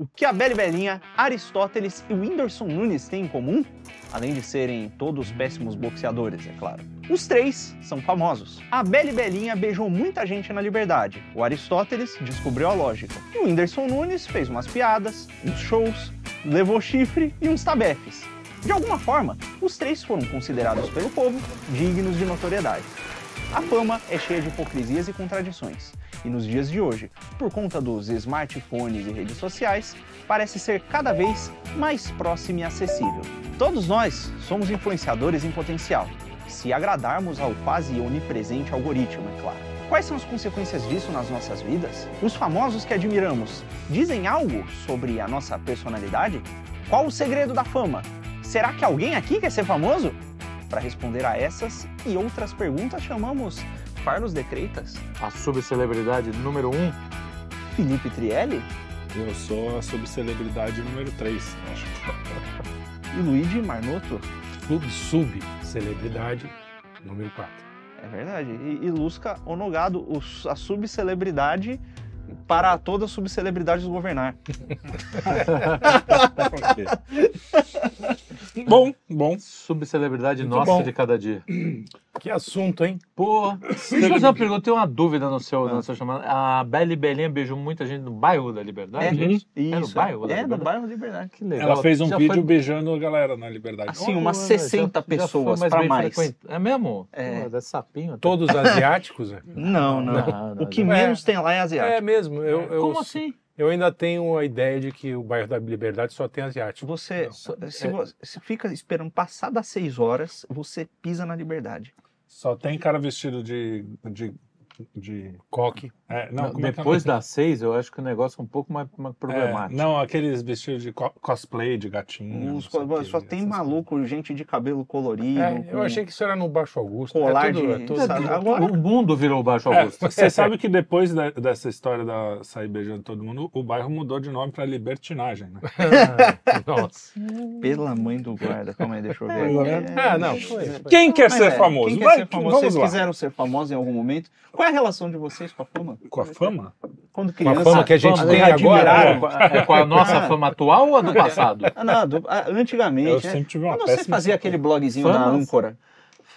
O que a Bela e Belinha, Aristóteles e Whindersson Nunes têm em comum? Além de serem todos péssimos boxeadores, é claro. Os três são famosos. A Bela e Belinha beijou muita gente na liberdade. O Aristóteles descobriu a lógica. E o Whindersson Nunes fez umas piadas, uns shows, levou chifre e uns tabefes. De alguma forma, os três foram considerados pelo povo dignos de notoriedade. A fama é cheia de hipocrisias e contradições. E nos dias de hoje, por conta dos smartphones e redes sociais, parece ser cada vez mais próximo e acessível. Todos nós somos influenciadores em potencial, se agradarmos ao quase onipresente algoritmo, é claro. Quais são as consequências disso nas nossas vidas? Os famosos que admiramos dizem algo sobre a nossa personalidade? Qual o segredo da fama? Será que alguém aqui quer ser famoso? Para responder a essas e outras perguntas, chamamos Carlos de Freitas, A subcelebridade número um. Felipe Trielli Eu sou a subcelebridade número 3, acho. e Luigi Marnoto. Sub, sub, celebridade número 4. É verdade. E, e Lusca Onogado, o, a subcelebridade para todas as subcelebridades governar. bom, bom. Subcelebridade Muito nossa bom. de cada dia. Que assunto, hein? Pô, deixa eu fazer uma pergunta, tem uma dúvida no seu, na sua chamada. A Bela e Belinha beijou muita gente no bairro da Liberdade? É, gente? É no Isso, bairro da É, no Liberdade? bairro da Liberdade. Que legal. Ela fez um Já vídeo foi- beijando a galera na Liberdade. Assim, umas já- 60 já pessoas para mais. frequente. É mesmo? É. Pô, é sapinho até. Todos asiáticos? né? Não, não. Não, não, o que não. menos tem lá é É asiático. mesmo. Eu, eu, Como assim? Eu ainda tenho a ideia de que o bairro da Liberdade só tem asiático. Você, Não. só- se É. você fica esperando passar das 6 horas, você pisa na liberdade. Só tem cara vestido de. de, de Coque. é, não, Não, é que é Depois das seis, eu acho que o negócio é um pouco mais, mais É, problemático. não, aqueles vestidos de co- cosplay de gatinho. Os- o quê, só tem maluco, gente de cabelo colorido. É, eu com achei que isso era no Baixo Augusto. Colar é tudo, de- é tudo- Sabe, agora- O mundo virou o Baixo É, Augusto. você sabe que depois da- dessa história da sair beijando todo mundo, o bairro mudou de nome para Libertinagem, né? Nossa. Pela mãe do guarda. Calma aí, deixa eu ver. É, aqui. Ah, não, foi. foi. Quem quer ser é, famoso? Quem quer ser famoso? Vocês quiseram ser famosos em algum momento? Qual é a relação de vocês com a fama? Com a fama? Quando Com a criança. fama que a gente Fama, tem admiraram. agora. É com a nossa Ah. fama atual ou a do passado? Ah, não, do- ah, antigamente. Eu né? sempre tive uma Quando você fazia aquele blogzinho da Famas. âncora.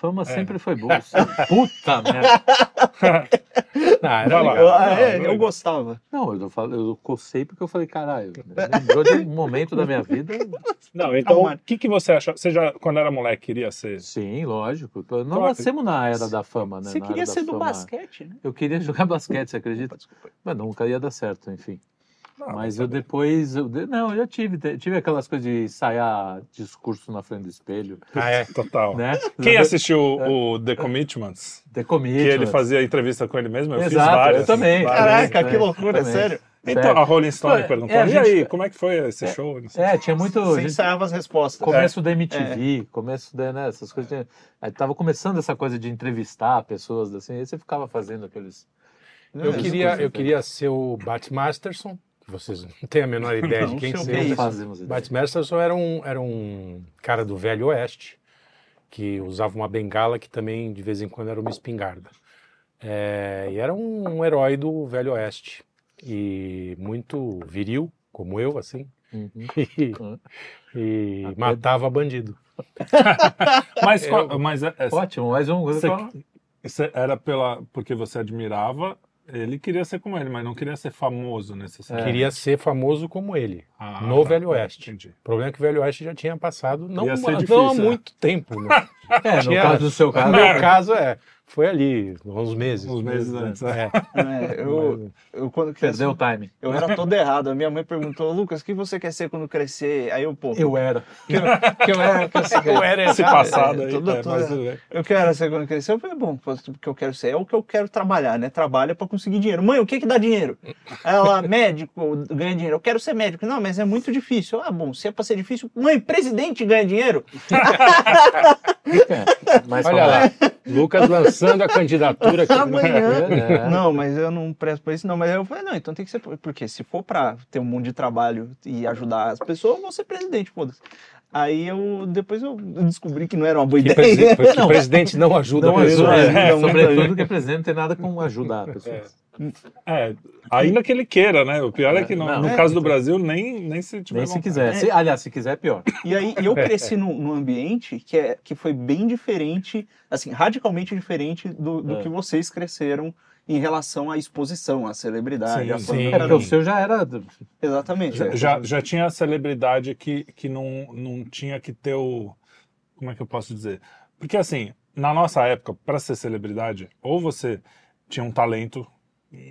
Fama sempre foi boa. Puta merda. Ah, era legal. Eu, ah, não, é, não. eu gostava. Não, eu, falo, eu cocei porque eu falei, caralho, lembrou de um momento da minha vida? Não, então, o que, que você acha? Você já, quando era moleque, queria ser? Sim, lógico. Nós Qual- nascemos na era da fama, né? Você Na queria ser do fama. basquete, né? Eu queria jogar basquete, você acredita? Desculpa. Mas nunca ia dar certo, enfim. Não, Mas tá eu depois. eu de- não, eu já tive. Tive aquelas coisas de ensaiar discurso na frente do espelho. Ah, é, total. Né? Quem assistiu o The Commitments? The Que Commitments. ele fazia entrevista com ele mesmo? Eu fiz Exato, várias. eu também. várias. Caraca, é, que loucura, também. sério. Então, Sério. a Rolling Stone É, perguntou, é, a e gente- aí, como é que foi esse show? Não sei. É, tinha muito. Você gente- ensaiava as respostas. Começo da MTV, começo da, né, essas coisas. tinha- Aí tava começando essa coisa de entrevistar pessoas assim, aí você ficava fazendo aqueles. Eu É, queria, eu né? queria ser o Bat Masterson, que vocês não têm a menor ideia Não de quem que seja. é isso. Bat Masterson era um, era um cara do Velho Oeste que usava uma bengala que também de vez em quando era uma espingarda. É, e era um, um herói do Velho Oeste e muito viril, como eu, assim, Uhum. e, e Até- matava bandido. Mas, Eu- mas é- é- Ótimo, mais um. Você- você era pela, porque você admirava, ele queria ser como ele, mas não queria ser famoso necessariamente. Queria ser famoso como ele. Ah, no tá. Velho Oeste. Entendi. O problema é que o Velho Oeste já tinha passado não, ser não difícil, há né? muito tempo. Né? É, no Tinha- caso do seu No caso. meu caso, é. Foi ali, uns meses. Uns meses antes, né? É. É, eu, eu quando cresci, Perdeu o time. eu era todo errado. A minha mãe perguntou, Lucas, o que você quer ser quando crescer? Aí eu, pô, Eu era. que eu, que eu era, que eu, Eu era Esse errado, passado é, aí, é, tudo- mas tudo bem. eu quero ser quando crescer. Eu falei, bom, o que eu quero ser é o que eu quero trabalhar, né? Trabalha pra conseguir dinheiro. Mãe, o que que dá dinheiro? Ela, médico, ganha dinheiro. Eu quero ser médico. Não, mas é muito difícil. Ah, bom, se é pra ser difícil, mãe, presidente ganha dinheiro? É, mais Olha lá. Lucas lançando a candidatura aqui. Amanhã. É. Não, mas eu não presto pra isso, não. Mas eu falei, não, então tem que ser. Porque se for pra ter um mundo de trabalho e ajudar as pessoas, eu vou ser presidente, foda-se. Aí eu depois eu descobri que não era uma boa Que, ideia. presi- que o presidente não ajuda Não a pessoa. ajuda, É, Não, sobretudo que presidente não tem nada com ajudar pessoas. É, ainda que ele queira, né? O pior é que no, Não, no é. caso do Brasil, nem, nem se tiver Nem se quiser. Se- aliás, se quiser, é pior. E aí eu cresci num, num ambiente que, é, que foi bem diferente, assim, radicalmente diferente do, do É. que vocês cresceram em relação à exposição, à celebridade, Sim, à sim. É porque o seu já era. Exatamente. Já, é. já, já tinha celebridade que, que não, não tinha que ter o. Como é que eu posso dizer? Porque, assim, na nossa época, para ser celebridade, ou você tinha um talento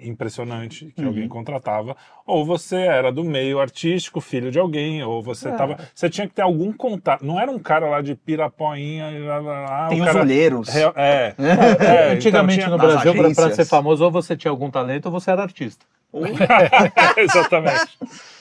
impressionante que Uhum. alguém contratava, ou você era do meio artístico, filho de alguém, ou você É. tava. Você tinha que ter algum contato. Não era um cara lá de pirapoinha lá, lá, lá, Tem o os cara. olheiros. Real- É. É, É, Antigamente então no nas Brasil, para ser famoso, ou você tinha algum talento ou você era artista. Exatamente.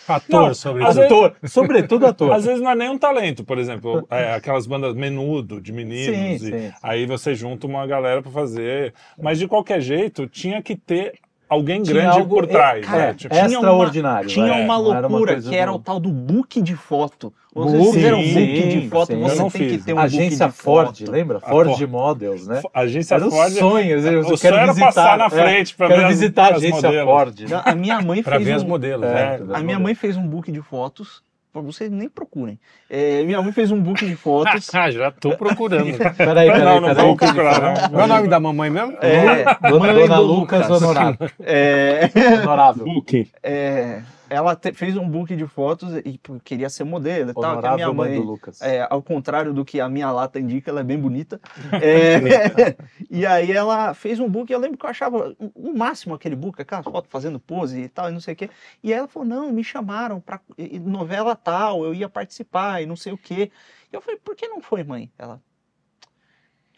Ator, Não, sobretudo. Ator, sobretudo ator. Às vezes não é nem um talento, por exemplo, é, aquelas bandas menudo de meninos, Sim, e sim. aí você junta uma galera pra fazer. Mas de qualquer jeito, tinha que ter alguém Tinha grande algo- por trás. cara, né? Tipo, tinha extraordinário. Tinha é, uma não era loucura coisa que era o tal do book de foto. Vocês Book, fizeram um sim, book de foto, sim. Você tem que fiz. ter um Agência book de Ford, foto. lembra? Ford porra. Models, né? Agência Era Ford. sonho. Eu, eu o quero visitar, passar na é, frente pra quero ver as- visitar a as agência modelos. Ford. A minha mãe Pra fez ver um, as modelos. É, né? ver A minha mãe fez um book de fotos. Vocês nem procurem. É, minha mãe fez um book de fotos. Ah, já tô procurando. Peraí, peraí, Não, peraí. procurar, não. Qual é o nome da mamãe mesmo? É, Dona, Dona do Lucas Honorável. É, Honorável. Book. é, ela te- fez um book de fotos e pô, queria ser modelo e tal. Que a minha mãe mãe, do Lucas. é, ao contrário do que a minha lata indica, ela é bem bonita. É, e aí ela fez um book, eu lembro que eu achava o- máximo aquele book, aquelas fotos fazendo pose e tal, e não sei o quê. E aí ela falou, não, me chamaram para novela tal, eu ia participar e não sei o quê. E eu falei, por que não foi, mãe? Ela,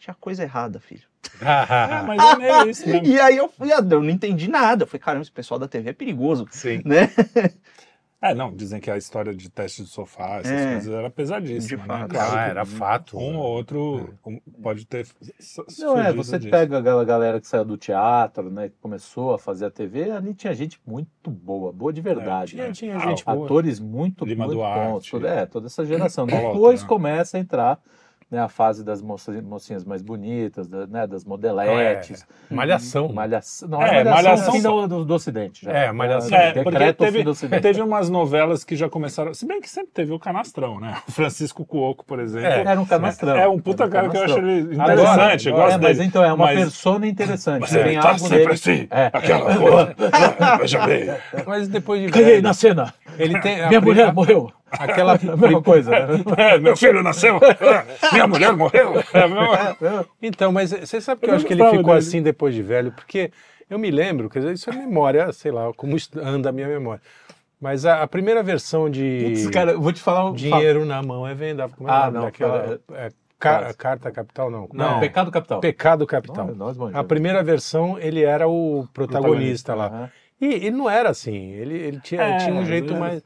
tinha coisa errada, filho. É, mas é meio isso mesmo. E aí eu fui, eu não entendi nada. Eu falei, caramba, esse pessoal da TV é perigoso, Sim. né? É, não, dizem que a história de teste de sofá, essas É. coisas, era pesadíssima. Né? Claro Ah, era fato. Um ou outro um, pode ter. Não, é, você disso. pega aquela galera que saiu do teatro, né, que começou a fazer a TV, ali tinha gente muito boa, boa de verdade. É, né? Tinha Ah, gente boa. Atores muito, Lima muito Duarte. bons. Toda, é, toda essa geração. Depois né? começa a entrar né, a fase das moças, mocinhas mais bonitas, da- né, das modeletes. Malhação. Malhação. Não, É, é, malhação, é só- do, do, Ocidente. Já. É, Malhação. É, porque teve-. Teve umas novelas que já começaram. Se bem que sempre teve o canastrão, né? O Francisco Cuoco, por exemplo. É, Era um canastrão. É um puta cara que eu acho ele Agora, interessante. eu agora, gosto é, mas então é uma Mas- persona interessante. Mas é, tá sempre assim. É. Aquela coisa. Veja bem. Mas depois de Ganhei na cena. ele tem Minha mulher morreu. Aquela A mesma coisa. né? É, meu filho nasceu. Minha mulher morreu. É, meu... Então, mas você sabe que eu, Eu acho que ele ficou dele. assim depois de velho, porque eu me lembro, quer dizer, isso é memória, sei lá, como anda a minha memória. Mas a, a primeira versão de Putz, cara, vou te falar um. Dinheiro na mão é venda. Como é Ah, não, daquela? fala- É, ca- carta capital, não. Não, Não. Pecado Capital. Pecado capital. Nós, nós. A primeira versão, ele era o protagonista, lá. Aham. E ele não era assim, ele, ele tinha, É, tinha um jeito mais.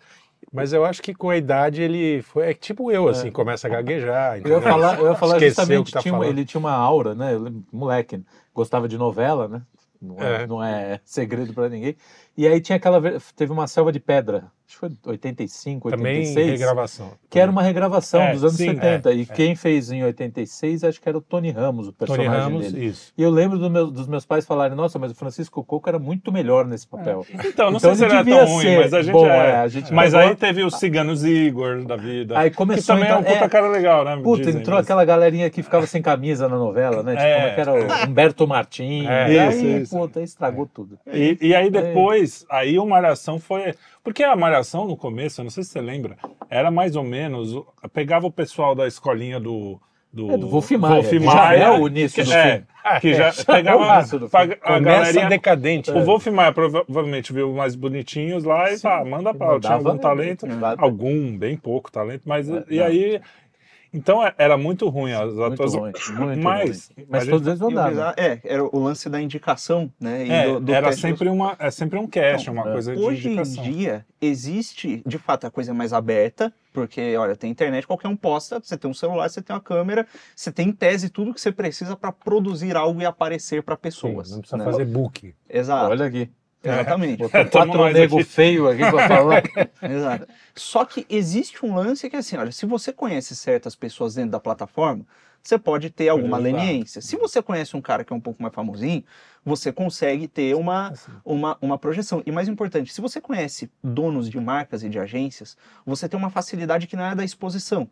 Mas eu acho que com a idade ele foi. É tipo eu, assim, começa a gaguejar. Eu ia entendeu? falar, eu ia falar justamente, que tá tinha ele tinha uma aura, né? Moleque, gostava de novela, né? Não é, É. não é segredo pra ninguém. E aí tinha aquela. Teve uma selva de pedra, acho que foi 85, Também 86. regravação. Que era uma regravação É, dos anos sim, 70. e é. quem fez em 86, acho que era o Tony Ramos, o Tony personagem Ramos, dele. isso. E eu lembro do meu- dos meus pais falarem, nossa, mas o Francisco Coco era muito melhor nesse papel. Então, não Então sei se ele era tão ruim, ser mas a gente bom, é. é, a gente mas pegou- aí teve os Ciganos Igor da vida. Aí que começou também é um então- puta é, cara legal, né? Puta, dizem, entrou mas- aquela galerinha que ficava sem camisa na novela, né? Tipo, É. como é que era o Humberto Martins. É, e aí, isso, isso. puta, estragou tudo. E, e aí depois, aí o Malhação foi. Porque a Malhação no começo, eu não sei se você lembra, era mais ou menos. Pegava o pessoal da escolinha do. Do, É, do Wolf Maia. Wolf Já Maia, é o início que, do é, que já é o pegava filme. a galerinha. decadente. O Wolf Maia provavelmente viu mais bonitinhos lá e pá, manda pau. Tinha algum talento, né? algum, bem pouco talento, mas É, e aí. Então é- era muito ruim as Muito atuações. ruim, muito Mas, ruim. Mas a todos eles bizarro- É, era o lance da indicação, né? e É, do- do era sempre, uma, é sempre um cast, uma é. coisa de Hoje em dia existe, de fato, a coisa mais aberta, porque, olha, tem internet, qualquer um posta, você tem um celular, você tem uma câmera, você tem em tese tudo que você precisa para produzir algo e aparecer para Sim, pessoas. não precisa né? fazer book. Exato, Olha aqui. Exatamente. Botou Tamo quatro nego aqui. feio aqui pra falar. Exato. Só que existe um lance que é assim, olha, se você conhece certas pessoas dentro da plataforma, você pode ter alguma leniência. Se você conhece um cara que é um pouco mais famosinho, você consegue ter uma, uma, uma projeção. E mais importante, se você conhece donos de marcas e de agências, você tem uma facilidade que não é da exposição.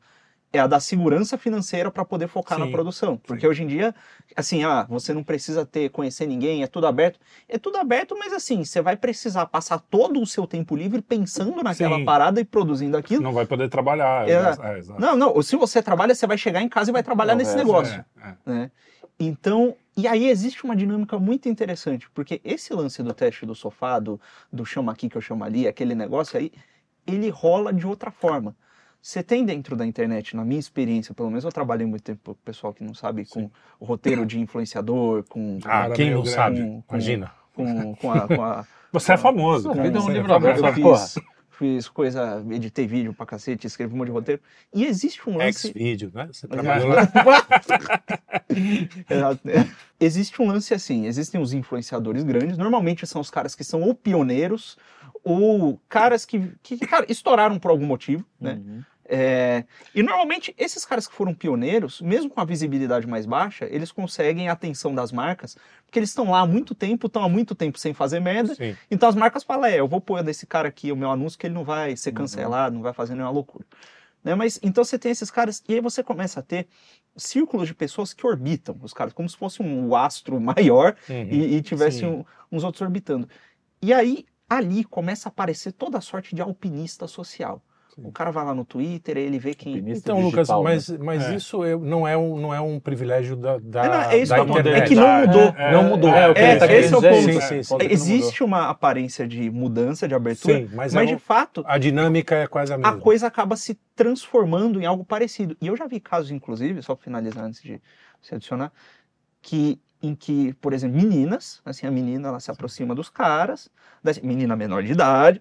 É a da segurança financeira para poder focar na Sim, produção. Porque hoje em dia, assim, ah, você não precisa ter, conhecer ninguém, é tudo aberto. É tudo aberto, mas assim, você vai precisar passar todo o seu tempo livre pensando naquela Sim. parada e produzindo aquilo. Não vai poder trabalhar. É. É. Não, não, se você trabalha, você vai chegar em casa e vai trabalhar Não, nesse é, negócio É, é. né? Então, e aí existe uma dinâmica muito interessante, porque esse lance do teste do sofá, do, do chama aqui que eu chamo ali, aquele negócio aí, ele rola de outra forma. Você tem dentro da internet, na minha experiência, pelo menos eu trabalhei muito tempo, o pessoal que não sabe, com Sim. o roteiro de influenciador, com, Ah, Cara, quem não sabe? Com- com- Imagina. com, com a, com a Você é famoso. Sua vida é um Você livro aberto. fiz, fiz coisa, editei vídeo pra cacete, escrevi um monte de roteiro. E existe um lance. X-Video, né? Você trabalhou é- lá. Existe um lance assim, existem os influenciadores grandes, normalmente são os caras que são ou pioneiros, ou caras que, que cara, estouraram por algum motivo, né? Uhum. É, e normalmente esses caras que foram pioneiros, mesmo com a visibilidade mais baixa, eles conseguem a atenção das marcas, porque eles estão lá há muito tempo, estão há muito tempo sem fazer merda, Sim. então as marcas falam, é, eu vou pôr desse cara aqui o meu anúncio que ele não vai ser Uhum. cancelado, não vai fazer nenhuma loucura. Né? Mas então você tem esses caras, e aí você começa a ter círculos de pessoas que orbitam os caras, como se fosse um astro maior Uhum. e, e tivesse um- uns outros orbitando. E aí, ali começa a aparecer toda a sorte de alpinista social. O cara vai lá no Twitter, ele vê quem. Então, Lucas, digital, né? mas, mas É. isso é- não, é um, não é um privilégio da, da, É, não, é isso da que eu tô- internet. é que não mudou. É, não mudou. é, é, tá esse é o ponto. Sim, sim, sim. Existe uma aparência de mudança, de abertura, Sim, mas, mas, é de um- fato a dinâmica é quase a a mesma. coisa acaba se transformando em algo parecido. E eu já vi casos, inclusive, só para finalizar antes de se adicionar, que em que, por exemplo, meninas, assim, a menina ela se aproxima dos caras, menina menor de idade,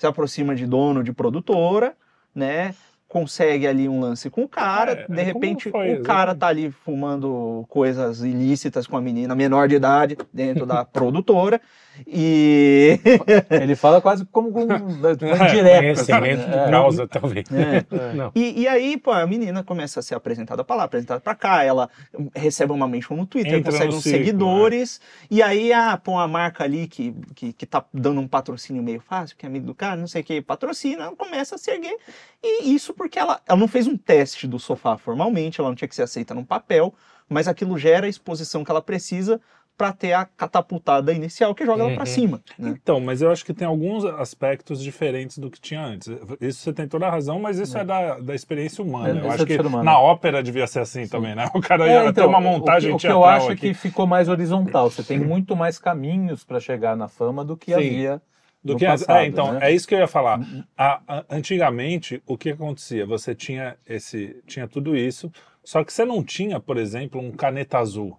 se aproxima de dono de produtora, né? Consegue ali um lance com o cara, É, de é repente foi, o cara tá ali fumando coisas ilícitas com a menina menor de idade dentro da produtora e Ele fala quase como É, indireta. assim, Conhecimento né? de causa, talvez. É. Não. E, e aí, pô, a menina começa a ser apresentada pra lá, apresentada pra cá, ela recebe uma mention no Twitter, Entra consegue no uns seguidores, e aí, ah, pô, a marca ali que, que, que tá dando um patrocínio meio fácil, que é amigo do cara, não sei o que, patrocina, ela começa a se erguer. E isso porque ela, ela não fez um teste do sofá formalmente, ela não tinha que ser aceita num papel, mas aquilo gera a exposição que ela precisa pra ter a catapultada inicial que joga ela pra Uhum. cima. Né? Então, mas eu acho que tem alguns aspectos diferentes do que tinha antes. Isso você tem toda a razão, mas isso é, da, da experiência humana. É, eu é acho do que humano. na ópera devia ser assim também, né? O cara ia É, ter então, uma montagem o, que- o que teatral eu acho é aqui. que ficou mais horizontal. Você tem muito mais caminhos para chegar na fama do que Sim. havia Do no que passado, é, então, né? é isso que eu ia falar. A- a- antigamente, o que acontecia? Você tinha esse, tinha tudo isso, só que você não tinha, por exemplo, um caneta azul.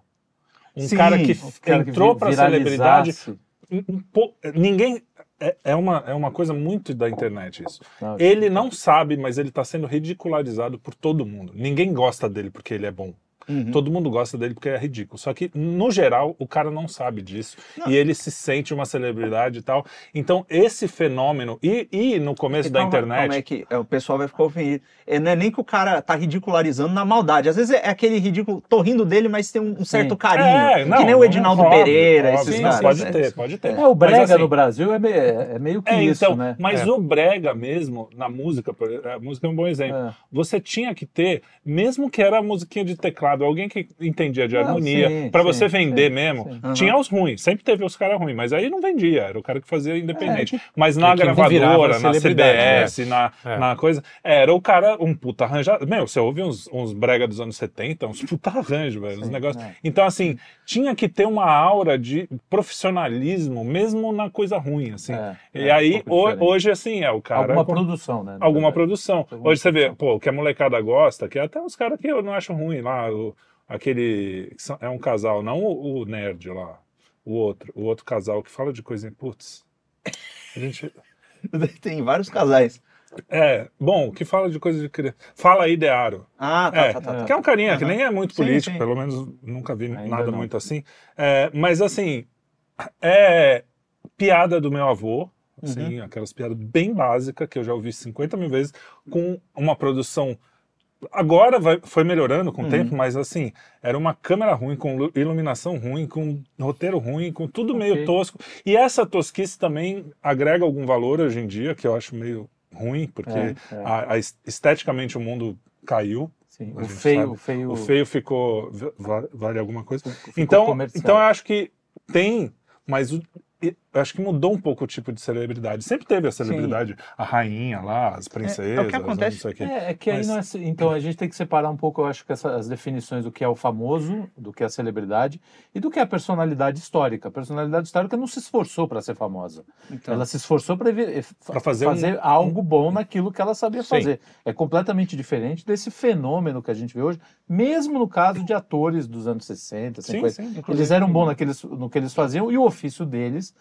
Um Sim, cara que cara entrou para celebridade. Ninguém. É, é uma, é uma coisa muito da internet isso. Não, Ele não sabe, mas ele está sendo ridicularizado por todo mundo. Ninguém gosta dele porque ele é bom. Uhum. Todo mundo gosta dele porque é ridículo. Só que, no geral, o cara não sabe disso. Não. E ele se sente uma celebridade e tal. Então, esse fenômeno. E, e no começo da internet. Como é que é, o pessoal vai ficar ofendido? É, não é nem que o cara tá ridicularizando na maldade. Às vezes é aquele ridículo, tô rindo dele, mas tem um, um certo Sim. carinho. É, não, que nem o Edinaldo óbvio, Pereira, óbvio, esses não, caras. Pode ter, pode ter. É, o brega Mas, assim, no Brasil é, me- é meio que É, isso, então, né? mas É. o brega mesmo, na música, a música é um bom exemplo. É. Você tinha que ter, mesmo que era musiquinha de teclado, alguém que entendia de harmonia, sim, você vender sim, mesmo. sim. Aham. Tinha os ruins, sempre teve os caras ruins, mas aí não vendia, era o cara que fazia independente. Mas na É que virava gravadora, na celebridade, CBS, na, É. na coisa, era o cara, um puta arranjado. Meu, você ouve uns, uns brega dos anos 70, uns puta arranjo, velho, uns negócios. é. Então, assim, tinha que ter uma aura de profissionalismo, mesmo na coisa ruim, assim. É, E é um aí, pouco ho- diferente. hoje, assim, é o cara. Alguma com- produção, né? na alguma produção. Alguma Hoje você vê, produção. pô, o que a molecada gosta, que é até uns caras que eu não acho ruim lá, o- aquele. que É um casal, não o, o nerd lá, o outro, o outro casal que fala de coisa. Putz. A gente. Tem vários casais. É, bom, que fala de coisa de criança. Fala aí, Dearo. Ah, tá, É, tá, tá, tá. que é um carinha que Aham. nem é muito Sim, político, sim. pelo menos nunca vi Ainda nada não. muito assim. É, mas assim, é piada do meu avô, assim, Uhum. aquelas piadas bem básicas que eu já ouvi 50 mil vezes, com uma produção Agora vai- foi melhorando com o Uhum. tempo, mas assim, era uma câmera ruim, com lu- iluminação ruim, com roteiro ruim, com tudo meio Ok. tosco. E essa tosquice também agrega algum valor hoje em dia, que eu acho meio ruim, porque É, é. a- a es- esteticamente o mundo caiu. Sim, o feio, sabe. feio, O feio ficou. va- Vale alguma coisa? ficou Então, comercial. então eu acho que tem, mas o- eu acho que mudou um pouco o tipo de celebridade. Sempre teve a celebridade, a rainha lá, as princesas, que acontece- não sei o quê. É, é que aí Mas- não é, então a gente tem que separar um pouco, eu acho que essa- as definições do que é o famoso, do que é a celebridade e do que é a personalidade histórica. A personalidade histórica não se esforçou para ser famosa. Então, Ela se esforçou para Pra fazer um- algo bom naquilo que ela sabia Sim. fazer. É completamente diferente desse fenômeno que a gente vê hoje, mesmo no caso de atores dos anos 60, Sim, 50. sim. Eles eram bons naqueles, no que eles faziam e o ofício deles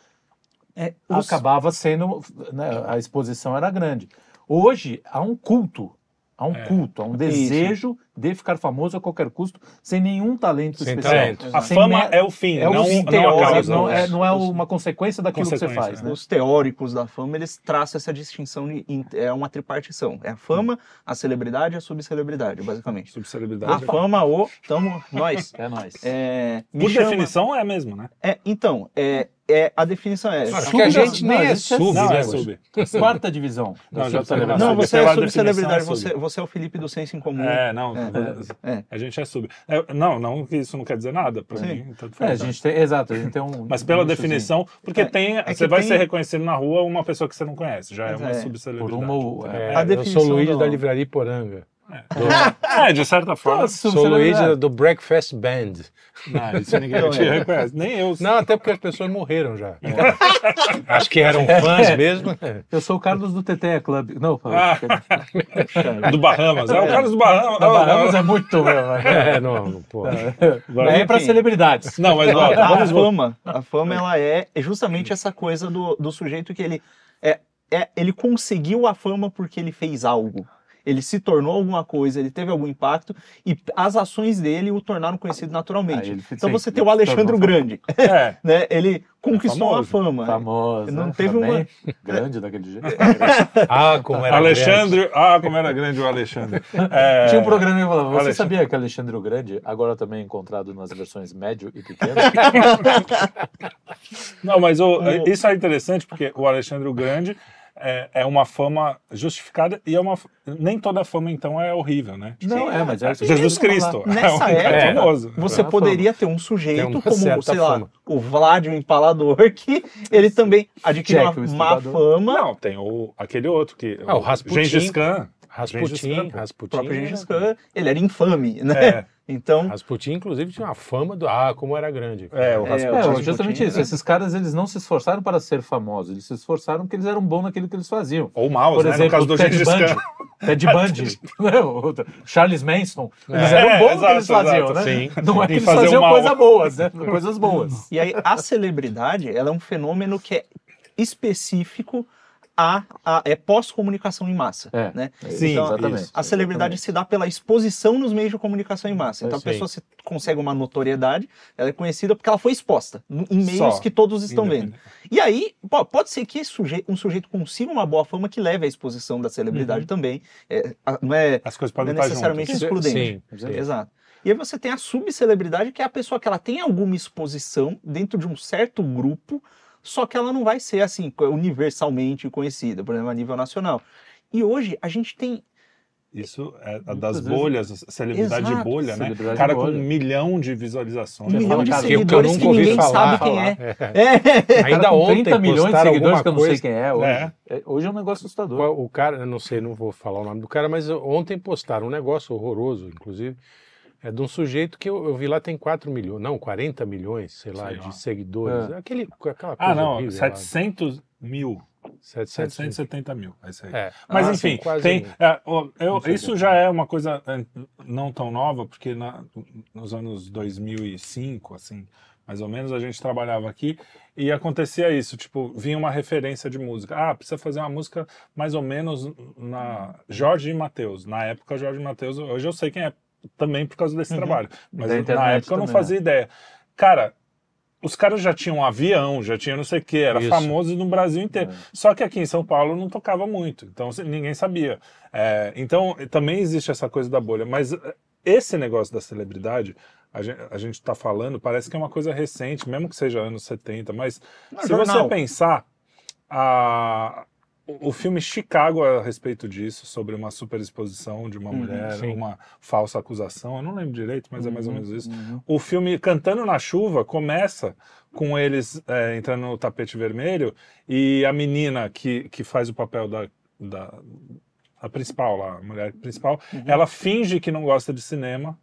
é, os- acabava sendo. né, a exposição era grande. Hoje há um culto. Há um É. culto, há um desejo de ficar famoso a qualquer custo, sem nenhum talento Sem especial. talento. A Sem fama me- é o fim, é o não, fim não não é, não é uma consequência daquilo que você Consequência, faz. né? Né? Os teóricos da fama, eles traçam essa distinção, de- em- é uma tripartição. É a fama, a celebridade e a subcelebridade, basicamente. Subcelebridade. A fama, o, tamo, nós. É nóis. É, Por chama- definição é mesmo, né? É, então, é, é, a definição é... Acho que a gente não, nem é é- sub, Não, né? é sub. Quarta divisão. Não, já tá subcelebridade. Não, você é subcelebridade, é sub. você, você é o Felipe do Senso em Comum. É, não. É, é. A gente é sub. É, não, não isso não quer dizer nada pra Sim. mim. É, a gente tem, exato, a gente tem um. Mas pela um definição, porque É, tem, é você vai tem- ser reconhecido na rua uma pessoa que você não conhece, já é uma por subcelebridade. A eu definição sou o Luigi do- da Livraria Poranga. É, de certa forma. Nossa, Sou o Luigi subcelebridade. do Breakfast Band. Não, isso ninguém Não, te é. reconhece. Nem eu. Não, até porque as pessoas morreram já. Acho que eram fãs mesmo. Eu sou o Carlos do TT Club. Não, Ah, do Bahamas. É o Carlos do Bahamas. da Bahamas é muito. meu, É, não, pô. Vai. É para celebridades. Não, mas A, volta. a voltar. fama, a fama ela é justamente essa coisa do, do sujeito que ele é, é ele conseguiu a fama porque ele fez algo. Ele se tornou alguma coisa, ele teve algum impacto e as ações dele o tornaram conhecido naturalmente. Ah, então sim, você tem o Alexandre Grande, É. né? Ele conquistou famoso, a fama. Famoso. Não né? teve uma- Grande daquele jeito. Ah, como era Alexandre. Ah, como era grande o Alexandre. É, Tinha um programa que falava, você Alexandre. sabia que Alexandre o Grande, agora também encontrado nas versões médio e pequeno, Não, mas o- O- isso é interessante porque o Alexandre o Grande é, é uma fama justificada e é uma. Nem toda fama, então, é horrível, né? Não, é, mas é Jesus Cristo. Nessa é um cara época, famoso. Você É poderia ter um sujeito como, sei lá, fama. o Vlad, o Empalador, que ele também adquiriu Jack, o uma má fama. Não, tem o, aquele outro que. Ah, o Rasputin. Gengis Khan. Rasputin, pô. O Rasputin. próprio Gengis Khan, ele era infame, né? É. Então, Rasputin, inclusive, tinha uma fama do. Ah, como era grande. É, o É, Rasputin. É, Rasputin, justamente isso. né? Esses caras, eles não se esforçaram para ser famosos, eles se esforçaram porque eles eram bons naquilo que eles faziam. Ou maus, Por né? exemplo, no caso do o Ted Gengis Bundy. Khan. Ted Bundy, né? Charles Manson. Eles É, eram bons no que exato, eles faziam, exato, né? sim. Não é que eles faziam coisas boas, né? Coisas boas. e aí a celebridade, ela é um fenômeno que é específico a, a- é pós-comunicação em massa, É. né? Sim, Então, exatamente. A celebridade se dá pela exposição nos meios de comunicação em massa. Então Sim. a pessoa se consegue uma notoriedade, ela é conhecida porque ela foi exposta em meios Só. que todos estão vendo. E aí, pô, pode ser que esse suje- um sujeito consiga uma boa fama que leve à exposição da celebridade também. É, a- não é, As coisas não podem é estar necessariamente juntas. excludente. Sim, sim. Exato. E aí você tem a subcelebridade, que é a pessoa que ela tem alguma exposição dentro de um certo grupo, só que ela não vai ser assim universalmente conhecida, por exemplo, a nível nacional. E hoje a gente tem Isso é a das bolhas, a celebridade de Exato. bolha, né? Celebridade Cara de com bolha. um milhão de visualizações. um milhão de cara, que eu seguidores que, nunca ouvi ninguém falar. sabe quem é. É. Ainda Cara, com ontem 30 milhões de postaram seguidores alguma que eu não coisa. sei quem é hoje. É. É, Hoje é um negócio assustador. O cara, eu não sei, não vou falar o nome do cara, mas ontem postaram um negócio horroroso, inclusive, é de um sujeito que eu, eu vi lá tem 4 milhões, não, 40 milhões, sei lá, Sei lá. de seguidores. É. Aquele, aquela coisa Ah, não, horrível lá. 700 mil. 700 770 mil. É isso aí. É. Mas Ah, enfim, tem, é, eu- isso já é uma coisa é, não tão nova, porque na- nos anos 2005, assim, mais ou menos, a gente trabalhava aqui e acontecia isso, tipo, vinha uma referência de música. Ah, precisa fazer uma música mais ou menos na Jorge e Matheus. Na época, Jorge e Matheus, hoje eu sei quem é, também por causa desse Uhum. trabalho. Mas Da na época eu não fazia ideia. Cara, os caras já tinham um avião, já tinha não sei o que, era Isso. famoso no Brasil inteiro. É. Só que aqui em São Paulo não tocava muito, então ninguém sabia. É, então também existe essa coisa da bolha, mas é, esse negócio da celebridade, a gente, a gente tá falando, parece que é uma coisa recente, mesmo que seja anos 70, mas Não, se jornal. você pensar, a, o filme Chicago é a respeito disso, sobre uma superexposição de uma Uhum, mulher, sim. uma falsa acusação, eu não lembro direito, mas é mais ou Uhum, menos isso. uhum. O filme Cantando na Chuva começa com eles é, entrando no tapete vermelho e a menina que, que faz o papel da, da a principal lá, a mulher principal, Uhum. ela finge que não gosta de cinema,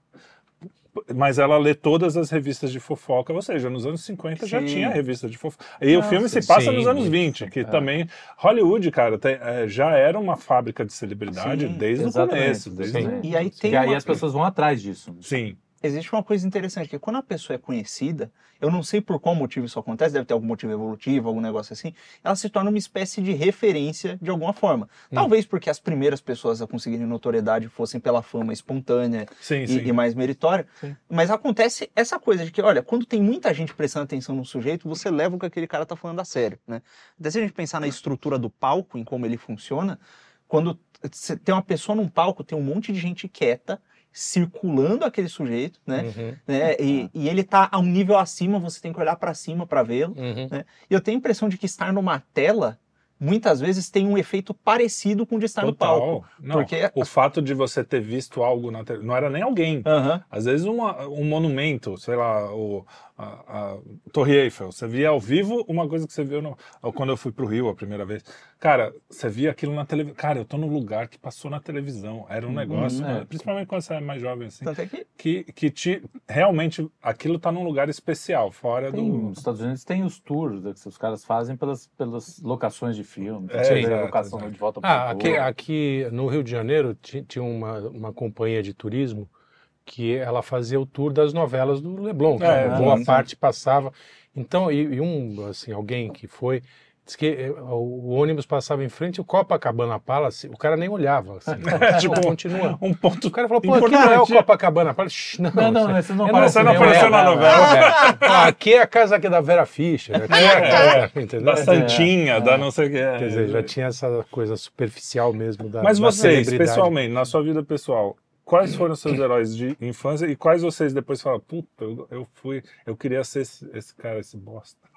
mas ela lê todas as revistas de fofoca, ou seja, nos anos 50 já Sim. tinha revista de fofoca. E o Nossa, filme se passa sim, nos anos isso. 20, que É. também Hollywood, cara, tem- é, já era uma fábrica de celebridade Sim, desde o começo, desde Sim. o- E aí tem E aí uma- as pessoas vão atrás disso. Sim. Existe uma coisa interessante, que quando a pessoa é conhecida, eu não sei por qual motivo isso acontece, deve ter algum motivo evolutivo, algum negócio assim, ela se torna uma espécie de referência de alguma forma. Talvez porque as primeiras pessoas a conseguirem notoriedade fossem pela fama espontânea Sim, e, sim. e mais meritória, Sim. mas acontece essa coisa de que, olha, quando tem muita gente prestando atenção no sujeito, você leva o que aquele cara tá falando a sério, né? Até se a gente pensar na estrutura do palco, em como ele funciona, quando você tem uma pessoa num palco, tem um monte de gente quieta, circulando aquele sujeito, né? Uhum, né? E, e ele tá a um nível acima, você tem que olhar para cima para vê-lo. uhum. E eu tenho a impressão de que estar numa tela muitas vezes tem um efeito parecido com o de estar no palco. Não, Porque- o fato de você ter visto algo na televisão, não era nem alguém. Às vezes uma- um monumento, sei lá, o, a, a Torre Eiffel. Você via ao vivo uma coisa que você viu no, quando eu fui pro Rio a primeira vez. Cara, você via aquilo na televisão. Cara, eu tô no lugar que passou na televisão. Era um negócio, é. principalmente quando você é mais jovem assim, é que que, que te, realmente aquilo tá num lugar especial, fora Tem, do. nos Estados Unidos tem os tours que os caras fazem pelas, pelas locações de filme. É, Tem exato, a locação exato. de volta pro Ah, aqui, aqui no Rio de Janeiro ti- tinha uma, uma companhia de turismo que ela fazia o tour das novelas do Leblon. que É, boa sim. parte passava. Então, e, e um, assim, alguém que foi, disse que eh, o, o ônibus passava em frente ao Copacabana Palace, o cara nem olhava. Assim, Tipo, continua. Um ponto. O cara falou, pô, aqui não é o Importante. Copacabana Palace. Não, Não, não, é- não é apareceu não apareceu na novela. É, é. Aqui é a casa aqui da Vera Fischer. Aqui é a casa, entendeu? Da Santinha, É, da é. não sei o que. Quer dizer, já tinha essa coisa superficial mesmo da Mas vocês, pessoalmente, na sua vida pessoal, quais foram seus heróis de infância e quais vocês depois falam, puta, eu, eu fui, eu queria ser esse, esse cara, esse bosta.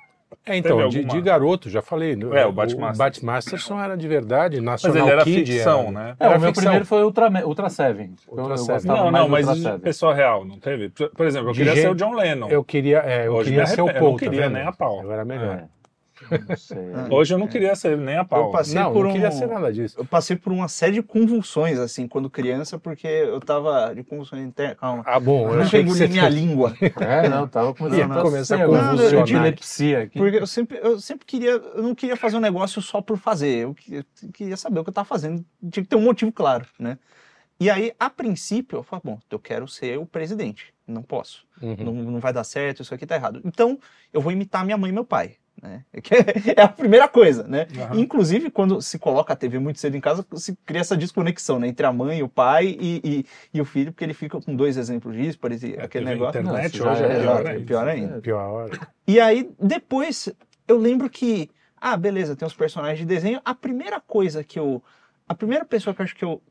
É, então, de, alguma? de garoto, já falei. no- É, o Batmasterson. Batmasterson era de verdade, Mas National ele era Kid ficção, era- né? É, Era o meu ficção. primeiro foi Ultra, Ultra Seven. Ultra eu, eu Seven. gostava Não, não, mas Ultra pessoa real, não teve? Por exemplo, eu De queria gente- ser o John Lennon. Eu queria, é, eu Hoje queria ser o arrependo, eu Paul, não tá queria vendo? nem a pau. Eu era melhor. É. Não sei. é. Hoje eu não queria ser nem a pau. Eu passei Não, por não um... queria ser nada disso. Eu passei por uma série de convulsões, assim, quando criança, porque eu tava de convulsões internas. Calma. Ah, bom, eu Não achei que você minha língua. É, não, tava começando Não, a começa a convulsionar. de epilepsia aqui. Porque eu sempre, eu sempre queria, eu não queria fazer um negócio só por fazer. Eu que- eu queria saber o que eu tava fazendo. Tinha que ter um motivo claro, né? E aí, a princípio, eu falei, bom, eu quero ser o presidente. Não posso. Uhum. Não, não vai dar certo, isso aqui tá errado. Então, eu vou imitar minha mãe e meu pai. Né? É a primeira coisa, né? Aham. Inclusive, quando se coloca a TV muito cedo em casa, se cria essa desconexão né? entre a mãe, o pai e, e, e o filho, porque ele fica com dois exemplos disso, exemplo, É, aquele negócio. Internet já hoje é é pior Exato, ainda. pior ainda. Pior hora. E aí, depois, eu lembro que, ah, beleza, tem os personagens de desenho. A primeira coisa que eu. A primeira pessoa que eu acho que eu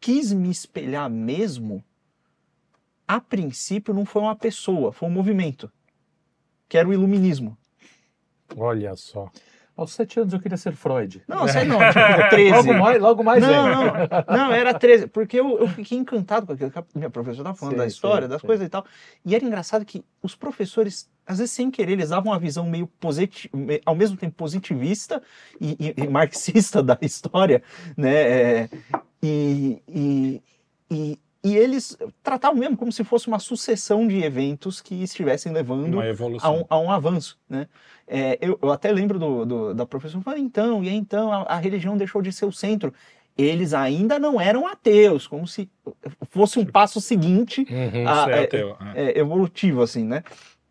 quis me espelhar mesmo, a princípio, não foi uma pessoa, foi um movimento. Que era o iluminismo. Olha só. Aos sete anos eu queria ser Freud. Não, sei não, tipo, 13. Logo mais, logo mais não, não, não, era 13, porque eu, eu fiquei encantado com aquilo que a minha professora estava falando Sim, da história, sim, das sim. coisas e tal. E era engraçado que os professores, às vezes sem querer, eles davam uma visão meio positiva, ao mesmo tempo positivista e, e- e marxista da história, né? É, e, e, e, e eles tratavam mesmo como se fosse uma sucessão de eventos que estivessem levando a um, a um avanço, né? É, eu, eu até lembro do, do- da professora falando, então, e aí, então a, a religião deixou de ser o centro. Eles ainda não eram ateus, como se fosse um passo seguinte Uhum. Ah, é é- ateu, é. é, evolutivo, assim, né?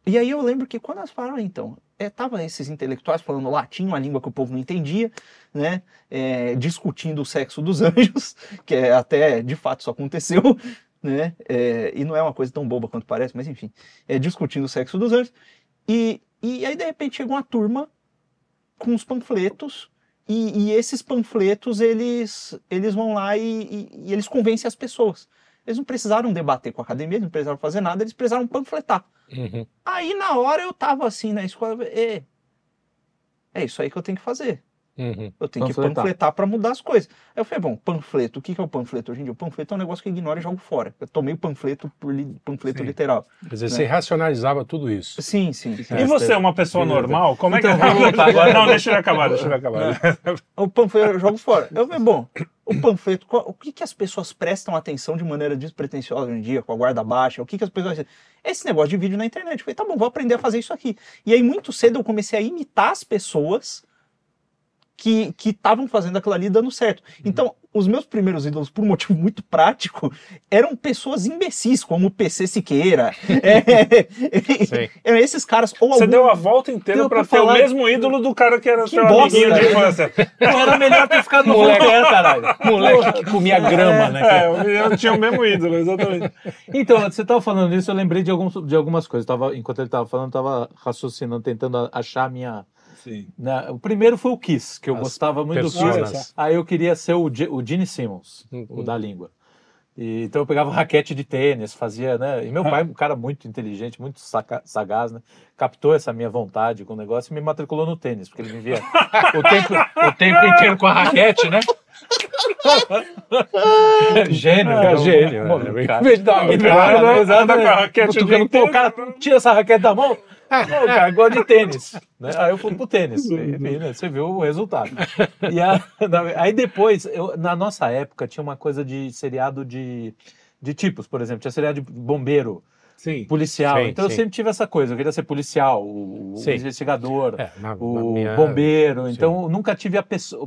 E aí eu lembro que quando elas falaram, "Ah, então, é, esses intelectuais falando latim, uma língua que o povo não entendia, né? É, discutindo o sexo dos anjos, que é, até de fato isso aconteceu, né? É, e não é uma coisa tão boba quanto parece, mas enfim, é, discutindo o sexo dos anjos. E, e aí, de repente, chega uma turma com os panfletos, e, e esses panfletos, eles, eles vão lá e, e- e eles convencem as pessoas. Eles não precisaram debater com a academia, eles não precisaram fazer nada, eles precisaram panfletar. Uhum. Aí, na hora, eu tava assim na escola, é, é isso aí que eu tenho que fazer. Uhum. Eu tenho que Panfletar. panfletar para mudar as coisas. Aí eu falei, bom, panfleto, o que é o panfleto hoje em dia? O panfleto é um negócio que eu ignoro e jogo fora. Eu tomei o panfleto por li- panfleto Sim. literal. Quer dizer, você racionalizava tudo isso. Sim, sim. E você, uma pessoa Beleza. normal, como é que... Então, vamos voltar agora. Não, deixa ele acabar, deixa ele acabar. O panfleto eu jogo fora. Eu falei, bom, o panfleto, o que que as pessoas prestam atenção de maneira despretensiosa hoje em dia, com a guarda baixa? O que que as pessoas... Esse negócio de vídeo na internet. Eu falei, tá bom, vou aprender a fazer isso aqui. E aí, muito cedo, eu comecei a imitar as pessoas que estavam fazendo aquilo ali dando certo. Então, os meus primeiros ídolos, por um motivo muito prático, eram pessoas imbecis, como o PC Siqueira. É, eram esses caras. Ou Você algum- deu a volta inteira pra ter o falar- mesmo ídolo do cara que era Que seu bosta, amiguinho de né? infância. Era melhor ter ficado no Moleque. Voltaire, caralho. Moleque que comia grama, né? É, eu tinha o mesmo ídolo, exatamente. Então, você estava falando isso, eu lembrei de, alguns, de algumas coisas. Tava, enquanto ele estava falando, eu estava raciocinando, tentando achar a minha. Sim. né, O primeiro foi o Kiss, que eu As gostava muito do personas. Kiss. Aí eu queria ser o, Ge- o Gene Simmons, Uhum. o da língua. E, então eu pegava raquete de tênis, fazia, né? E meu pai, um cara muito inteligente, muito saca- sagaz, né? Captou essa minha vontade com o negócio e me matriculou no tênis, porque ele me via o tempo, o tempo inteiro com a raquete, né? gênio, É, gênio, né? cara. Em vez de dar uma guitarra, né? Anda com a raquete o pô, inteiro. cara, tira essa raquete da mão. Pô, cara, gosta de tênis. Né? Aí eu fui pro tênis. Enfim, né? Você viu o resultado. E a- aí depois, eu- na nossa época, tinha uma coisa de seriado de, de tipos, por exemplo. Tinha seriado de bombeiro, Sim. policial. Sim, então eu sim. sempre tive essa coisa. Eu queria ser policial, o, o investigador. É, na- na O minha- bombeiro, sim. então eu nunca tive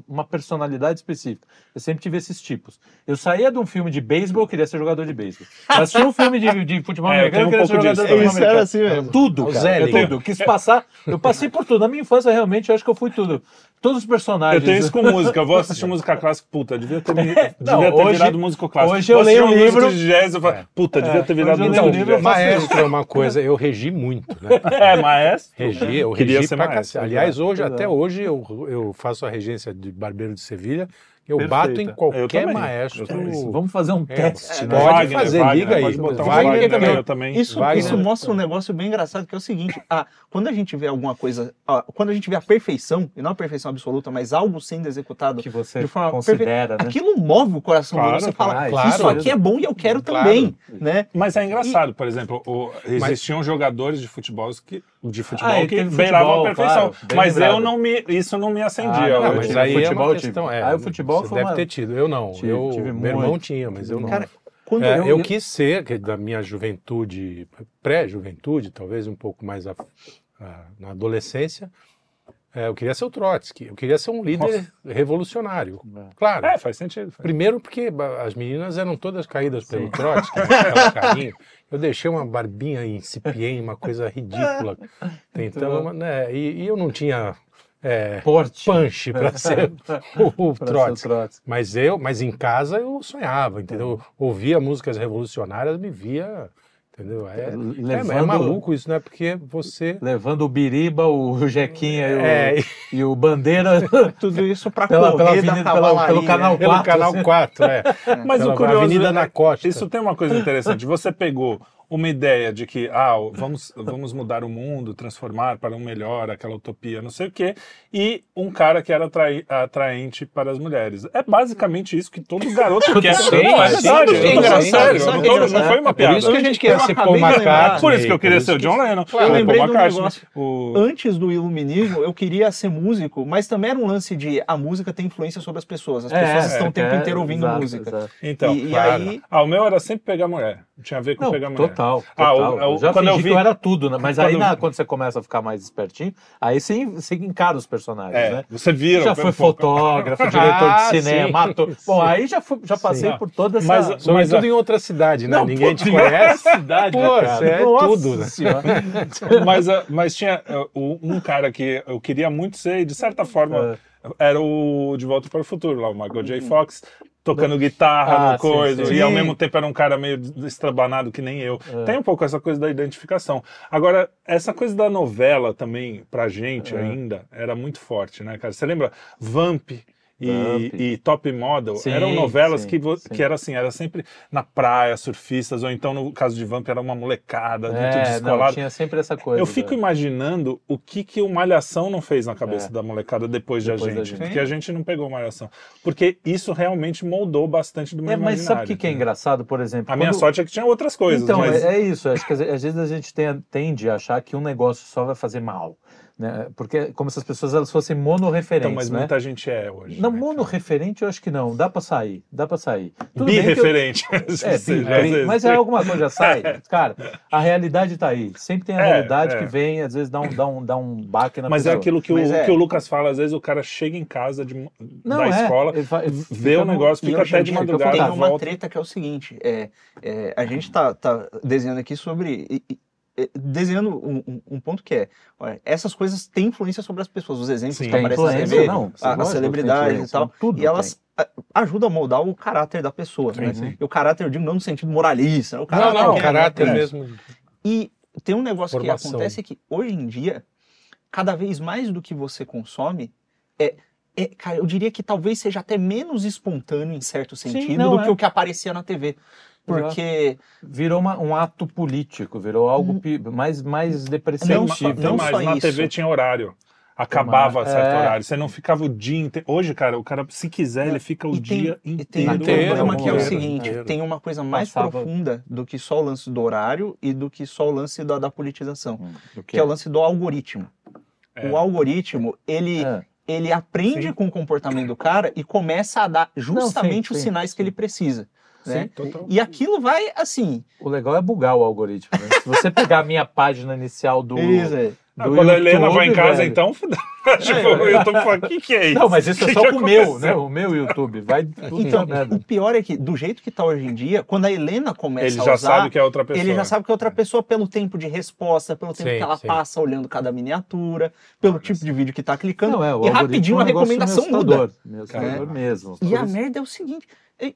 uma personalidade específica. Eu sempre tive esses tipos. Eu saía de um filme de beisebol, eu queria ser jogador de beisebol. Eu assistia um filme de, de futebol É, eu americano, eu um queria ser jogador disso de futebol Isso era americano. assim mesmo. Tudo, cara. Eu, tudo. Quis passar. Eu passei por tudo. Na minha infância, realmente, eu acho que eu fui tudo. Todos os Eu personagens. tenho isso com música, eu vou assistir música clássica, puta, devia ter, devia Não, ter hoje- virado músico clássico. hoje eu leio um livro- de jazz, eu falo, puta, devia É, ter virado eu um de livro, eu jazz. Maestro é uma coisa, eu regi muito, né? É, maestro. Regi, eu Queria regi ser pra maestro, cacete. Aliás, hoje, exato. até hoje, eu, eu faço a regência de barbeiro de Sevilha. Eu Perfeita. bato em qualquer maestro. Eu. Vamos fazer um É, teste. é, né? Pode Wagner, fazer, Wagner, liga aí. Pode botar um Wagner Wagner, também. também, eu também. Isso, Wagner. isso mostra um negócio bem engraçado, que é o seguinte, ah, quando a gente vê alguma coisa, ah, quando a gente vê a perfeição, e não a perfeição absoluta, mas algo sendo executado, Que você De forma considera, né? aquilo move o coração Claro, do você fala, claro, isso aqui é bom e eu quero Claro. também, né? Mas é engraçado, por exemplo, o- existiam jogadores de futebol que, de futebol Ah, que futebol, a perfeição. claro, mas lembrado. eu não me, isso não me acendia. Ah, não, Não, mas aí é futebol, tive. questão. É, Aí o futebol deve uma- ter tido. Eu não. Tive- eu, tive meu irmão muito. tinha, mas eu não. Cara, quando É, eu, eu, quis ser, que da minha juventude, pré-juventude, talvez um pouco mais a- a- na adolescência, é, eu queria ser o Trotsky, eu queria ser um líder revolucionário. Claro. É, faz sentido. faz- Primeiro porque as meninas eram todas caídas pelo Trotsky, né, aquela. Eu deixei uma barbinha incipiente, uma coisa ridícula. Então, né, e, e eu não tinha é, Porte. punch para ser o, o. Mas eu, mas em casa eu sonhava, entendeu? Ouvia músicas revolucionárias, me via, entendeu? É, é, Levando- é maluco isso, né? Porque você Levando o Biriba, o Jequinha e o, É, e- e o Bandeira tudo isso pra pela, pela avenida, da pela- pelo canal pelo 4. canal assim. 4, é. Mas Pela o curioso Avenida é- na Costa. Isso tem uma coisa interessante. Você pegou uma ideia de que ah, vamos, vamos mudar o mundo, transformar para um melhor, aquela utopia, não sei o quê, e um cara que era atrai- atraente para as mulheres. É basicamente isso que todo garoto quer. Sim, não, é verdade, sim, sério, sim, eu não, foi uma Por piada. isso que a gente quer Eu ser Paul. McCartney. Por isso que eu queria por ser o John Lennon. Eu lembrei McCartney, negócio. o- Antes do iluminismo, eu queria ser músico, mas também era um lance de a música tem influência sobre as pessoas. As pessoas estão o tempo é, inteiro ouvindo música. Então, e, aí, ah, o meu era sempre pegar mulher. Tinha a ver com Não, pegar mulher. total, Ah, o- total. o- Eu já quando eu vi- que eu era tudo, né? Mas quando aí eu na- quando você começa a ficar mais espertinho, aí você, você encara os personagens, É, né? você vira. Já foi pô, fotógrafo, diretor Ah, de cinema, sim, ator. sim. Bom, aí já, fui- já passei Sim. por toda essa... Mas- Sobretudo a- em outra cidade, né? Não, Ninguém pô, te conhece. cidade, Pô, cara. você é Nossa tudo, né? Mas, ah, mas tinha ah, o- um cara que eu queria muito ser, e de certa forma É. era o De Volta para o Futuro, lá, o Michael J. Fox. Tocando guitarra Ah, no coisa, sim, e sim. ao Sim. mesmo tempo era um cara meio estrabanado que nem eu. É. Tem um pouco essa coisa da identificação. Agora, essa coisa da novela também, pra gente É. ainda, era muito forte, né, cara? Você lembra Vamp? E, e Top Model Sim, eram novelas sim, que, sim. que era assim, era sempre na praia, surfistas, ou então no caso de Vamp era uma molecada, muito É, não, descolada. tinha sempre essa coisa. Eu fico imaginando o que, que o Malhação não fez na cabeça É. da molecada depois, de Depois a da gente. Porque a gente não pegou Malhação. Porque isso realmente moldou bastante do meu É, mas sabe o que, que é engraçado, por exemplo? A minha Quando- sorte é que tinha outras coisas, Então, mas... é, é isso. Acho que às às vezes a gente tem- tende a achar que um negócio só vai fazer mal. Né? Porque é como se as pessoas elas fossem monorreferentes. Então, mas né? muita gente é hoje. Não, né, cara? monorreferente eu acho que não. Dá pra sair. Dá pra sair. Tudo que eu- Birreferente. É, Sim, bi, vezes. mas é alguma coisa já sai. Cara, a realidade tá aí. Sempre tem a É, realidade é. que vem, às vezes dá um, dá um, dá um baque na Mas é pessoa. aquilo que o, Mas é. que o Lucas fala, às vezes o cara chega em casa de, Não, da é, escola, vê o negócio, fica até de madrugada, Tem uma volta. treta que é o seguinte: é, é, a gente tá, tá desenhando aqui sobre. e- desenhando um, um- um ponto que é: olha, essas coisas têm influência sobre as pessoas, os exemplos Sim. que Tem aparecem na TV, não, a- tem celebridades e tal, tudo e elas a- ajudam a moldar o caráter da pessoa. né? sim. E o caráter, eu digo, não no sentido moralista, o Não, caráter. não, que o é- caráter é. mesmo. E tem um negócio Formação. que acontece que hoje em dia, cada vez mais do que você consome, é, é, cara, eu diria que talvez seja até menos espontâneo em certo sentido não, do é. que o que aparecia na TV. Porque Virou uma- um ato político, virou algo pi- mais, mais Não depreciativo. só- Tem não mais, só na isso. TV tinha horário. Acabava Tomara. certo É. horário. Você não ficava o dia inteiro. Hoje, cara, o cara, se quiser, ele fica o E tem- dia E tem inteiro. um Inteiro, problema que é o inteiro, seguinte: inteiro. tem uma coisa mais Passava- profunda do que só o lance do horário e do que só o lance da, da politização, Hum, que é o lance do algoritmo. É. O algoritmo, ele, É. ele aprende Sim. com o comportamento do cara e começa a dar justamente sim, os sim, sinais que ele precisa. Né? Sim, total. E aquilo vai assim. O legal é bugar o algoritmo. né? Se você pegar a minha página inicial do. Isso, é. Ah, do quando a Helena vai em casa, velho. então, tipo, o YouTube fala, o que, que é isso? Não, mas isso é Que só que com o meu, né? O meu YouTube. Vai tudo Então, merda. o pior é que, do jeito que tá hoje em dia, quando a Helena começa Ele a já usar, sabe que é outra pessoa. ele já sabe que é outra pessoa pelo tempo de resposta, pelo tempo Sim, que ela sim. passa olhando cada miniatura, pelo tipo de vídeo que tá clicando. Não, é, o e rapidinho é a um recomendação muda. meio assustador mesmo. E a merda é o seguinte: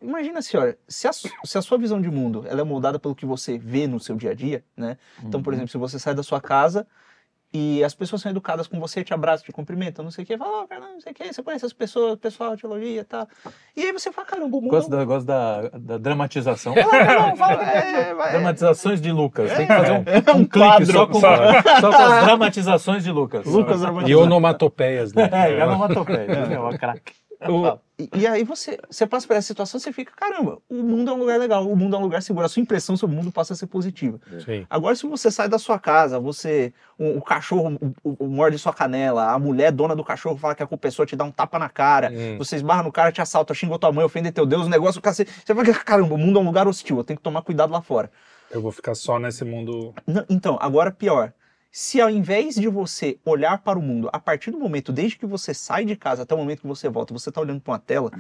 imagina assim, olha, se a, se a sua visão de mundo ela é moldada pelo que você vê no seu dia a dia, né? Então, por Uhum. exemplo, se você sai da sua casa e as pessoas são educadas com você, te abraçam, te cumprimentam, não sei o quê, fala, ó, cara, não sei o quê, você conhece as pessoas, o pessoal te elogia e tal. E aí você fala, caramba, o mundo. Gosto, da, gosto da, da dramatização. Não, fala, é, vai- Dramatizações de Lucas. Tem que fazer um, É um um clipe quadro, só com, só com as dramatizações de Lucas. Lucas E dramatizando. onomatopeias, né? É, onomatopeia. É uma craque. O- e, e aí você, você passa por essa situação, você fica, caramba, o mundo é um lugar legal, o mundo é um lugar seguro, a sua impressão sobre o mundo passa a ser positiva. Sim. Agora, se você sai da sua casa, você. O, o cachorro o, o- morde sua canela, a mulher dona do cachorro fala que a culpa é sua, te dá um tapa na cara, Hum. você esbarra no cara, te assalta, xinga tua mãe, ofende teu Deus, o negócio, cacete. Você vai ficar, caramba, o mundo é um lugar hostil, eu tenho que tomar cuidado lá fora. Eu vou ficar só nesse mundo. Não, então, agora pior. Se ao invés de você olhar para o mundo, a partir do momento, desde que você sai de casa até o momento que você volta, você está olhando para uma tela,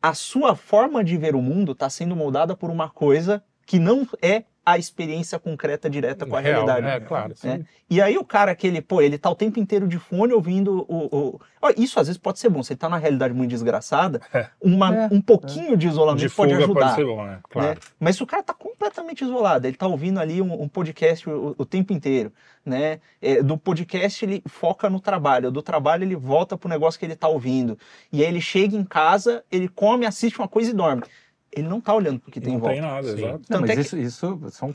a sua forma de ver o mundo está sendo moldada por uma coisa que não é a experiência concreta direta com a Real, realidade. É, claro. né? E aí o cara que ele, pô, ele tá o tempo inteiro de fone ouvindo o. o- isso às vezes pode ser bom. Se ele tá numa realidade muito desgraçada, É. uma, É, um pouquinho de isolamento De pode ajudar. pode ser bom, né? né? Claro. Mas se o cara tá completamente isolado, ele tá ouvindo ali um, um podcast o, o tempo inteiro, né? É, do podcast ele foca no trabalho, do trabalho ele volta pro negócio que ele tá ouvindo. E aí ele chega em casa, ele come, assiste uma coisa e dorme. Ele não tá olhando pro que tem em Não volta. tem nada, exato. Não, mas é que- isso, isso são.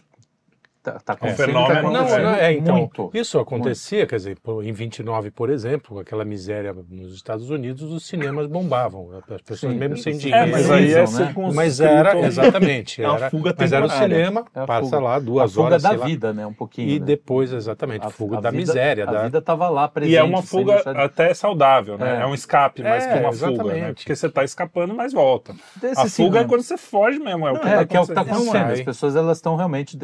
Tá, tá um acontecendo, fenômeno, tá Não, não, é, então, muito. isso acontecia, quer dizer, em 29, por exemplo, aquela miséria nos Estados Unidos, os cinemas bombavam, as pessoas Sim, mesmo sem dinheiro. É, mas aí é né? Mas era, exatamente, É era, fuga mas era o cinema, É a passa fuga. lá a duas fuga horas, da lá, vida, né? Um pouquinho. e né? depois, exatamente, A- fuga a da vida- miséria. A da... vida tava lá presente. E é uma fuga de- até saudável, né? É. É, um escape mais É, que uma fuga, né? Porque você tá escapando, mas volta. Desse A fuga é quando você foge mesmo. É o que, É, tá que é está acontecendo. As pessoas elas estão realmente.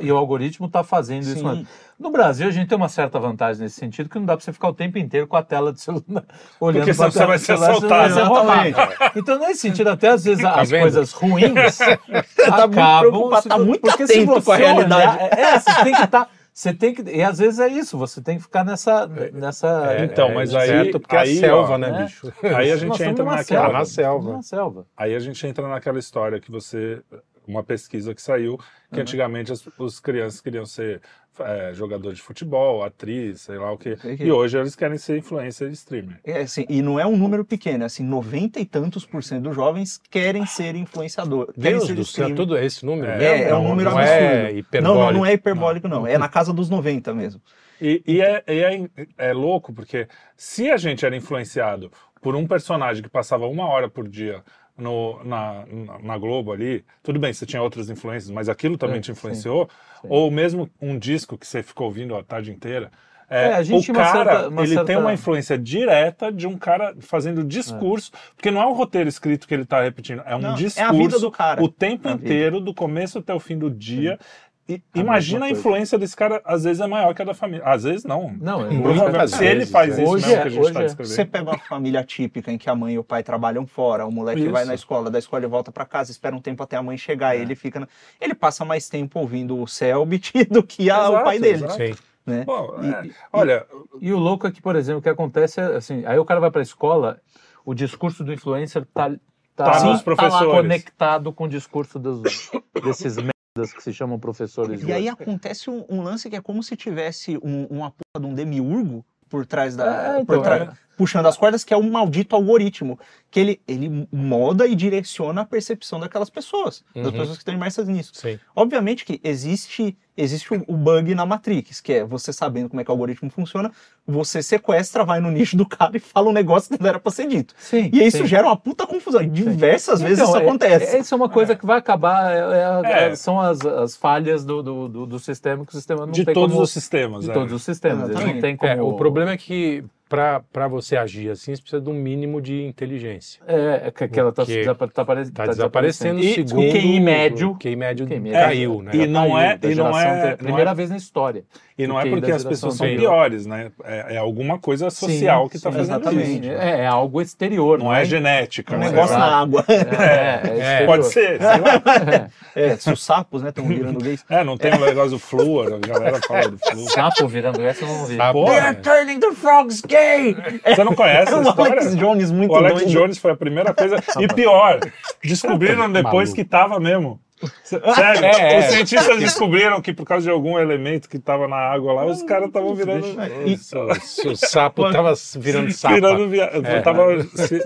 E o algoritmo está fazendo isso. Sim. mesmo. No Brasil, a gente tem uma certa vantagem nesse sentido, que não dá para você ficar o tempo inteiro com a tela do celular olhando Porque senão você vai ser assaltado. você. Então, nesse sentido, até às vezes as vendo? coisas ruins tá muito acabam. preocupado, tá muito porque se atento com a você realidade. olhar- é, você tem que estar. Você tem que. E às vezes é isso, você tem que ficar nessa. nessa É, Então, é mas aí- certo, porque aí, é a selva, ó, né, né? bicho? Aí a gente entra naquela. Tá na selva. Na selva. Aí a gente entra naquela história que você. Uma pesquisa que saiu, que Uhum. antigamente as, os crianças queriam ser é, jogador de futebol, atriz, sei lá o que- E hoje eles querem ser influencer e streamer. É, assim, e não é um número pequeno, é assim, 90 e tantos por cento dos jovens querem ser influenciador. querem Deus ser do céu, streamer. tudo esse número? É? É, é um Não, número não absurdo. é não, não, hiperbólico. não é hiperbólico, não. É na casa dos 90 mesmo. E, e é, e é, é louco, porque se a gente era influenciado por um personagem que passava uma hora por dia no, na, na, Globo ali, tudo bem, você tinha outras influências, mas aquilo também É, te influenciou, sim. ou mesmo um disco que você ficou ouvindo a tarde inteira. é, É, a gente o cara, certa- ele tem certa- uma influência direta de um cara fazendo discurso, porque não é um roteiro escrito que ele está repetindo, é um Não, é a discurso vida do cara. o tempo É a vida. inteiro, do começo até o fim do dia. E A imagina a influência desse cara, às vezes é maior que a da família. Às vezes não. Não, é Provavelmente, se ele vezes, faz é. isso Hoje mesmo é- que a gente hoje está é. descrevendo. Você pega uma família típica em que a mãe e o pai trabalham fora, o moleque Isso. vai na escola, da escola ele volta pra casa, espera um tempo até a mãe chegar, ele fica. na- Ele passa mais tempo ouvindo o Selbit do que a- o Exato, pai dele. exato. Sim. Né? E- é, e- olha, E o louco é que, por exemplo, o que acontece é assim, aí o cara vai pra escola, o discurso do influencer tá, tá, Tá lá- nos professores. conectado com o discurso dos, desses que se chamam professores. E aí acontece um, um lance que é como se tivesse um, uma porra de um demiurgo por trás da. É, então, por trás- é. Puxando as cordas, que é um maldito algoritmo. Que ele, ele molda e direciona a percepção daquelas pessoas, das Uhum. pessoas que estão imersas nisso. Sim. Obviamente que existe, existe o, o bug na Matrix, que é você sabendo como é que o algoritmo funciona, você sequestra, vai no nicho do cara e fala um negócio que não era pra ser dito. Sim, E isso sim. gera uma puta confusão. Diversas vezes Então, isso é- acontece. é- Isso é uma coisa que vai acabar, é- é É. são as, as falhas do, do, do, do sistema, que o sistema não de tem todos como... os sistemas. de é. todos os sistemas. Não tem como... É, o problema é que para você agir assim, você precisa de um mínimo de inteligência. É, é que que ela está Porque desaparecendo. Tá desaparecendo E segundo... o QI médio- O QI médio QI médio caiu, né? E não é- da e não geração é- Primeira não é- vez na história. E não é porque as pessoas são anterior. piores, né? É, é alguma coisa social que está sim, fazendo exatamente. isso. É, é algo exterior. Não é genética. um negócio na Exato. água. É, é, É. Pode ser, sei lá. É, se os sapos, né, estão virando gays. É, não tem o negócio do flúor, a galera fala do flúor. Sapo virando essa, eu não vi. Sapo, Porra. é. turning the frogs gay! Você não conhece É o história? Alex Jones muito O Alex doido. Jones foi a primeira coisa. E pior, descobriram depois Maluco. que tava mesmo. Sério, É, é. os cientistas descobriram que por causa de algum elemento que tava na água lá, os caras estavam virando. Se o- sapo tava virando sapo. Virando via... É. tava... se-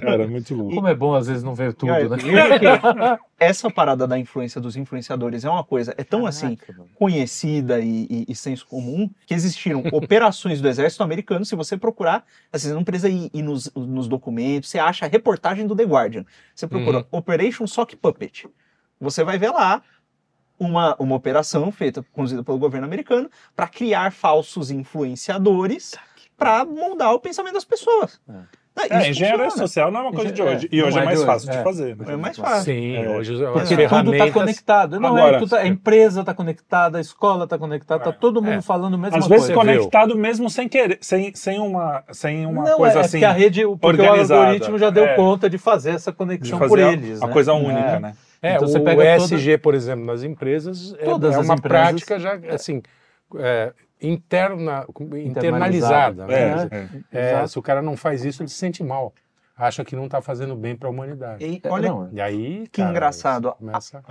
Cara, muito louco. Como é bom às vezes não ver tudo, né? essa parada da influência dos influenciadores é uma coisa, é tão assim mano. conhecida e, e- e senso comum que existiram operações do exército americano. Se você procurar, assim, você não precisa ir, ir nos, nos documentos, você acha a reportagem do The Guardian. Você procura Uhum. Operation Sock Puppet. Você vai ver lá uma, uma operação feita, conduzida pelo governo americano, para criar falsos influenciadores para moldar o pensamento das pessoas. É. É, isso engenharia funciona. social não é uma coisa de É, hoje. E hoje é é mais fácil hoje, de é. fazer. né? É mais fácil. Sim, É. hoje as Porque tudo está ferramentas... conectado. Não, Agora- é, tudo, a empresa está conectada, a escola está conectada, está todo mundo É. falando a mesma Às vezes coisa. Você viu. conectado mesmo sem querer, sem, sem uma, sem uma não, coisa é, assim. porque a rede, porque o algoritmo já deu É. conta de fazer essa de conexão fazer por eles. a né? coisa única, É. né? É, Então o você pega toda- ESG, por exemplo, nas empresas, é, Todas é uma empresas- prática já, assim, é, interna, internalizada. né? É, né? é. É, se o cara não faz isso, ele se sente mal. Acha que não está fazendo bem para a humanidade. E É, olha não, E aí, Que cara, engraçado. Começa...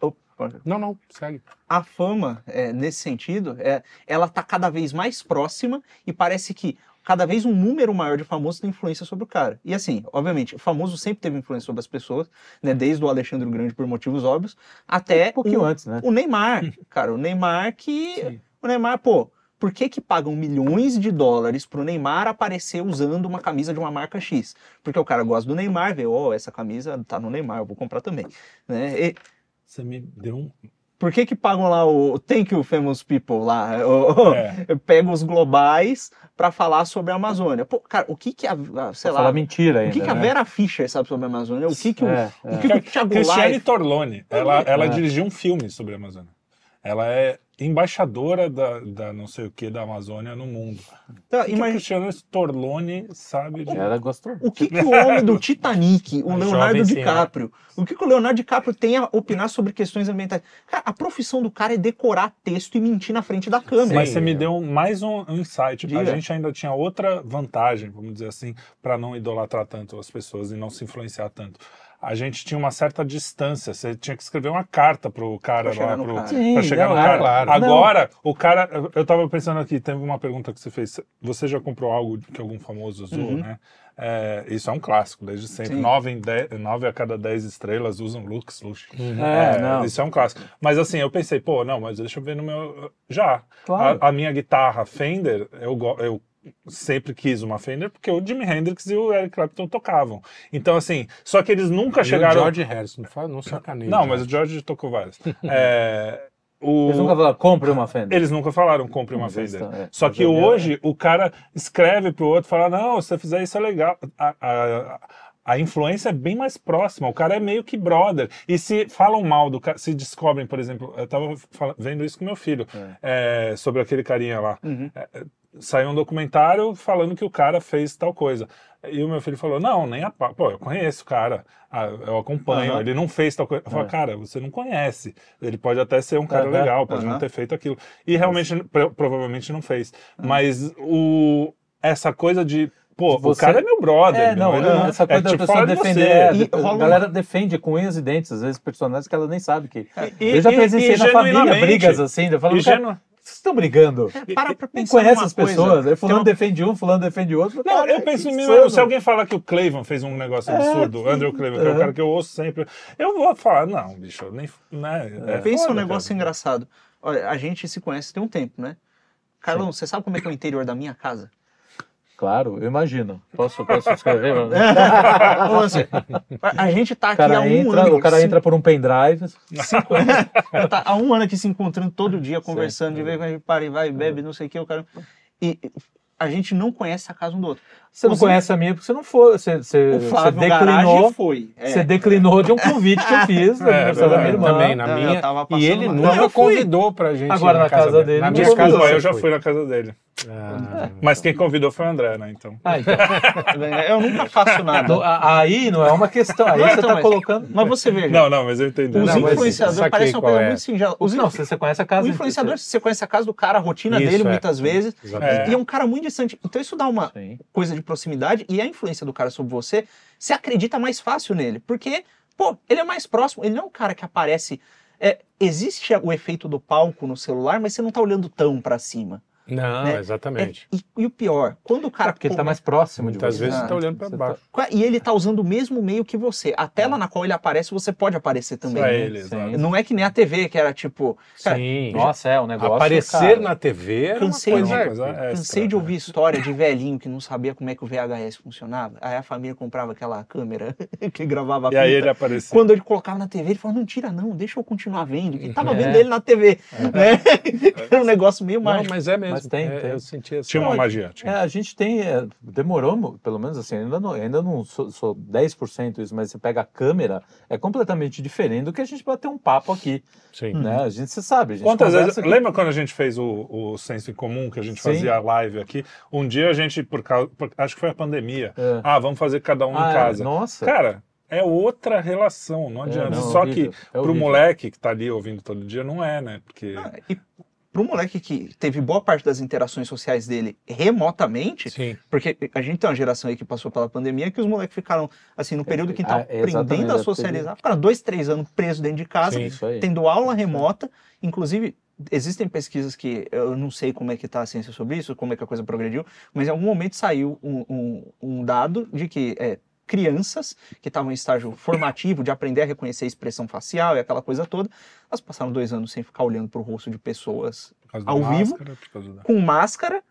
Opa. Não, não, segue. a fama, é, nesse sentido, é, ela está cada vez mais próxima e parece que cada vez um número maior de famosos tem influência sobre o cara. E assim, obviamente, o famoso sempre teve influência sobre as pessoas, né? Desde o Alexandre o Grande por motivos óbvios, até um pouquinho o, antes, né? o Neymar, cara, o Neymar que Sim. o Neymar, pô, por que que pagam milhões de dólares pro Neymar aparecer usando uma camisa de uma marca X? Porque o cara gosta do Neymar, vê, ó, essa camisa tá no Neymar, eu vou comprar também, né? E- Você me deu um. Por que que pagam lá o Thank You Famous People lá? o- É. Pegam os globais pra falar sobre a Amazônia. Pô, cara, o que que a, a- sei Pra lá, mentira ainda, o que que a né? Vera Fischer sabe sobre a Amazônia? O que que o, É, o, é. que que o Thiago Cristiane Life... Torlone, ela, ela É. dirigiu um filme sobre a Amazônia. Ela é embaixadora da, da não sei o que da Amazônia no mundo. Tá, O que, imagina- Cristiano Storlone sabe de... Ela gostou. O que, que o homem do Titanic, o A Leonardo jovem senhora. DiCaprio, o que, que o Leonardo DiCaprio tem a opinar sobre questões ambientais? Cara, a profissão do cara é decorar texto e mentir na frente da câmera. Mas Sim, você me deu mais um, um insight. A Diga. gente ainda tinha outra vantagem, vamos dizer assim, para não idolatrar tanto as pessoas e não se influenciar tanto. A gente tinha uma certa distância. Você tinha que escrever uma carta pro cara Pra chegar lá, no pro, cara. Sim, pra chegar não, no é, cara. claro. Agora, o cara. eu- Eu tava pensando aqui, teve uma pergunta que você fez. Você já comprou algo que algum famoso usou, Uhum. né? É, isso é um clássico, desde sempre. Sim. Nove, em dez- nove a cada dez estrelas usam Lux Luxo. É, não. Isso é um clássico. Mas assim, eu pensei, pô, não, mas deixa eu ver no meu. Já. Claro. A, a minha guitarra Fender, eu, eu sempre quis uma Fender porque o Jimi Hendrix e o Eric Clapton tocavam. Então, assim, só que eles nunca E chegaram. o George Harrison, não, fala, não sacaneia. Não, mas o George tocou várias. É, o... Eles nunca falaram, compre uma Fender. Eles nunca falaram compre uma Fender. estão- é. Só que é hoje o cara escreve pro outro, fala, não, se você fizer isso é legal. A, a, a influência é bem mais próxima, o cara é meio que brother. E se falam mal do cara, se descobrem, por exemplo, eu tava vendo isso com meu filho, é, sobre aquele carinha lá. Uhum. É, é, saiu um documentário falando que o cara fez tal coisa. E o meu filho falou: Não, nem a pau. Pô, eu conheço o cara, ah, eu acompanho, Aham. ele não fez tal coisa. Eu falo, É. cara, você não conhece. Ele pode até ser um cara legal, pode aham. não ter feito aquilo. E realmente, pro- provavelmente não fez. Mas o, essa coisa de. Pô, o Você- cara é meu brother. É, meu, não, ele essa é coisa da tipo pessoa defender. você. é, E rola a uma- galera defende com unhas e dentes, às vezes, personagens que ela nem sabe que. E- eu já presenciei e na família brigas assim, eu falando, E cara, genu- vocês estão brigando. Para pra pensar conhece numa as coisa. pessoas, aí fulano uma- defende um, fulano defende outro. Não, cara, eu penso em que mim mesmo. Se alguém falar que o Cleveland fez um negócio absurdo, o Andrew Cleveland, que é o É. cara que eu ouço sempre, eu vou falar, não, bicho, eu nem. Né, é Pensa um negócio cara. engraçado. Olha, a gente se conhece tem um tempo, né? Carlão, você sabe como é que é o interior da minha casa? Claro, eu imagino. Posso, posso escrever? assim, a gente tá O aqui há um entra, ano. o cara se- entra por um pendrive. cinco- tá há um ano aqui se encontrando todo dia, conversando, de vez em quando a gente para e vai, bebe, não sei o que, o cara. E a gente não conhece a casa um do outro. Você não conhece a minha porque você não foi. Você, você, O você Flávio declinou. Foi. é. Você declinou de um convite que eu fiz no É, aniversário da minha irmã. também, na minha. tava E ele mal. nunca convidou pra gente. Agora ir na casa dele, Na minha casa Desculpa, eu já fui na casa dele. Ah, Mas quem convidou foi o André, né? Então. Ah, então. Eu nunca faço nada. Aí não é uma questão. Aí Não, você então, está mas- colocando. Mas você veja, Não, não, mas eu entendi. os Não, influenciadores parecem uma coisa é. muito singela. Os, Não, você, conhece a casa. o influenciador, você conhece a casa do cara, a rotina Isso, dele é. muitas vezes. exatamente. E é um cara muito distante. Então isso dá uma Sim. coisa de proximidade e a influência do cara sobre você, você acredita mais fácil nele. Porque, pô, ele é mais próximo, ele não é um cara que aparece. é, existe o efeito do palco no celular, mas você não tá olhando tão pra cima. Não, né? exatamente. É, e, e o pior, quando o cara. É porque ele pô, está mais próximo de Muitas você. vezes você Ah, tá olhando pra Você baixo. E ele tá usando o mesmo meio que você. A tela na qual ele aparece, você pode aparecer também. Pra ele, Sim. exato. Não é que nem a TV, que era tipo. Cara, Sim. Nossa, é um negócio. Aparecer cara. na TV era uma Cansei coisa... de- Uma coisa extra, Cansei de né? ouvir história de velhinho que não sabia como é que o VHS funcionava. Aí a família comprava aquela câmera que gravava a E aí ele apareceu. Quando ele colocava na TV, ele falava, não tira não, deixa eu continuar vendo. E tava É. vendo ele na TV, né? Era um negócio meio Não, mágico. mas é mesmo. Mas tem, É, tem. Eu senti essa... Tinha uma Não, magia. Tinha. É, a gente tem, é, demorou, pelo menos assim, ainda não, ainda não sou, sou 10% isso, mas você pega a câmera, é completamente diferente do que a gente bater um papo aqui, Sim. né? A gente, você sabe, a gente Quantas vezes. aqui. Lembra quando a gente fez o, o Senso em Comum, que a gente Sim. fazia a live aqui? Um dia a gente, por causa. por- acho que foi a pandemia. É. Ah, vamos fazer cada um Ah, em é, casa. Nossa. Cara, é outra relação, não adianta. não, Só horrível, que é pro horrível. moleque que tá ali ouvindo todo dia, não é, né? Porque. E pro moleque que teve boa parte das interações sociais dele remotamente, Sim. porque a gente tem uma geração aí que passou pela pandemia que os moleques ficaram, assim, no período que estavam Ah, é, exatamente, aprendendo a é, socializar, ficaram dois, três anos presos dentro de casa, Sim. Tendo aula remota, inclusive existem pesquisas que eu não sei como é que está a ciência sobre isso, como é que a coisa progrediu, mas em algum momento saiu um, um- um dado de que é, crianças que estavam em estágio formativo de aprender a reconhecer a expressão facial e aquela coisa toda, elas passaram dois anos sem ficar olhando para o rosto de pessoas Ao vivo? máscara, da- com máscara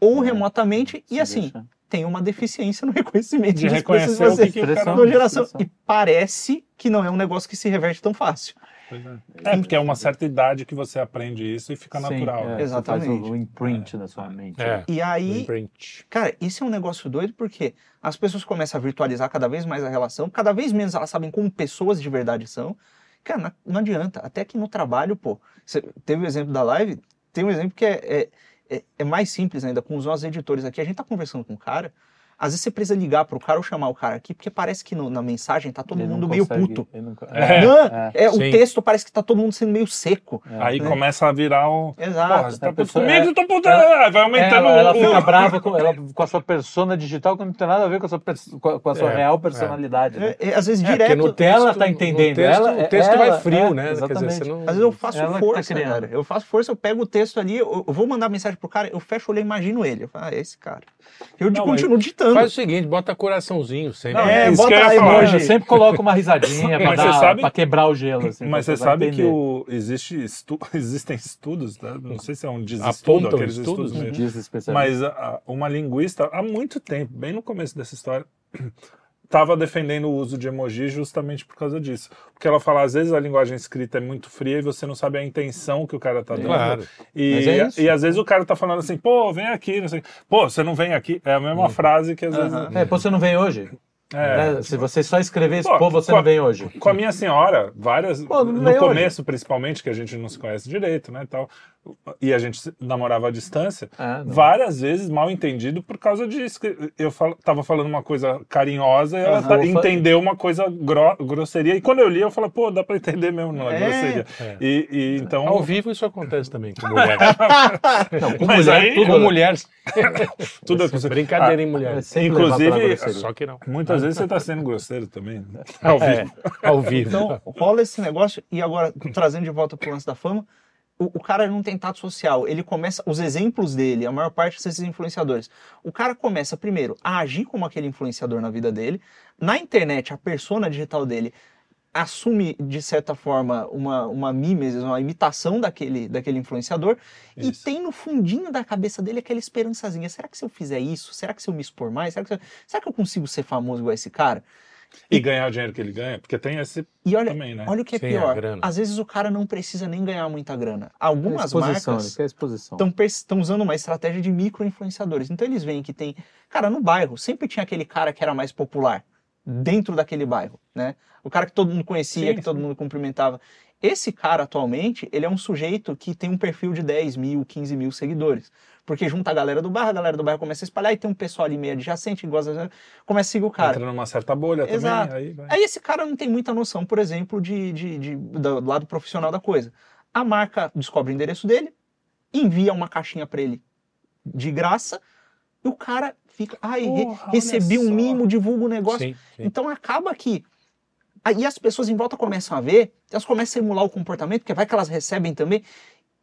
ou É, remotamente e assim deixa. tem uma deficiência no reconhecimento De de reconhecer o que, que o cara. Expressão. numa geração expressão. e parece que não é um negócio que se reverte tão fácil. Pois É, É, porque é uma certa idade que você aprende isso e fica Sim, natural. é, né? você Exatamente. faz o, o imprint na sua mente. É. E aí Imprint. Cara, isso é um negócio doido porque as pessoas começam a virtualizar cada vez mais a relação, cada vez menos elas sabem como pessoas de verdade são. Cara, não, não adianta. Até que no trabalho, pô, você teve o exemplo da live, tem um exemplo que é, é, é, é mais simples ainda, com os nossos editores aqui. A gente tá conversando com o cara, às vezes você precisa ligar pro cara ou chamar o cara aqui, porque parece que no- na mensagem tá todo Ele não mundo meio consegue- puto. ele não É, Não, é, é, o sim. texto parece que tá todo mundo sendo meio seco. é. Aí né? começa a virar um. Exato. Porra, você tá A puto pessoa- comigo, é- eu tô puto. Aí vai aumentando ela, ela o- fica brava com, ela, com a sua persona digital que não tem nada a ver com a sua, com a, sua É, real é. personalidade. né? É, é, às vezes É, porque direto. no texto, ela tá entendendo, o texto, ela- o texto vai ela- frio, é, né? Quer dizer, exatamente. você não... Às vezes eu faço Ela tá força, criando. cara. Eu faço força, eu pego o texto ali, eu, eu vou mandar mensagem pro cara, eu fecho o olho e imagino ele. Eu falo, ah, é esse cara. Eu continuo digitando. Faz o seguinte, bota coraçãozinho sempre. Não, É, isso bota aí, emoji. Eu sempre coloco uma risadinha pra, Mas dar, você sabe- pra quebrar o gelo. Assim, Mas você sabe entender. que o, existe estu- existem estudos, né? não sei se é um desestudo, Apontam aqueles estudos, estudos né? mesmo. Mas a- a- uma linguista, há muito tempo, bem no começo dessa história, estava defendendo o uso de emoji justamente por causa disso. Porque ela fala, às vezes a linguagem escrita é muito fria e você não sabe a intenção que o cara tá dando. Claro. E, Mas é isso. e às vezes o cara tá falando assim, pô, vem aqui, não sei. Pô, você não vem aqui. É a mesma frase que às vezes. É, pô, você não vem hoje? É. Né? Se você só escrever isso, Pô, pô, você a- não vem hoje. Com a minha senhora, várias. Pô, não no começo, principalmente, que a gente não se conhece direito, né? Tal, e a gente se- namorava à distância, É, não. várias vezes mal entendido por causa disso. Eu fal, tava falando uma coisa carinhosa e ela Aham. tá- entendeu uma coisa gro- grosseria. E quando eu li, eu falei, pô, dá pra entender mesmo na É. grosseria. É. E, e então. Ao vivo isso acontece também com mulher. Não, com Mas mulher, aí- tudo com mulher. tudo é brincadeira, Ah, em mulher. é sempre levar pela Inclusive. Só que não. Muitas vezes você tá sendo grosseiro também. Né? Ao É, vivo. ao vivo. Então, rola esse negócio, e agora, trazendo de volta pro lance da fama, o, o cara não tem tato social. Ele começa, os exemplos dele, a maior parte desses influenciadores, o cara começa primeiro a agir como aquele influenciador na vida dele. Na internet, a persona digital dele assume, de certa forma, uma, uma mimesis, uma imitação daquele, daquele influenciador, e Isso. tem no fundinho da cabeça dele aquela esperançazinha. Será que se eu fizer isso? Será que se eu me expor mais? Será que, eu- será que eu consigo ser famoso igual esse cara? E ganhar o dinheiro que ele ganha, porque tem esse E olha, também, né? Olha o que é Sim, a pior. Às vezes o cara não precisa nem ganhar muita grana. É Algumas marcas estão usando uma estratégia de micro-influenciadores. Então eles veem que tem. Cara, no bairro, sempre tinha aquele cara que era mais popular dentro daquele bairro, né? O cara que todo mundo conhecia, Sim, que todo mundo cumprimentava. Esse cara, atualmente, ele é um sujeito que tem um perfil de 10 mil, 15 mil seguidores. Porque junta a galera do bairro, a galera do bairro começa a espalhar, e tem um pessoal ali meio adjacente que gosta, começa a seguir o cara. Entra numa certa bolha Exato. também. Aí vai. Aí esse cara não tem muita noção, por exemplo, de, de- de- do lado profissional da coisa. A marca descobre o endereço dele, envia uma caixinha pra ele de graça, e o cara fica, ai, Porra, recebi um mimo, divulga o negócio. Sim, sim. Então acaba que. Aí as pessoas em volta começam a ver, elas começam a emular o comportamento, porque vai que elas recebem também.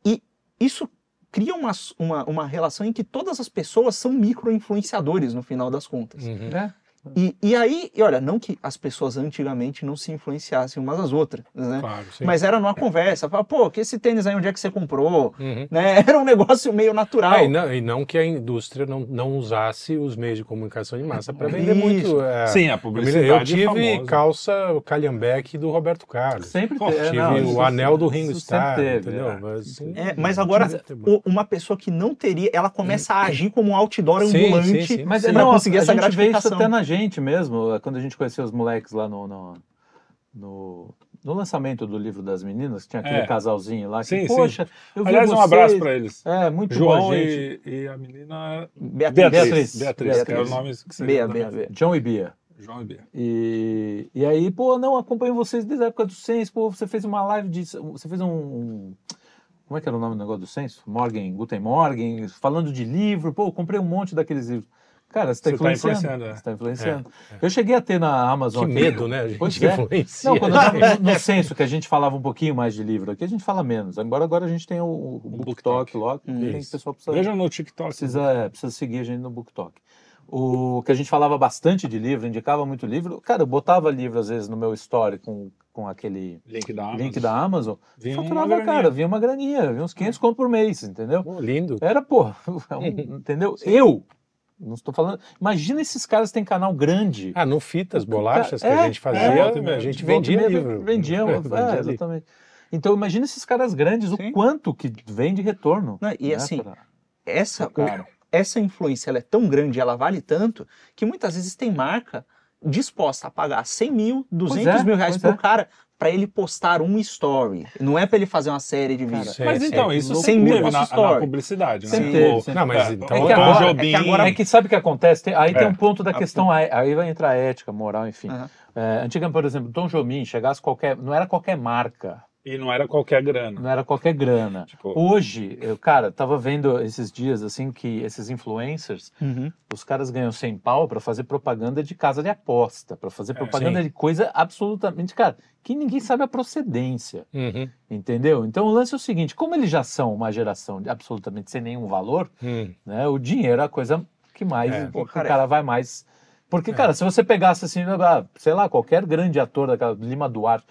E isso cria uma, uma, uma relação em que todas as pessoas são micro-influenciadores no final das contas. Uhum. né? E, e aí, e olha, não que as pessoas antigamente não se influenciassem umas às outras, né? Claro, sim. Mas era numa conversa, fala, pô, que esse tênis aí, onde é que você comprou? Uhum. Né? Era um negócio meio natural. Ah, e, não, e não que a indústria não, não usasse os meios de comunicação em massa para vender Isso. muito. é, Sim, a publicidade eu é tive famosa. calça calhambeque do Roberto Carlos. Sempre Pô, teve. tive não, o anel do Ringo Starr, sempre teve, entendeu? é. Mas, assim, É, mas agora, o- uma pessoa que não teria, ela começa a agir como um outdoor Sim, ambulante sim, sim. Mas pra não, conseguir a essa gente vê isso gratificação. até na gente mesmo, quando a gente conheceu os moleques lá no, no, no, no lançamento do livro das meninas, que tinha aquele É. casalzinho lá, que, Sim, sim. poxa, eu vi Aliás, um vocês. abraço pra eles. É, muito João gente. e, e a menina Beatriz. Beatriz. Beatriz. Beatriz, que é o nome que você Bea, Bea, Bea. John e Bia. João e Bia. E, e aí, pô, não, acompanho vocês desde a época do Senso, pô, você fez uma live de. Você fez um. um- Como é que era o nome do negócio do Senso? Morgan, Guten Morgen, falando de livro, pô, eu comprei um monte daqueles livros. Cara, você está Você tá influenciando. influenciando, é. Você está influenciando. Eu cheguei a ter na Amazon. Que aqui- medo, né? A gente Pois é. influencia. Não, quando eu tava no, no censo que a gente falava um pouquinho mais de livro, aqui a gente fala menos. Embora agora a gente tenha o, o, O Book Book logo, Hum. que tem Isso. o pessoal precisa, Veja no TikTok. precisa, é, precisa seguir a gente no Book Talk. O que a gente falava bastante de livro, indicava muito livro. Cara, eu botava livro às vezes no meu story com, com aquele Link da Amazon. link da Amazon. Vinha faturava, cara, vinha uma graninha, vinha uns 500 conto por mês, entendeu? Pô, lindo. Era, pô, é um- entendeu? Eu, não estou falando. Imagina esses caras que têm canal grande. Ah, no Fitas, bolachas que É, a gente fazia, é, a gente e vendia livro. Vendia, Vendia é, exatamente. Então imagina esses caras grandes, Sim. o quanto que vem de retorno. Não, e né, assim, pra- essa, essa influência ela é tão grande, ela vale tanto, que muitas vezes tem marca disposta a pagar 100 mil, 200 é, mil reais pro é. cara pra ele postar um story. Não é pra ele fazer uma série de vídeos. Sim, Mas então, isso Cem sempre mil teve na, na publicidade, né? Teve, Não, mas é, então- o É que Tom agora- Jobim, é que agora- É que sabe o que acontece? Tem- aí tem É. um ponto da questão, aí, aí vai entrar ética, moral, enfim. É, antigamente, por exemplo, Tom Jobim chegasse qualquer. Não era qualquer marca, E não era qualquer grana. não era qualquer grana. Tipo, Hoje, eu, cara, tava vendo esses dias assim que esses influencers, Uhum. os caras ganham 100 pau pra fazer propaganda de casa de aposta, pra fazer propaganda sim. de coisa absolutamente, cara, que ninguém sabe a procedência. Uhum. Entendeu? Então o lance é o seguinte: como eles já são uma geração de absolutamente sem nenhum valor, Hum. né? O dinheiro é a coisa que mais É. que Pô, o cara, cara vai mais. Porque, cara, se você pegasse assim, ah, sei lá, qualquer grande ator daquela Lima Duarte,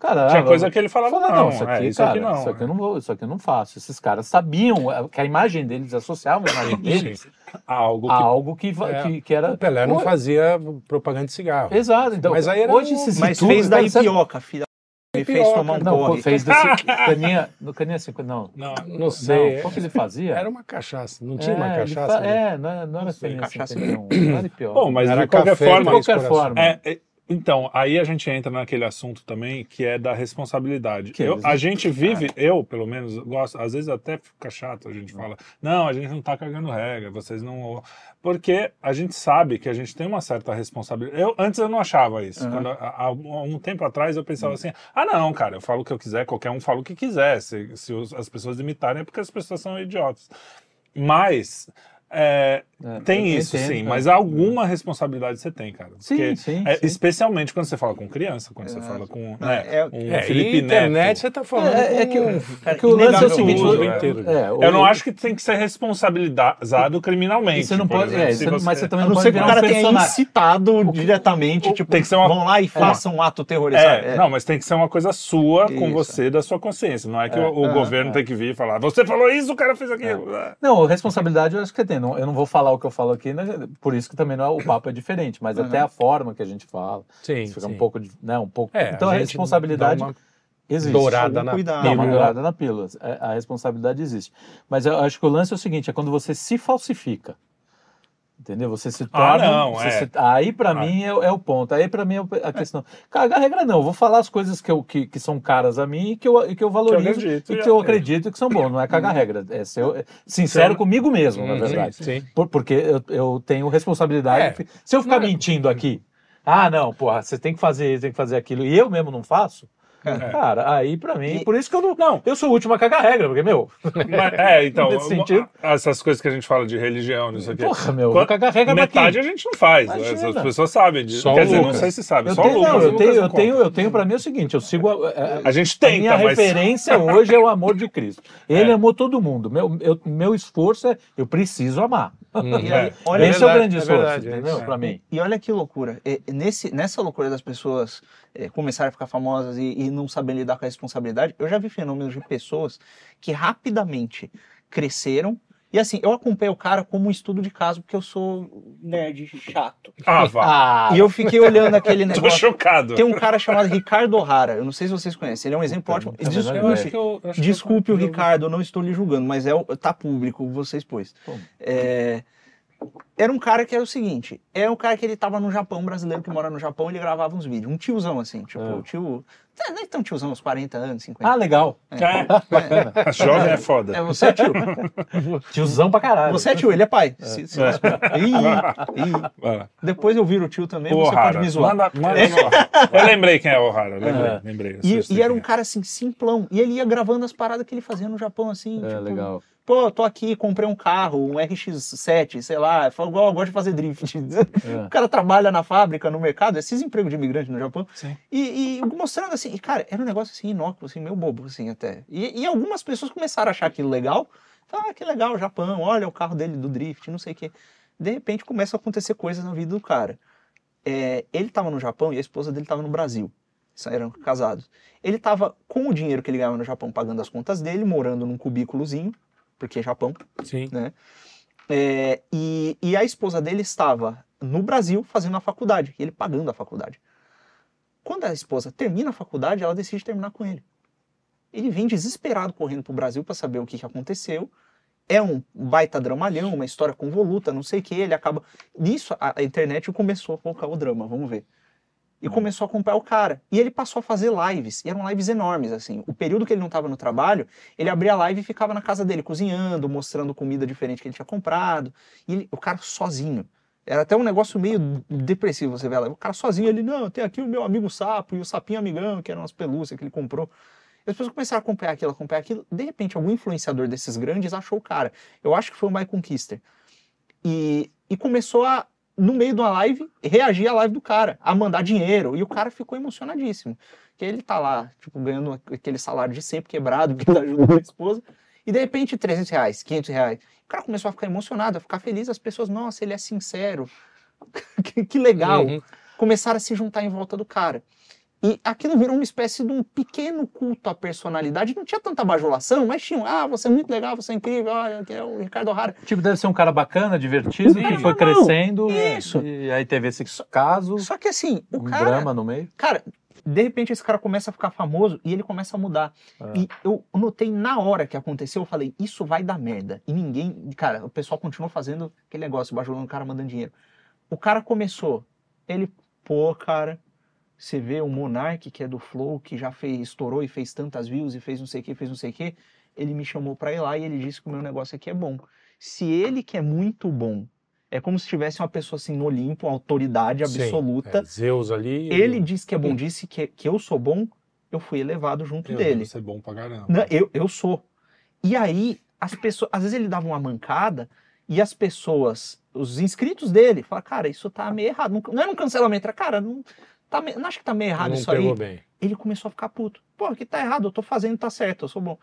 cara, Tinha ah, coisa que ele falava, fala, não, isso é, aqui, isso cara, aqui não. isso aqui eu não vou, isso aqui eu não faço. Esses caras sabiam eh, que a imagem deles associavam a imagem deles Algo que a algo que, É. que, que era. O Pelé não fazia propaganda de cigarro. Exato, então. Mas aí era hoje um- Mas situa- fez da ipioca, filha. Ele fez tomar um Não, porre. fez desse. Caninha, no Caninha 50, não. Não, Não sei. Não, qual que ele fazia? Era uma cachaça. Não tinha uma É, ele cachaça? fa- né? É, não, não era sei, Caninha cachaça. 51, não era pior. Bom, mas Era de qualquer café, forma, de qualquer forma. É, é, então, aí a gente entra naquele assunto também que é da responsabilidade. Que Eu- a gente vive, eu pelo menos, gosto, às vezes até fica chato, a gente fala, não, a gente não tá cagando regra, vocês não. Porque a gente sabe que a gente tem uma certa responsabilidade. Eu, antes eu não achava isso. Uhum. Quando, há, há um tempo atrás eu pensava assim: ah, não, cara, eu falo o que eu quiser, qualquer um fala o que quiser. Se, se os- as pessoas imitarem é porque as pessoas são idiotas. Mas. é, É, tem eu isso, entendo, sim, é. mas alguma responsabilidade você tem, cara. Sim, sim, é, sim. especialmente quando você fala com criança, quando você É. fala com É, né, é- um É, Felipe e internet Neto. você tá falando. É, é que, o- Cara, que o lance é o seguinte: o- é. inteiro. é, o- Eu não acho que tem que ser responsabilizado criminalmente. Você não pode, exemplo, é, se você- mas você também A não não pode ser que o virar cara um tenha incitado diretamente, tipo, Tem que ser uma- vão lá e façam um ato terrorista. É, não, mas tem que ser uma coisa sua, com você, da sua consciência. Não é que É, o, o é, governo é. tem que vir e falar, você falou isso, o cara fez aquilo. É. Não, responsabilidade eu acho que tem. Eu não vou falar o que eu falo aqui, né, por isso que também não é, o papo é diferente, mas Uhum. até a forma que a gente fala. Sim, Fica sim. um pouco, de- né, um pouco. É, então a, gente responsabilidade existe. dourada na cuidado. Não, pílula. dourada na pílula. É, A responsabilidade existe. Mas eu acho que o lance é o seguinte: é quando você se falsifica. Entendeu? Você se Ah, torna. não, você é. se- aí pra Ah. mim é, é o ponto. Aí pra mim é a questão. Cagar regra não. Eu vou falar as coisas que, eu, que, que são caras a mim e que eu, e que eu valorizo acredito, e que eu acredito que são bons. Não é cagar regra. É ser é sincero Sim. comigo mesmo, na Uhum, verdade. Sim. Por- porque eu, eu tenho responsabilidade. É. Se eu ficar Não, é- mentindo aqui, ah, não, porra, você tem que fazer isso, tem que fazer aquilo, e eu mesmo não faço, É. cara, aí pra mim, E- por isso que eu não. Não. Eu sou o último a cagar regra, porque, meu, Mas, é, então, Nesse sentido. essas coisas que a gente fala de religião, não sei o quê. porra, meu, eu Quando- vou cagar regra pra Metade quem? a gente não faz. né? Imagina. As pessoas sabem disso. Só Quer o dizer, não Lucas. sei se sabe. Eu só tenho, o Lucas. não, o eu Lucas tenho, eu tenho, eu tenho pra mim é o seguinte, eu sigo a, a- A gente a tenta, minha mas... referência hoje é o amor de Cristo. Ele É. amou todo mundo. Meu, eu- meu esforço é eu preciso amar. E aí, É. olha, Esse é o verdade, grande é esforço, verdade, é entendeu? isso. Pra mim. E olha que loucura. E nesse, nessa loucura das pessoas eh, começarem a ficar famosas e, e não saber lidar com a responsabilidade, eu já vi fenômenos de pessoas que rapidamente cresceram. E assim, eu acompanhei o cara como um estudo de caso, porque eu sou nerd chato. Ah, vá. Ah, E eu fiquei olhando aquele Tô negócio. chocado. Tem um cara chamado Ricardo O'Hara. Eu não sei se vocês conhecem. Ele é um exemplo ótimo. Puta, mas Desculpe, eu acho que eu- acho que eu- desculpe o eu- Ricardo, eu não estou lhe julgando, mas é, o- tá público, vocês pôs. Pô. É, era um cara que era o seguinte: é um cara que ele tava no Japão, um brasileiro que mora no Japão, ele gravava uns vídeos. Um tiozão assim, tipo, Ah. tio. É, Não é tão tiozão, uns 40 anos, 50. ah, legal. É, jovem é foda. É, você é tio. Tiozão pra caralho. Você é tio, ele é pai. Se- se- Ih, ih. Vai. Depois eu viro tio também, O você pode O'Hara. me zoar. Manda, manda. Eu lembrei quem é o O'Hara. Lembrei, É. lembrei. E, e era um é. cara assim, simplão. E ele ia gravando as paradas que ele fazia no Japão, assim. É, tipo, legal. Pô, tô aqui, comprei um carro, um RX7, sei lá. Igual eu gosto de fazer drift. É. O cara trabalha na fábrica, no mercado, esses empregos de imigrante no Japão. Sim. E, e mostrando assim, e, cara, era um negócio assim, inócuo, assim, meio bobo, assim, até. E, e algumas pessoas começaram a achar aquilo legal. Ah, que legal, Japão, olha o carro dele do drift, não sei o quê. De repente começa a acontecer coisas na vida do cara. É, ele tava no Japão e a esposa dele tava no Brasil. Eram casados. Ele tava com o dinheiro que ele ganhava no Japão pagando as contas dele, morando num cubículozinho, porque é Japão, Sim. né? É, e, e a esposa dele estava no Brasil fazendo a faculdade, e ele pagando a faculdade. Quando a esposa termina a faculdade, ela decide terminar com ele. Ele vem desesperado correndo pro Brasil para saber o que, que aconteceu. É um baita dramalhão, uma história convoluta, não sei o que. Ele acaba. Nisso, a, a internet começou a colocar o drama, vamos ver. e começou a acompanhar o cara. E ele passou a fazer lives, e eram lives enormes, assim. O período que ele não estava no trabalho, ele abria a live e ficava na casa dele, cozinhando, mostrando comida diferente que ele tinha comprado. E ele- o cara sozinho. Era até um negócio meio depressivo, você vê lá. O cara sozinho, ele, não, tem aqui o meu amigo sapo e o sapinho amigão, que eram as pelúcias que ele comprou. E as pessoas começaram a acompanhar aquilo, acompanhar aquilo. De repente, algum influenciador desses grandes achou o cara. Eu acho que foi o My Conquister. E, e começou a, no meio de uma live, reagir à live do cara, a mandar dinheiro. E o cara ficou emocionadíssimo. Que ele tá lá, tipo, ganhando aquele salário de sempre quebrado, porque ele ajudou a esposa. E de repente, 300 reais, 500 reais. O cara começou a ficar emocionado, a ficar feliz. As pessoas, nossa, ele é sincero. que, que legal. Uhum. Começaram a se juntar em volta do cara. E aquilo virou uma espécie de um pequeno culto à personalidade. Não tinha tanta bajulação, mas tinha, um, ah, você é muito legal, você é incrível, olha, que é o Ricardo O'Hara. Tipo, deve ser um cara bacana, divertido, que foi Não, crescendo. isso. E aí teve esse caso, Só que assim, o um cara, drama no meio. cara, de repente esse cara começa a ficar famoso e ele começa a mudar. É. E eu notei na hora que aconteceu, eu falei, isso vai dar merda. E ninguém, cara, o pessoal continuou fazendo aquele negócio, bajulando o cara, mandando dinheiro. O cara começou, ele, pô, cara, você vê o Monark, que é do Flow, que já fez, estourou e fez tantas views e fez não sei o que, fez não sei o que, ele me chamou pra ir lá e ele disse que o meu negócio aqui é bom. Se ele que é muito bom, é como se tivesse uma pessoa assim no Olimpo, uma autoridade Sim, absoluta, é, Zeus ali. ele disse que é bom, disse que, que eu sou bom, eu fui elevado junto Eu dele. devo ser bom pra caramba. Não, eu, eu sou. E aí, as pessoas, às vezes ele dava uma mancada e as pessoas, os inscritos dele, falavam, cara, isso tá meio errado. Não, não era um cancelamento, era, cara, não, tá, me- não acho que tá meio errado não isso aí. bem. Ele começou a ficar puto. Pô, aqui tá errado, eu tô fazendo, tá certo, eu sou bom.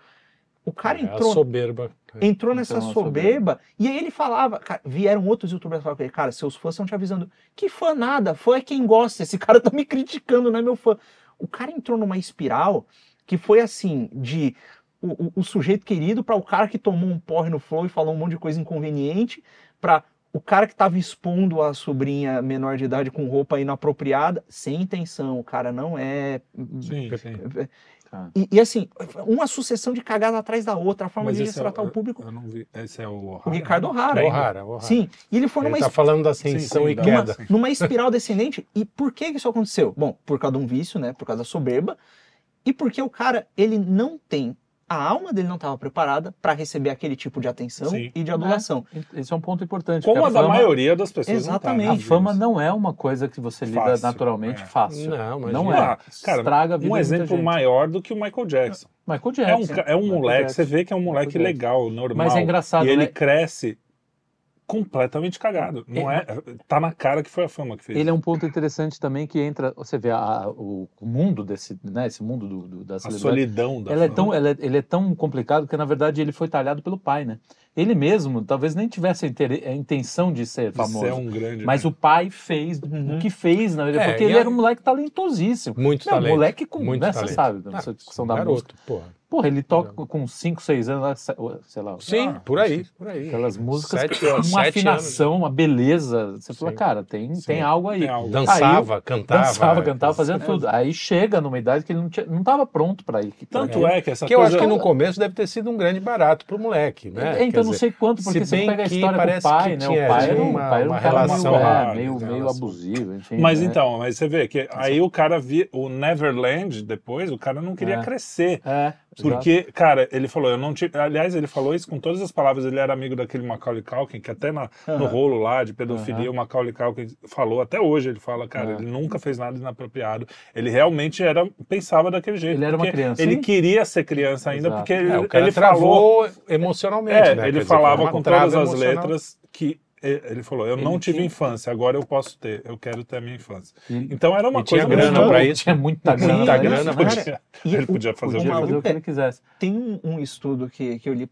O cara É, a entrou, soberba. entrou nessa Então, uma soberba, e aí ele falava, cara, vieram outros youtubers falar com ele, cara, seus fãs estão te avisando, que fã nada, fã é quem gosta, esse cara tá me criticando, não é meu fã. O cara entrou numa espiral que foi assim, de o, o- o sujeito querido para o cara que tomou um porre no flow e falou um monte de coisa inconveniente, para o cara que tava expondo a sobrinha menor de idade com roupa inapropriada, sem intenção, o cara não é... Sim, sim. Tá. E, e assim, uma sucessão de cagada atrás da outra, a forma Mas de esse é tratar o- o público. Eu não vi. Esse é o O O'Hara, Ricardo né? O'Hara. O'Hara, O'Hara. Sim, e ele foi Ele numa, tá falando da ascensão sim, e da- queda. sim. numa espiral descendente. E por que que isso aconteceu? Bom, por causa de um vício, né? Por causa da soberba. E porque o cara, ele não tem. A alma dele não estava preparada para receber aquele tipo de atenção Sim. e de adulação. Esse é um ponto importante. Como a da fama- maioria das pessoas. Exatamente. Não A tá, né, fama não é uma coisa que você lida Fácil, naturalmente é. fácil. Não, mas não Ah, é. cara, Estraga a vida Um de muita exemplo gente. maior do que o Michael Jackson. Michael É um, Jackson. é um moleque, Jackson. você vê que é um moleque Jackson. legal, normal. Mas é engraçado, E ele né? cresce completamente cagado. Não é, tá na cara que foi a fama que fez. Ele é um ponto interessante também que entra, você vê a- o, o mundo desse, né, esse mundo do, do, da a solidão da Ela é fama. tão, ela é- ele é tão complicado que na verdade ele foi talhado pelo pai, né? Ele mesmo talvez nem tivesse a, intenção de ser De famoso, ser um grande. mas o pai fez Uhum. o que fez na verdade, É, porque ele a- era um moleque talentosíssimo. Muito Não, talento. moleque com, muito né, você talento. sabe, Ah, essa um questão da música. garoto, porra. Porra, ele toca com 5, 6 anos, sei lá, Sim, Ah, por aí, por aí. aquelas músicas Sete com anos, uma afinação, uma beleza. Você fala, Sim. cara, tem, Sim. tem algo aí. Tem algo. Dançava, cantava. Dançava, cantava, fazia É. tudo. Aí chega numa idade que ele não, tinha, não tava pronto pra ir. Tanto é que essa Que eu acho que no começo deve ter sido um grande barato pro moleque, né? É, então não sei quanto, porque se você pega a história do pai, né? tinha- o pai era um, uma- pai era um uma relação meio, é, rara, meio, meio relação. abusivo, enfim. Mas né? então, mas você vê que aí o cara via o Neverland depois, o cara não queria É. crescer. É, Porque, cara, ele falou, eu não tive. Aliás, ele falou isso com todas as palavras. Ele era amigo daquele Macaulay Culkin, que até na- no Aham. rolo lá de pedofilia, Aham. o Macaulay Culkin falou, até hoje ele fala, cara, É. ele nunca fez nada inapropriado. Ele realmente era, pensava daquele jeito. Ele era uma criança. Ele Sim. queria ser criança ainda, Exato. porque ele, É, o cara ele falou. travou emocionalmente, É, né? ele Quer dizer, falava uma com todas as emocional. letras que. Eh, Ele falou, eu Ele não tive tinha- infância, agora eu posso ter, eu quero ter a minha infância. E- Então era uma E tinha coisa grana muito- pra isso. Tinha muita grana. Muita grana, mas- Podia- E ele o- podia fazer Podia fazer o que ele quisesse. Tem um, um estudo que, que eu li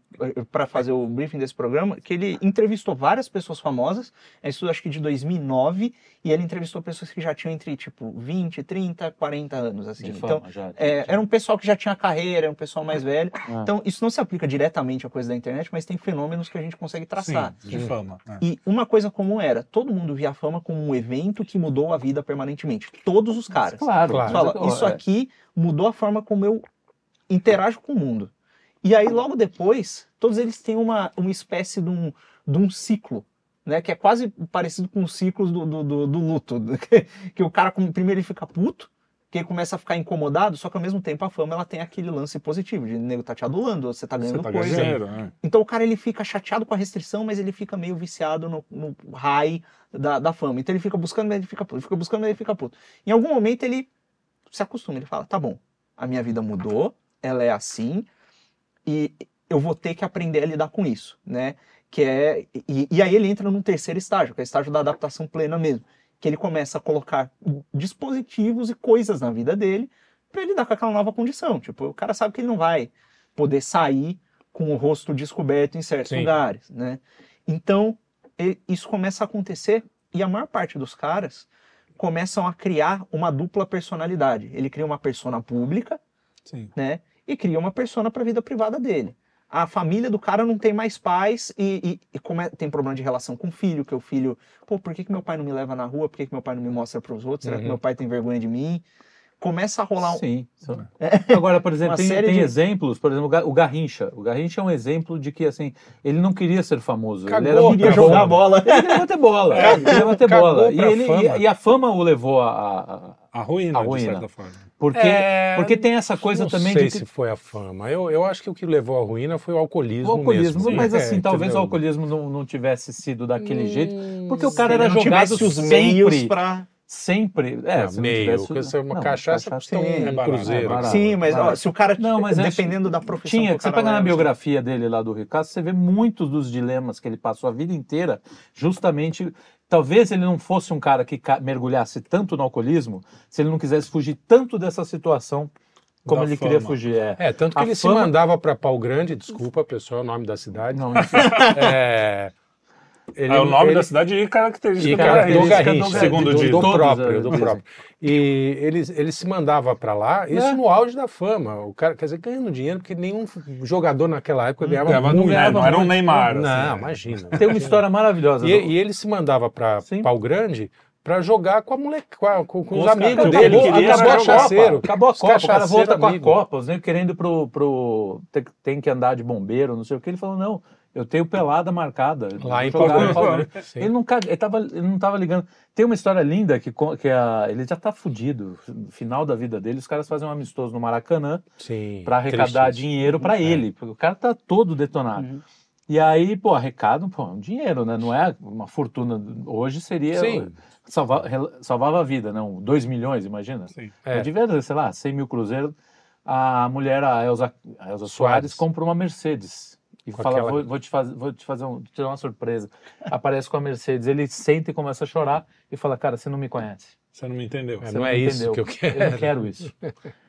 para fazer o briefing desse programa, que ele entrevistou várias pessoas famosas, é um estudo acho que de 2009, e ele entrevistou pessoas que já tinham entre, tipo, 20, 30, 40 anos, assim. De Então, fama, já. é, era um pessoal que já tinha carreira, era um pessoal mais velho. Ah. Então, isso não se aplica diretamente à coisa da internet, mas tem fenômenos que a gente consegue traçar. Sim, de fama. é. E uma coisa comum era, todo mundo via a fama como um evento que mudou a vida permanentemente. Todos os caras. Claro. Claro. Fala, Mas, isso é, aqui mudou a forma como eu interajo com o mundo. E aí, logo depois, todos eles têm uma, uma espécie de um, de um ciclo né? Que é quase parecido com os ciclos do, do, do, do luto. Que, que o cara, primeiro, ele fica puto, que ele começa a ficar incomodado, só que ao mesmo tempo a fama ela tem aquele lance positivo, de o nego tá te adulando, você tá Você ganhando tá coisa. ganhando né? Então o cara ele fica chateado com a restrição, mas ele fica meio viciado no, no high da, da fama. Então ele fica buscando, mas ele fica puto, ele fica buscando, mas ele fica puto. Em algum momento ele se acostuma, ele fala, tá bom, a minha vida mudou, ela é assim, e eu vou ter que aprender a lidar com isso, né? Que é, e, e aí ele entra num terceiro estágio, que é o estágio da adaptação plena mesmo, que ele começa a colocar dispositivos e coisas na vida dele para ele lidar com aquela nova condição. Tipo, o cara sabe que ele não vai poder sair com o rosto descoberto em certos Sim. lugares, né? Então, e- isso começa a acontecer e a maior parte dos caras começam a criar uma dupla personalidade. Ele cria uma persona pública, Sim. né? E cria uma persona para a vida privada dele. A família do cara não tem mais pais e, e- e come- tem problema de relação com o filho, que o filho, pô, por que, que meu pai não me leva na rua? Por que, que meu pai não me mostra para os outros? Será que Uhum. meu pai tem vergonha de mim? Começa a rolar um. Sim. Só- Agora, por exemplo, tem, tem de- exemplos, por exemplo, o Ga- o Garrincha. O Garrincha é um exemplo de que, assim, ele não queria ser famoso. Cagou ele era Queria jogar bola. Ele queria bater bola. É, ele queria bater cagou bola. E, ele- e a fama o levou a. a- a- A ruína, de certa forma. porque, É, porque tem essa coisa não também sei de que. se foi a fama. Eu, eu acho que o que levou à ruína foi o alcoolismo. O alcoolismo, mesmo. mas É, assim, talvez entendeu? o alcoolismo não, não tivesse sido daquele Hum, jeito, porque o cara era não jogado os meios para. Sempre, é, Ah, se não meio, tivesse- porque isso é uma não, cachaça um, sim, é um barato, cruzeiro. é barato. Sim, mas ó, se o cara, Não, mas acho- dependendo da profissão. Tinha, que você pega na biografia dele lá do Ricardo, você vê muitos dos dilemas que ele passou a vida inteira, justamente. Talvez ele não fosse um cara que mergulhasse tanto no alcoolismo, se ele não quisesse fugir tanto dessa situação como Da ele queria fama. fugir. É. É, tanto que A ele fama- se mandava para Pau Grande, desculpa, pessoal, é o nome da cidade. Não, É, ele- é o nome ele- da cidade e característica E do cara, do Garrincha. característica Garrincha, segundo do, do próprio, é, do dizem. próprio. E ele, ele se mandava para lá, isso É. no auge da fama. O cara, quer dizer, ganhando dinheiro, porque nenhum jogador naquela época ganhava, Ganhava muito. no- é, não era um. Neymar. Não, assim, imagina. Tem uma história maravilhosa. E, do- e ele se mandava para. Pau Grande para jogar com a moleque, com, a- com- com os os amigos caras. dele. Ele Ele queria queria jogar ser cachaceiro. Acabou a Copa, o cara volta com a amigo. Copa, os negros querendo ir pro, pro tem, tem que andar de bombeiro, não sei o que. Ele falou, não, eu tenho pelada marcada. Lá em. Sim. Ele não, caga- ele, tava, ele não tava ligando. Tem uma história linda que, que a, ele já tá fudido. No final da vida dele, os caras fazem um amistoso no Maracanã para arrecadar triste. dinheiro para É. ele. Porque o cara tá todo detonado. Uhum. E aí, pô, arrecado, pô, é um dinheiro, né? Não é uma fortuna. Hoje seria. Sim. salva- rel- salvava a vida, não? 2 milhões, imagina. Sim. É. É. devia, sei lá, 100 mil cruzeiros. A mulher, a Elza, a Elza Soares, Soares. compra uma Mercedes. E Com fala, aquela- vou, vou te fazer, vou te fazer um, te tirar uma surpresa. Aparece com a Mercedes. Ele senta e começa a chorar e fala, cara, você não me conhece. Você não me entendeu. É, Você não não é isso entendeu. que eu quero. Eu não quero isso.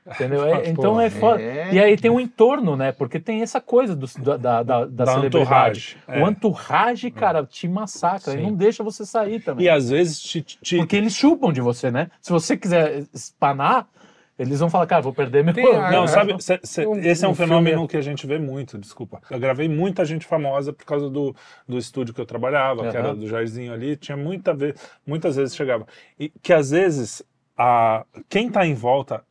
Entendeu? É- então é foda. é. E aí tem um entorno, né? Porque tem essa coisa do, da, da, da, da Da celebridade. entourage, é. O entourage, cara, te massacra e Sim. não deixa você sair também. E às vezes te, te- Porque eles chupam de você, né? Se você quiser espanar, eles vão falar, cara, vou perder meu. Tem a- Não, Ah, sabe, cê- cê- um- esse é um, um fenômeno filme- que a gente vê muito, desculpa. Eu gravei muita gente famosa por causa do, do estúdio que eu trabalhava, que era do Jairzinho ali, tinha muita vez, muitas vezes chegava. E que às vezes a, quem tá em volta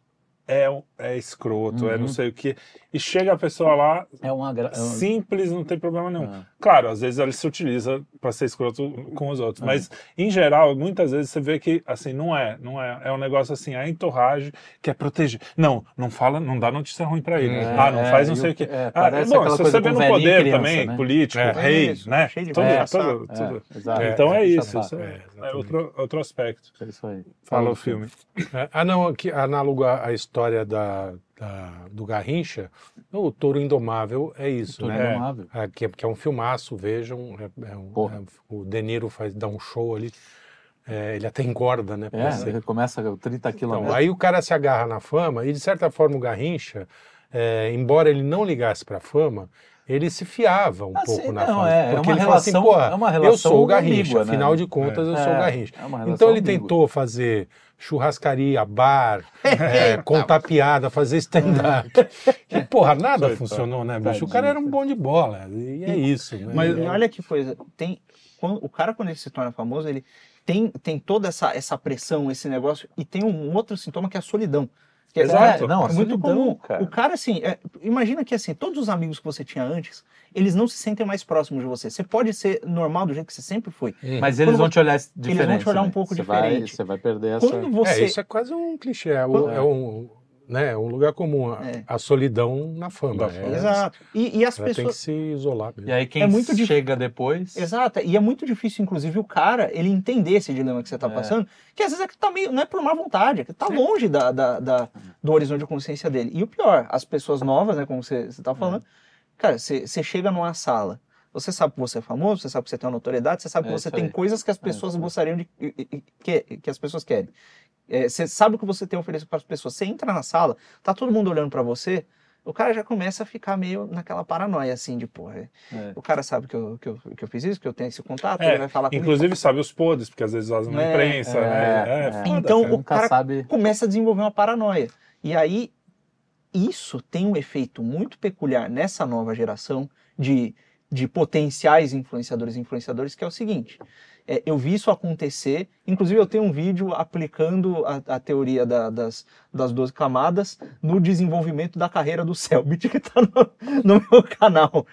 é, é escroto, é não Uhum. sei o quê, e chega a pessoa lá, É uma. gra- é simples, não tem problema nenhum. Ah. Claro, às vezes ele se utiliza para ser escroto com os outros, Ah. mas em geral, muitas vezes você vê que assim não é, não é, é um negócio assim, a entorragem que é proteger. Não, não fala, não dá notícia ruim para ele. É, ah, não é, faz não sei o- o quê. é, ah, bom, se você vê no poder criança, também, né? político, É. rei, Isso, né? cheio de Tudo, tudo, tudo. É. É, então é isso, isso é, É, é outro, outro aspecto. É isso aí. Fala o filme. É, Ah, não, aqui, análogo à história da, da- do Garrincha, o Touro Indomável é isso, Tudo né? indomável. É, que, é, que é um filmaço, vejam. é- é um- é- o De Niro faz, dá um show ali. é, ele até engorda, né? É, ser. ele começa com 30 Então, quilômetros. aí o cara se agarra na fama e, de certa forma, o Garrincha, é, embora ele não ligasse para a fama, ele se fiava um Ah, pouco sim, na não, fama. é, é porque uma ele fala assim, relação- "Porra, é eu relação sou o Garrincha, né? afinal de contas, eu sou o É, Garrincha. é relação Então ele ambígua. tentou fazer churrascaria, bar, é, contar piada, fazer stand-up. E, porra, nada Coitado. funcionou, né, bicho? O cara era um bom de bola. E é isso, né? Mas- E olha que coisa, tem quando, o cara quando ele se torna famoso, ele tem, tem toda essa, essa pressão, esse negócio, e tem um outro sintoma que é a solidão. Que é, Exato. É, não, é muito solidão, comum. cara. O cara, assim, é, imagina que assim, todos os amigos que você tinha antes, eles não se sentem mais próximos de você. Você pode ser normal do jeito que você sempre foi. Mas eles Quando vão te olhar diferente. vão te olhar um né? pouco Você vai- diferente. Você vai perder essa. Quando você. É, isso é quase um clichê. É, o- é um, né, um lugar comum. A, É. a solidão na fama. Da é, fama. Exato. E, e as Ela tem que pessoas. se isolar mesmo. E aí quem É muito dif- chega depois. Exato. E é muito difícil, inclusive, o cara ele entender esse dilema que você tá É. passando, que às vezes é que tá meio, não é por má vontade, é que tá longe da, da, da- do horizonte de consciência dele. E o pior, as pessoas novas, né, como você, você tá falando, cara, você, chega numa sala, você sabe que você é famoso, você sabe que você tem uma notoriedade, você sabe É que você tem aí. coisas que as pessoas gostariam de. que, que as pessoas querem. É, você sabe o que você tem a oferecer para as pessoas. Você entra na sala, tá todo mundo olhando para você, o cara já começa a ficar meio naquela paranoia, assim, de porra. É. O cara sabe que eu, que, eu, que eu fiz isso, que eu tenho esse contato, É, ele vai falar comigo. Inclusive sabe os podres, porque às vezes vazam na É, imprensa, né? É, foda, Então, cara. o Nunca cara sabe. começa a desenvolver uma paranoia. E aí, isso tem um efeito muito peculiar nessa nova geração de, de potenciais influenciadores e influenciadores, que é o seguinte. É, eu vi isso acontecer, inclusive eu tenho um vídeo aplicando a, a teoria da- das, das 12 camadas no desenvolvimento da carreira do Selbit, que está no, no meu canal,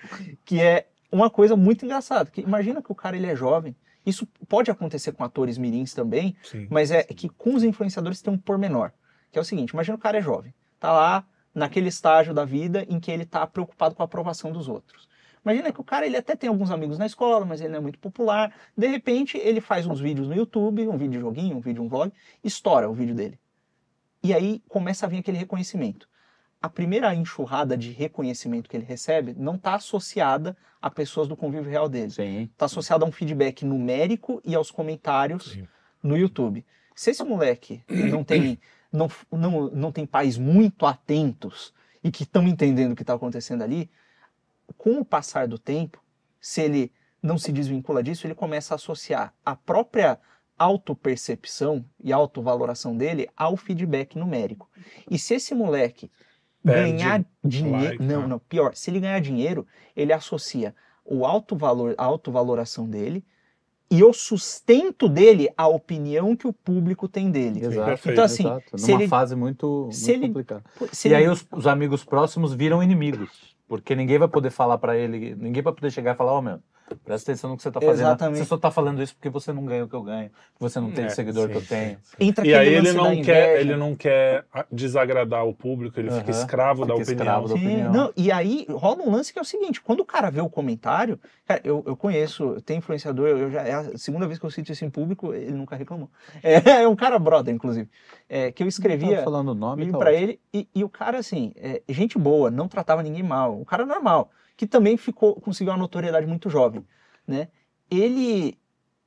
que é uma coisa muito engraçada, que imagina que o cara ele é jovem, isso pode acontecer com atores mirins também, Sim. mas é que com os influenciadores tem um pormenor, que é o seguinte, imagina o cara é jovem, tá lá naquele estágio da vida em que ele tá preocupado com a aprovação dos outros. Imagina que o cara ele até tem alguns amigos na escola, mas ele não é muito popular. De repente, ele faz uns vídeos no YouTube, um vídeo joguinho, um vídeo, um vlog, estoura o vídeo dele. E aí começa a vir aquele reconhecimento. A primeira enxurrada de reconhecimento que ele recebe não está associada a pessoas do convívio real dele está associado a um feedback numérico e aos comentários Sim. no YouTube. Se esse moleque não tem, não, não, não tem pais muito atentos e que estão entendendo o que está acontecendo ali, com o passar do tempo, se ele não se desvincula disso, ele começa a associar a própria autopercepção e autovaloração dele ao feedback numérico. E se esse moleque Perde ganhar dinheiro. like, não, né? não, pior. Se ele ganhar dinheiro, ele associa o alto valor, a autovaloração dele e o sustento dele à opinião que o público tem dele. Exato. perfeito. Então, assim, Exato. se Numa ele- fase muito, se muito ele- complicada. Se E ele- aí os, os amigos próximos viram inimigos. Porque ninguém vai poder falar pra ele, ninguém vai poder chegar e falar, ó meu, presta atenção no que você tá fazendo. Exatamente. Você só tá falando isso porque você não ganha o que eu ganho, você não tem É, o seguidor sim, que eu tenho. sim. E aí ele da não, quer, ele não quer desagradar o público, ele fica Aham. escravo da Fica opinião. escravo da opinião. não, e aí rola um lance que é o seguinte: quando o cara vê o comentário, cara, eu, eu conheço, tem influenciador, eu já, é a segunda vez que eu cito isso em público, ele nunca reclamou. É, é um cara brother, inclusive, é, que eu escrevia. tá falando o nome, tá ótimo. ele e, e o cara assim é, gente boa não tratava ninguém mal o cara normal que também ficou conseguiu uma notoriedade muito jovem né ele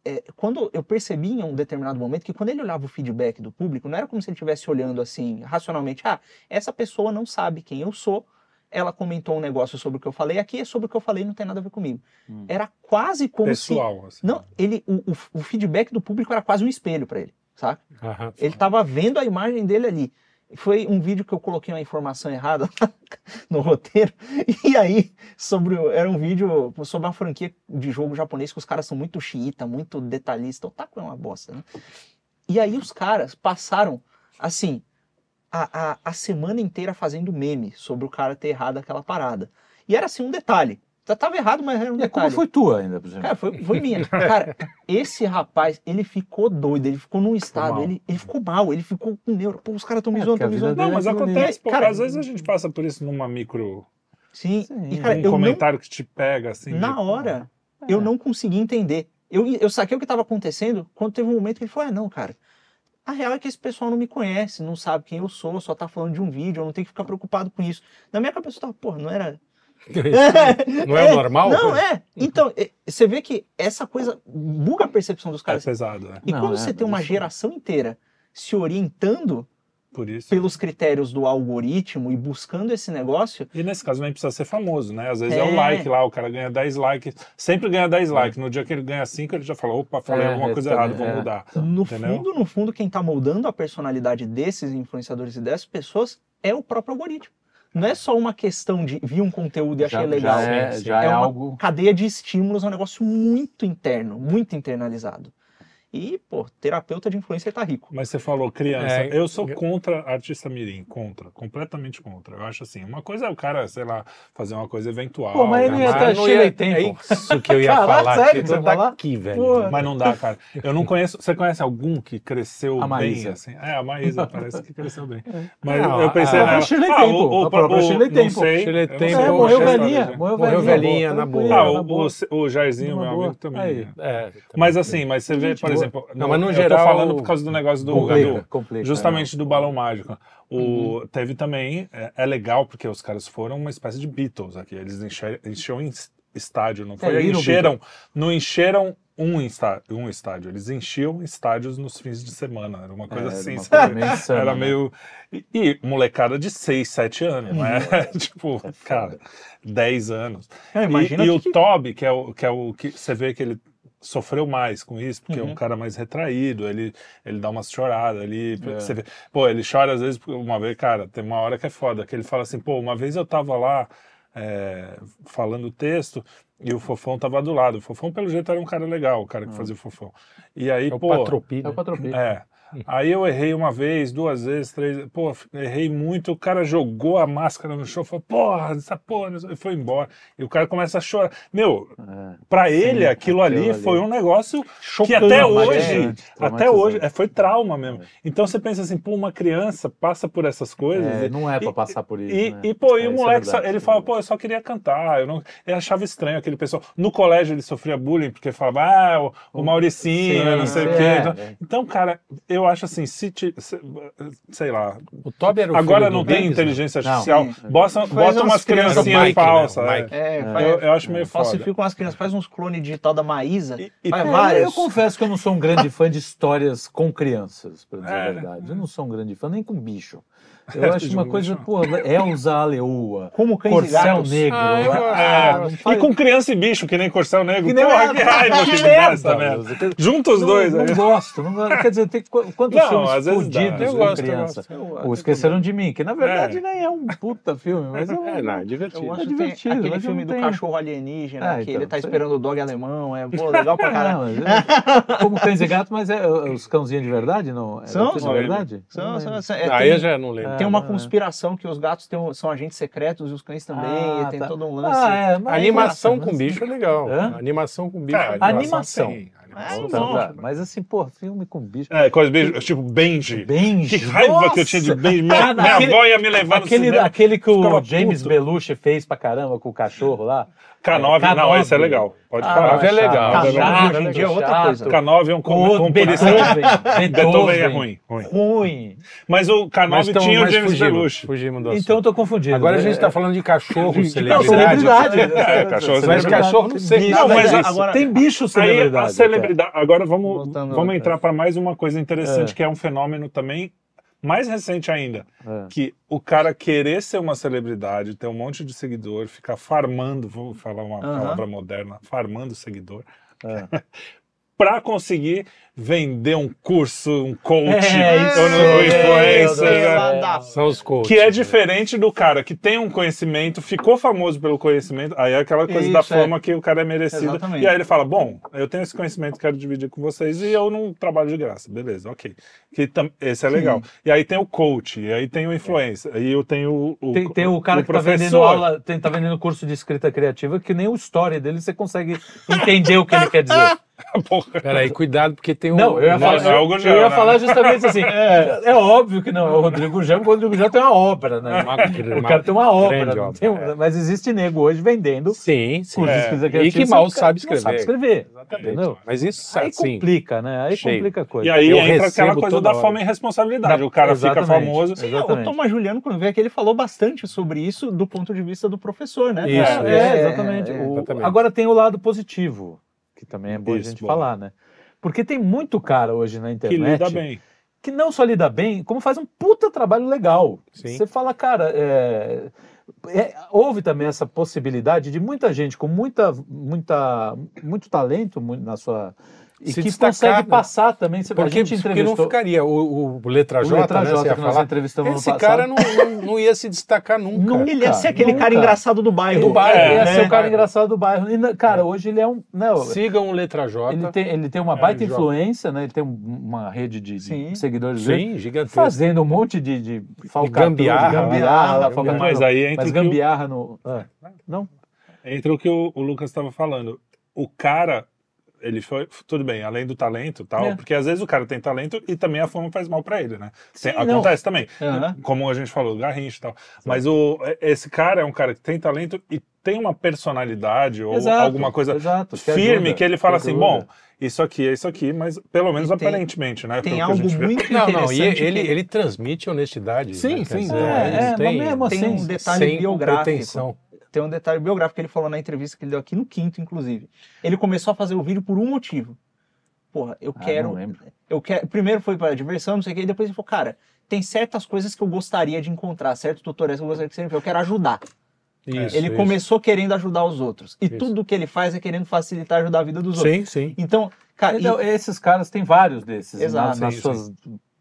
é, quando eu percebi em um determinado momento que quando ele olhava o feedback do público não era como se ele estivesse olhando assim racionalmente ah essa pessoa não sabe quem eu sou ela comentou um negócio sobre o que eu falei aqui é sobre o que eu falei não tem nada a ver comigo Hum. era quase como se Pessoal. assim. não ele o, o, o feedback do público era quase um espelho para ele saca Aham. ele estava vendo a imagem dele ali. Foi um vídeo que eu coloquei uma informação errada no roteiro. E aí, sobre era um vídeo sobre uma franquia de jogo japonês que os caras são muito xiita, muito detalhista. O taco é uma bosta, né? E aí os caras passaram, assim, a, a, a semana inteira fazendo meme sobre o cara ter errado aquela parada. E era assim um detalhe. Já tava errado, mas era um E é como detalhe. foi tua ainda, por exemplo. Cara, foi, foi minha. Cara, esse rapaz, ele ficou doido, ele ficou num estado, ele, ele ficou mal, ele ficou com neuro. Pô, os caras estão me É, zoando, estão a me vida zoando. Não, mas ali- acontece, pô, Cara, às vezes a gente passa por isso numa micro. Sim, Sim, e cara, um eu não, comentário que te pega, assim. na de- hora, É. eu não consegui entender. Eu, eu saquei o que estava acontecendo quando teve um momento que ele falou: ah, não, cara. A real é que esse pessoal não me conhece, não sabe quem eu sou, só tá falando de um vídeo, eu não tenho que ficar preocupado com isso. Na minha cabeça eu tava, porra, não era. Não é o normal? Não, é. Então, é, você vê que essa coisa buga a percepção dos É caras. pesado, né? E Não, quando é, você tem uma geração inteira se orientando Por isso. pelos critérios do algoritmo e buscando esse negócio, E nesse caso nem precisa ser famoso, né? Às vezes é, É. o like lá, o cara ganha 10 likes, sempre ganha 10 likes. No dia que ele ganha 5, ele já fala, opa, falei É, alguma coisa errada, vou é. mudar. no Entendeu? fundo, no fundo, quem está moldando a personalidade desses influenciadores e dessas pessoas é o próprio algoritmo. Não é só uma questão de vi um conteúdo e achei já, legal. já é, já é, É uma algo. Cadeia de estímulos é um negócio muito interno, muito internalizado. E, pô, terapeuta de influencer tá rico. Mas você falou criança. É, eu sou eu- contra artista mirim, contra, completamente contra. Eu acho assim, uma coisa é o cara, sei lá, fazer uma coisa eventual. Pô, mas ele ia não cheio ia- de tempo. É isso que eu ia Caralho, falar. sério que que você tá lá? aqui, velho. Pô. mas não dá, cara. Eu não conheço. Você conhece algum que cresceu A bem Maísa. assim? É, a Maísa parece que cresceu bem. Mas Não, eu pensei a- nela. a Shirley ah, Temple, o, o, a própria o-. Shirley eu não Temple, sei É, morreu é velhinha. Morreu velhinha, na boa. Ah, o, o, o Jairzinho, meu amigo também. Né? É, Mas assim, mas você vê, por boa. Exemplo, Não, mas no eu geral- tô falando por causa do negócio do, Complica, complica, justamente do balão mágico. O Uhum. teve também é, é legal porque os caras foram uma espécie de Beatles aqui. Eles encheram, em estádio, não foi? É, encheram, não encheram um estádio, um estádio. Eles enchiam estádios nos fins de semana. Era uma coisa É, assim. uma sabe? Era né? meio e, e molecada de 6, 7 anos, né? tipo, cara, 10 anos. É, E- imagina e, o o que que- Toby, que é o, que é o que você vê que ele sofreu mais com isso, porque é Uhum. um cara mais retraído, ele, ele dá umas choradas ali. É. Você vê, pô, ele chora às vezes, porque uma vez, cara, tem uma hora que é foda, que ele fala assim, pô, uma vez eu tava lá é, falando o texto e o Fofão tava do lado. O Fofão, pelo jeito, era um cara legal, o cara que fazia o Fofão. E aí, É o pô. Patropi, É né? o Patropi. É. Aí eu errei uma vez, duas vezes, três. Pô, errei muito. O cara jogou a máscara no chão, falou, porra, essa porra, não sei", e foi embora. E o cara começa a chorar. Meu, É. pra ele, aquilo, aquilo ali, ali. foi um negócio que Chocante, até hoje, até hoje, é, foi trauma mesmo. Então você pensa assim, pô, uma criança passa por essas coisas. É, e- não é pra e- passar por isso. e, né? e, pô, e É, o é moleque, só- ele é fala, pô, eu só queria cantar. Eu não, ele achava estranho aquele pessoal. No colégio ele sofria bullying, porque falava, ah, o, o Mauricinho, Sim, não sei o é, quê. é. Então, então, cara, eu acho assim, se, ti- se- sei lá, O Toby era o agora filho não do tem Biggs, inteligência Não. artificial, Sim. bota, bota umas criancinhas né? falsas. O é. É, Eu, eu acho meio foda. falsifica umas crianças, faz uns clones digital da Maísa, E- e- faz É, várias. Eu confesso que eu não sou um grande fã de histórias com crianças, pra dizer É. a verdade. Eu não sou um grande fã, nem com bicho. Eu acho De uma um coisa, bicho. pô, Elza a Leoa, Como cães e Corcel gatos. Negro. Ah, eu- ah, não E com criança e bicho, que nem Corcel Negro. Que nem Porra, que raiva que dá essa merda, merda. Deus. Junta os não, dois não aí. gosto. Não, gosto. quer dizer, tem qu- quantos Não, filmes fodidos Eu com gosto, eu criança. gosto. Eu- Ou esqueceram de mim, que na verdade É. nem é um puta filme, mas é um... É, não, é Eu divertido. gosto É divertido, aquele eu filme não do cachorro alienígena, Ah, que então, ele tá sei. esperando o dog alemão, é pô, legal pra caralho. Não, é- como cães e gatos, mas é os cãozinhos de verdade, não? É São, de são Não é, Aí eu já não lembro. Tem uma Ah, não, é. conspiração que os gatos um- são agentes secretos e os cães também, Ah, e tem tá. todo um lance. Ah, é, mas- Animação mas- com bicho é legal. Hã? Animação com bicho. Cara, é legal. Animação. tem, É, animação Então, bom. tá, mas assim, pô, filme com bicho. É, coisa bem, tipo Benji. Benji. Que raiva que eu tinha de Benji. Minha, minha aquele- avó ia me levar no Aquele, cinema. aquele que o James puto. Belushi fez pra caramba com o cachorro lá. K9, É, não, K9. esse é legal. Pode Ah, parar. K9 é legal. chato, K9 hoje em dia é outra coisa. K9 é um O com, outro, com policial. Beethoven. Beethoven é ruim. ruim. Ruim. Mas o K9 Mas tamo- tinha o James fugimos, Belushi. Fugimos do assunto. Então eu tô confundido. Agora a gente É- está falando de cachorro, Não, celebridade. celebridade. É, cachorro Mas celebridade. cachorro não sei nada mas agora- Tem bicho Aí celebridade. a celebridade. Agora vamos, vamos entrar para mais uma coisa interessante, É. que é um fenômeno também mais recente ainda. É. Que o cara querer ser uma celebridade, ter um monte de seguidor, ficar farmando, vou falar uma Aham. palavra moderna, farmando seguidor, É. para conseguir vender um curso, um coach, É, isso, ou no- é, um influencer, é, né? da- São os coaches. Que é diferente do cara que tem um conhecimento, ficou famoso pelo conhecimento, aí é aquela coisa da Isso, é. fama que o cara é merecido. Exatamente. E aí ele fala: Bom, eu tenho esse conhecimento, quero dividir com vocês e eu não trabalho de graça. Beleza, ok. Que tam- esse é legal. E aí tem o coach, e aí tem o influencer, e eu tenho o. o Tem, tem o cara que tá vendendo professor. aula, tem, tá vendendo curso de escrita criativa, que nem o story dele você consegue entender o que ele quer dizer. Peraí, cuidado, porque tem um. Não, eu ia, Não, falar, é o eu, Gurgel, eu ia né? falar justamente assim. É, é óbvio que não é o Rodrigo Gel, porque o Rodrigo Gel tem uma obra, né? Uma- o cara tem uma obra. tem um- é. Mas existe nego hoje vendendo Sim, sim. É. E que mal sabe escrever. sabe escrever. Exatamente. Entendeu? Mas isso, Aí assim, complica, né? Aí cheio. complica a coisa. E aí Eu entra aquela recebo coisa toda da hora. fama e responsabilidade. O cara fica Exatamente. famoso. É, o. Thomas Juliano, quando veio aqui, ele falou bastante sobre isso do ponto de vista do professor, né? Isso, É, é, exatamente. é. Agora tem o lado positivo, que também é bom a gente falar, né? Porque tem muito cara hoje na Que internet lida bem. que não só lida bem, como faz um puta trabalho legal. Sim. Você fala, cara, é, é, houve também essa possibilidade de muita gente com muita, muita, muito talento na sua e se que destacar, consegue né? passar também. Você- a Porque, gente porque não entrevistou ficaria. O, o Letra o J, Letra né, J você ia que nós falar, entrevistamos esse cara não, não, não ia se destacar nunca. Nunca. Ele ia ser aquele nunca. cara engraçado do bairro. do bairro, É, ia ser né? o cara engraçado do bairro. E, cara, hoje ele é um. Não, Sigam o Letra J. ele, tem, ele tem uma baita joga. influência, né? Ele tem um- uma rede de, de seguidores dele, Sim, gigantesco. fazendo um monte de, de falcatrua, gambiarra, de gambiarra, Mas não, aí entra mas o que o- gambiarra no. ah, não? Entra o que o, o Lucas estava falando. O cara, ele foi. Tudo bem, além do talento e tal, É. porque às vezes o cara tem talento e também a fama faz mal pra ele, né? Tem- Sim, não. acontece também. Aham. Como a gente falou, garrincha e tal. Mas o, esse cara é um cara que tem talento e tem uma personalidade ou Exato, alguma coisa exato, que firme ajuda, que ele fala que assim: bom, isso aqui é isso aqui, mas pelo menos tem- aparentemente, né? Tem pelo que a algo gente vê. muito Não, interessante. não, e ele, que ele transmite honestidade. Sim, né? sim, é, dizer, é, não tem, mas mesmo tem assim, um detalhe sem biográfico. pretensão. Tem um detalhe biográfico que ele falou na entrevista que ele deu aqui no quinto, inclusive. Ele começou a fazer o vídeo por um motivo. Porra, eu Ah, quero. não lembro. eu quero. Primeiro foi para diversão, não sei o que, e depois ele falou, cara, tem certas coisas que eu gostaria de encontrar, certos tutoriais que eu gostaria que você Eu quero ajudar. Isso, ele isso. começou querendo ajudar os outros. E Isso. tudo que ele faz é querendo facilitar ajudar a vida dos outros. Sim, sim. Então, cara, e Então, esses caras têm vários desses. Exato, nas, nas sim, suas,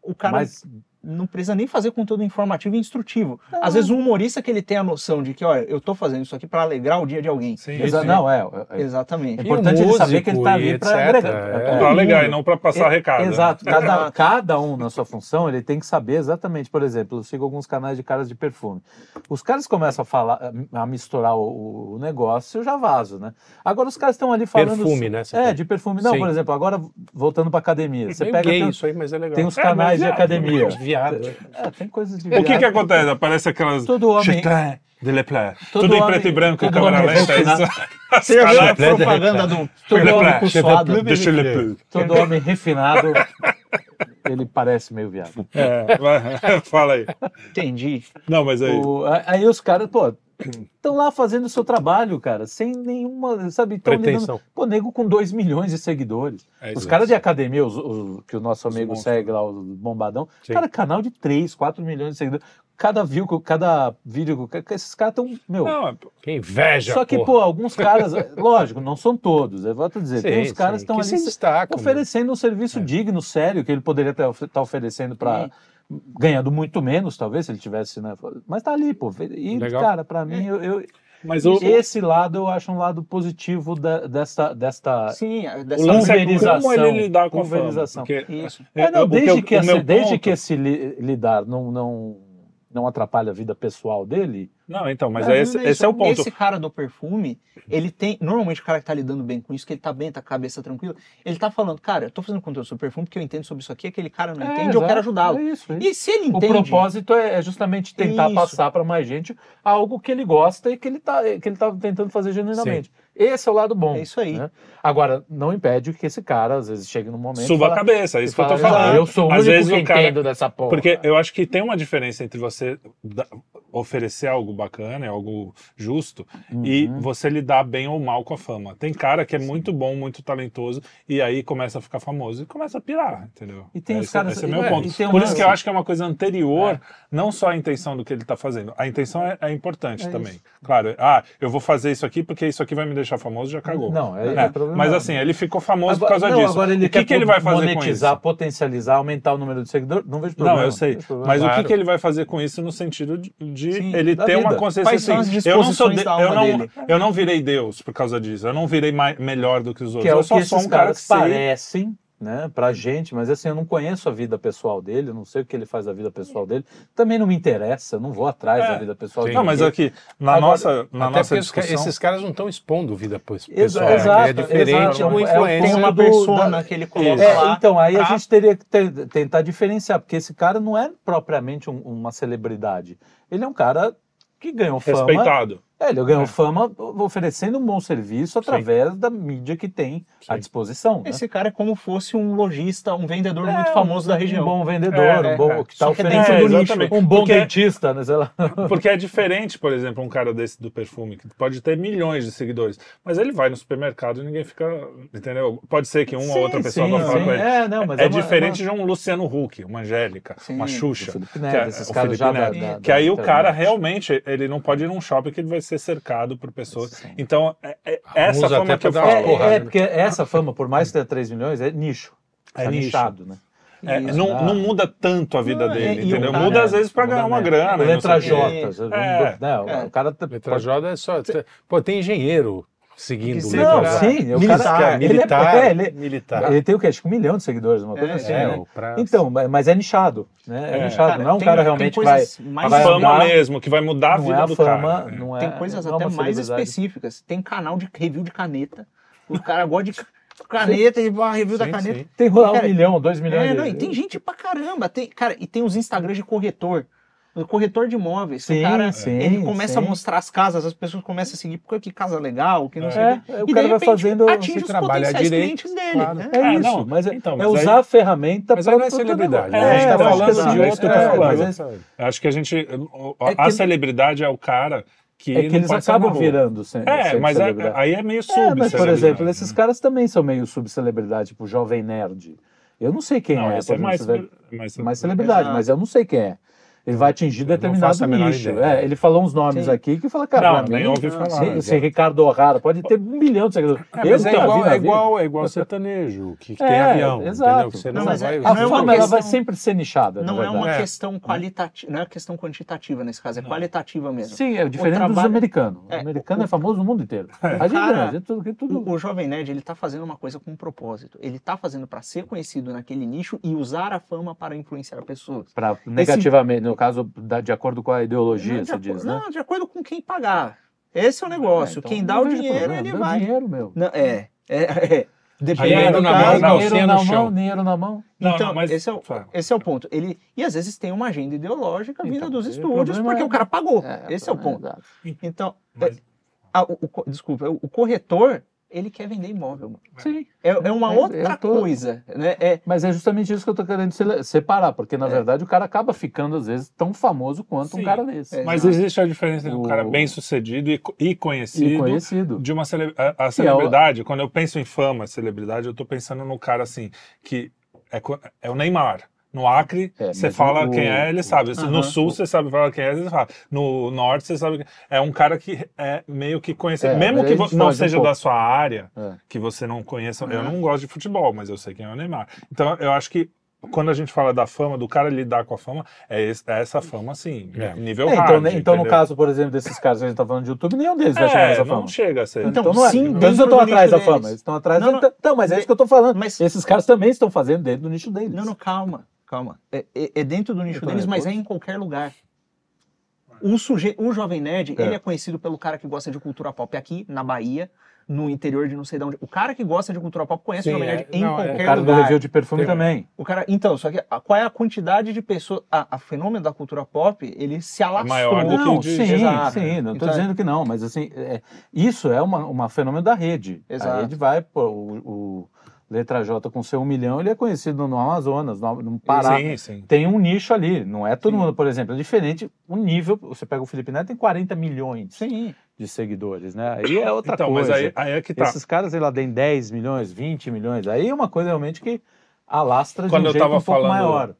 o cara mas não precisa nem fazer conteúdo informativo e instrutivo. Ah. Às vezes um humorista que ele tem a noção de que, olha, eu tô fazendo isso aqui para alegrar o dia de alguém. Sim, Exa- sim. não, é. é- é Exatamente. É importante ele saber que ele tá ali e agregar. É, é. Todo alegar e não pra passar É, recado. né? Exato. Cada, cada um na sua função, ele tem que saber exatamente. Por exemplo, eu sigo alguns canais de caras de perfume. Os caras começam a falar, a misturar o, o negócio, eu já vazo, né? Agora os caras estão ali falando. Perfume, né? Você É, tem. de perfume. Não, Sim. por exemplo, agora voltando pra academia. Você Meio pega. gay tem, isso aí, mas é legal. tem os É, canais mas de é, academia. Viado. É, tem coisas de. O que viado. que acontece? Aparece aquelas. Todo homem- de Le Play. Todo Tudo em homem- preto e branco, câmera lenta. Você viu a propaganda do Todo homem com suado, todo homem refinado, ele parece meio viado. É, fala aí. Entendi. Não, mas aí. O- aí os caras, pô, estão lá fazendo o seu trabalho, cara, sem nenhuma, sabe? Tão Pretensão. lidando- Pô, nego com 2 milhões de seguidores. É os caras de academia, os, os- que o nosso amigo monstros. segue lá, o Bombadão, Sim. cara, canal de 3, 4 milhões de seguidores. Cada view, cada vídeo, esses caras estão, meu... Não, é- Que inveja, Só que, porra. pô, alguns caras, lógico, não são todos, eu vou te dizer, tem Sim, uns caras sim, que estão que ali se destacam, oferecendo um serviço É. digno, sério, que ele poderia estar oferecendo para ganhando muito menos, talvez, se ele tivesse, né? Mas tá ali, pô. E, Legal. cara, para mim, eu, eu- mas o, esse lado eu acho um lado positivo da, desta, desta Sim, o dessa lance é pulverização, como ele lidar com a fama. pulverização. Porque, Isso. É, não, o desde que, o esse, desde ponto- que esse li- lidar não, não, não atrapalha a vida pessoal dele, Não, então, mas Mas é esse, esse é o ponto. Esse cara do perfume, ele tem. Normalmente o cara que tá lidando bem com isso, que ele tá bem, tá com a cabeça tranquila, ele tá falando, cara, eu tô fazendo conteúdo sobre perfume porque eu entendo sobre isso aqui, aquele cara não É, entende, eu exato, quero ajudá-lo. é isso, é isso. E se ele O entende. propósito é é justamente tentar Isso. passar para mais gente algo que ele gosta e que ele tá, que ele tá tentando fazer genuinamente. Esse é o lado bom. É isso aí. né? Agora, não impede que esse cara, às vezes, chegue num momento. e Suba a fala- cabeça, é isso e que eu tô fala, falando. Eu sou o Às único vezes que o cara- entendo dessa porra. Porque eu acho que tem uma diferença entre você oferecer algo bacana, algo justo, e Uhum. você lidar bem ou mal com a fama. Tem cara que é muito bom, muito talentoso, e aí começa a ficar famoso e começa a pirar, entendeu? E tem os esse, caras- esse é o meu é, ponto. e um Por isso que eu acho que é uma coisa anterior, não só a intenção do que ele está fazendo. A intenção é, é importante É também. isso. Claro, ah, eu vou fazer isso aqui porque isso aqui vai me deixar famoso, já cagou. Não, é- é problema- Mas assim, ele ficou famoso por causa não, disso. Agora ele o que, quer que ele vai fazer com monetizar, potencializar, aumentar o número de seguidores. Não vejo problema. Não, eu sei. problema. Mas o que, Claro. que ele vai fazer com isso no sentido de, de Sim, ele ter uma vida. consciência Quais são assim, as eu não sou de- eu não dele? eu não virei Deus por causa disso. Eu não virei mai- melhor do que os outros. que é eu o só que sou um cara caras que sei. parecem, né, pra gente, mas assim, eu não conheço a vida pessoal dele, eu não sei o que ele faz da vida pessoal dele, também não me interessa, não vou atrás É. da vida pessoal Sim. Não, mas aqui na Agora, nossa na Até nossa discussão esses caras não estão expondo vida pessoal. né? exato, é diferente exato. do É. Tem uma do- persona da- que ele coloca É, lá. então, aí a pra- gente teria que ter- tentar diferenciar, porque esse cara não é propriamente um- uma celebridade. Ele é um cara que ganhou fama. respeitado. É, ele ganhou É. fama oferecendo um bom serviço através da mídia que tem à Sim. disposição. né? Esse cara é como fosse um lojista, um vendedor É, muito famoso da região. Um bom vendedor, É, um bom é. que que tem oferecendo É, nicho. um bom Porque- dentista, né? Sei lá. Porque é diferente, por exemplo, um cara desse do perfume, que pode ter milhões de seguidores, mas ele vai no supermercado e ninguém fica. Entendeu? Pode ser que uma ou outra pessoa sim, vá falar sim. com ele. É, não, mas é, é uma- diferente é de um Luciano Huck, uma Angélica, Sim, uma o Xuxa. Felipe que Neto, é- esses o caras Felipe já da- Neto. da- Que aí o cara realmente, ele não pode ir num shopping que ele vai ser cercado por pessoas. Sim. Então, é- é- essa fama que eu falo. porrada, É, é, né? porque essa fama, por mais que tenha 3 milhões, é nicho. É É nicho. nichado, né? É, Isso, não, ah. não muda tanto a vida Não, dele, é, e o entendeu? cara- muda às vezes Muda ganhar uma mesmo. grana. e não Letra sei o quê. J. É, né, o- é. O cara tá- Letra J é só. Pô, tem engenheiro seguindo letra Não, sim, o Militar. cara, ele é- militar. é, ele- militar. Ele tem o quê? Acho que um milhão de seguidores, uma coisa É, assim. É, né? o pra- Então, mas é nichado, né? É, É. nichado. não é um tem- cara tem realmente que vai. mais vai Fama andar- mesmo, que vai mudar a vida é a do fama, cara. não é. Tem coisas não é até uma mais específicas. Tem canal de review de caneta. O cara gosta de ca- caneta e vai review da Sim, caneta. sim. Tem lá um Cara, milhão, dois milhões. É, de- não, e tem gente pra caramba. Tem, cara, e tem os Instagrams de corretor. O corretor de imóveis. que Sim, o cara, sim, ele começa sim. a mostrar as casas, as pessoas começam a seguir, porque que casa legal, que não É. sei o quê. É, o E, cara vai fazendo. atinge os trabalha potenciais direito, clientes dele. claro. né? É É, isso, não, mas é, então, é mas aí- usar a ferramenta Mas aí não é celebridade. É, a gente tá eu acho falando que de outro É, mas mas é- Eu acho que a gente. A, É que- celebridade é o cara que. É que eles acabam virando sem, É, sem mas é- celebridade. aí é meio sub. É, mas, por exemplo, né? esses caras também são meio subcelebridade, tipo Jovem Nerd. Eu não sei quem Não, é, é mais. mais, mais celebridade, mas eu não sei quem é. Ele vai atingir determinado nicho. É, ele falou uns nomes Sim. aqui que fala, cara, Não, pra nem mim, ouvi falar. se, se Ricardo O'Hara pode ter um milhão de seguidores. É, mas é igual, é igual, é igual sertanejo, que, que tem É, avião. exato. Que você não, Não, mas vai. é- A não é uma fama ela vai questão- sempre ser nichada, Não é uma. É. questão qualitativa, não é uma questão quantitativa nesse caso, é qualitativa mesmo. Sim, é diferente dos trabalho- americanos. O É, americano o- é famoso no mundo inteiro. A gente, cara- a gente tudo, tudo- O, o Jovem Nerd, ele tá fazendo uma coisa com um propósito. Ele tá fazendo para ser conhecido naquele nicho e usar a fama para influenciar pessoas. pra, negativamente, no caso, da- de acordo com a ideologia, Não, você diz, né? Não, de acordo com quem pagar. Esse é o negócio. É, então quem dá o dinheiro, problema, ele dá vai. dinheiro, meu. Não, é, é, é. Dependendo Dinheiro na caso. mão, dinheiro na mão, dinheiro na mão. Não, então, não, mas- esse, é o, esse é o ponto. Ele, e às vezes tem uma agenda ideológica vinda Então, dos estúdios, porque é- o cara pagou. É, esse é o ponto. exato. Então, Mas- é, ah, o- o desculpa, o corretor, ele quer vender imóvel. mano. Sim. É, é uma É, outra tô- coisa. Né? É, Mas é justamente isso que eu tô querendo separar, porque na É. verdade o cara acaba ficando, às vezes, tão famoso quanto um Sim. cara desse. É. Mas Exato. existe a diferença entre um O- cara bem sucedido e, e conhecido. E conhecido. De uma cele... a, a é o- celebridade, quando eu penso em fama, celebridade, eu tô pensando no cara assim, que é, é o Neymar. No Acre, É, você fala o- quem é, ele sabe. Aham. No Sul, você sabe falar quem é, ele fala. No Norte, você sabe. que- É um cara que é meio que conhecido. É, Mesmo que não um seja pouco. da sua área, É. que você não conheça. Eu não gosto de futebol, mas eu sei quem é o Neymar. Então, eu acho que quando a gente fala da fama, do cara lidar com a fama, é, esse- é essa fama, assim, É. nível É, então, hard. né, então, no entendeu? caso, por exemplo, desses caras que a gente tá falando de YouTube, nenhum deles vai chegar é, nessa não fama. chega a ser. Então, Então, não é. sim, então eles não estão atrás da fama, eles estão atrás Não, da... não. Então, mas é isso que eu tô falando. Mas- Esses caras também estão fazendo dentro do nicho deles. Não, não, calma, calma. É, é- é dentro do nicho deles, mas é em qualquer lugar. O, suje... o Jovem Nerd, É. ele é conhecido pelo cara que gosta de cultura pop aqui, na Bahia, no interior de não sei de onde. O cara que gosta de cultura pop conhece Sim, o Jovem Nerd é. em Não, é. O qualquer cara do lugar. review de perfume Tem- também. O cara, então, só que a- qual é a quantidade de pessoas. A, a fenômeno da cultura pop, ele se alastrou. maior do que Não, de- sim, Exato. sim, não estou Então, dizendo que não, mas assim, é, isso é uma, uma fenômeno da rede. A Exato. rede vai, pô, o, o Letra J com seu um milhão, ele é conhecido no Amazonas, no, no Pará. Sim, sim. Tem um nicho ali, não é todo Sim. mundo, por exemplo, é diferente o nível, você pega o Felipe Neto, tem 40 milhões Sim. de seguidores, né? Aí é outra então, coisa. mas aí, aí é que tá. Esses caras, sei lá, tem 10 milhões, 20 milhões, aí é uma coisa realmente que alastra Quando de um eu jeito um pouco falando maior.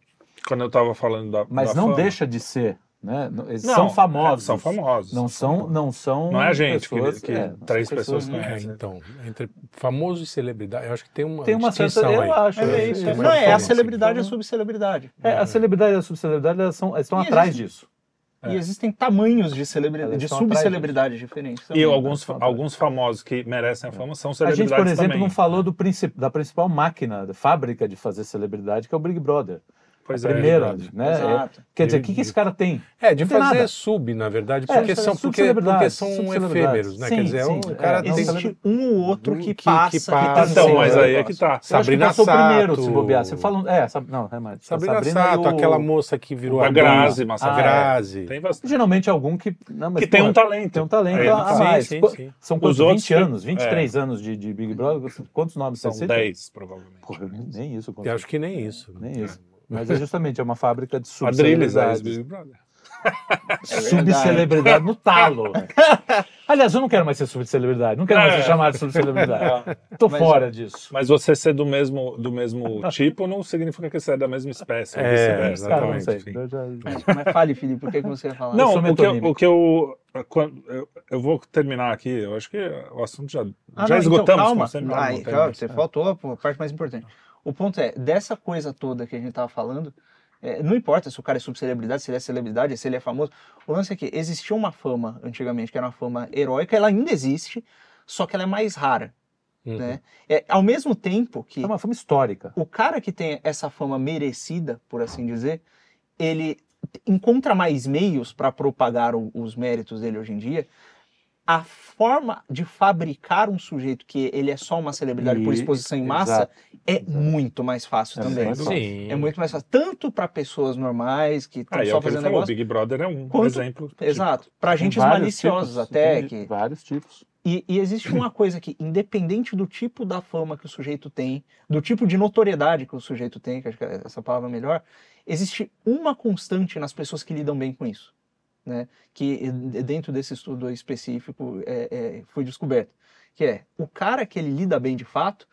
Quando eu tava falando da. Mas da não fama, deixa de ser, né? Não- Eles Não, são famosos. é, são famosos. Não são, não são. Não é a gente que- pessoas- que é, não são três pessoas né? É, conhecem. então, entre famoso e celebridade, eu acho que tem uma, Tem uma certa, eu aí. acho. É é, isso. é, Não, é a assim. celebridade e a subcelebridade. é, a celebridade e a subcelebridade elas são, elas estão E atrás existe- disso. É. E existem tamanhos de celebridade, de subcelebridades diferentes. E alguns, São alguns famosos que merecem a fama são A gente, celebridades por exemplo, também. não falou do princip, da principal máquina, da fábrica de fazer celebridade, que é o Big Brother. Pois a é, primeira, verdade. né? Exato. É- quer dizer, o que, que esse cara tem? É, de fazer nada. sub, na verdade, É, porque, são são, porque, porque são efêmeros, né? Sim, Quer dizer, sim. o cara É, tem... Existe um ou outro que, Que- que passa. passa. tem Então, mas aí é que tá. Eu acho que Sabrina passou Sato. primeiro, se bobear. Você fala, é, não, é mais. Sabrina, e Sato, o- aquela moça que virou A a Grazi. Massa a Grazi. Tem bastante. Geralmente algum que. Não, mas, Que tem um talento. Tem um talento a, mais. sim, Qu- sim. São quantos? Os outros 20 que- anos, 23 anos de, Big Brother? Quantos nomes São cita? 10, provavelmente. Nem isso. Eu acho que nem isso. Nem isso. Mas é justamente é uma fábrica de é subcelebridades. Big Brother. subcelebridade no talo. Aliás, eu não quero mais ser subcelebridade, não quero mais ser chamado de subcelebridade. Tô Mas- fora disso. Mas você ser do mesmo, do mesmo tipo não significa que você é da mesma espécie. É, Cara, não exatamente, sei. já- Mas, mas fale, Felipe, o que, que você ia falar? Não, o que, eu, o que eu, quando- eu. eu vou terminar aqui. Eu acho que o assunto já, Ah, já não, esgotamos. então, calma. Ai, calma, você faltou a parte mais importante. O ponto é, dessa coisa toda que a gente tava falando, é, não importa se o cara é subcelebridade, se ele é celebridade, se ele é famoso. O lance é que existia uma fama antigamente, que era uma fama heróica, ela ainda existe, só que ela é mais rara. Uhum. Né? É, ao mesmo tempo que É uma fama histórica. o cara que tem essa fama merecida, por assim dizer, ele encontra mais meios para propagar o- os méritos dele hoje em dia. A forma de fabricar um sujeito que ele é só uma celebridade por E- exposição em massa exato, é exato. muito mais fácil É também. muito fácil. Sim. É muito mais fácil, tanto para pessoas normais que estão Ah, e é só o que ele fazendo falou, o negócio, Big Brother é um Quanto- exemplo. exato, para Tem agentes vários maliciosos tipos, até tem que Vários tipos. e, e existe uma coisa que, independente do tipo da fama que o sujeito tem, do tipo de notoriedade que o sujeito tem, que acho que é essa palavra é melhor, existe uma constante nas pessoas que lidam bem com isso. Né? Que eh, dentro desse estudo específico é, é, foi descoberto. Que é o cara que ele lida bem de fato,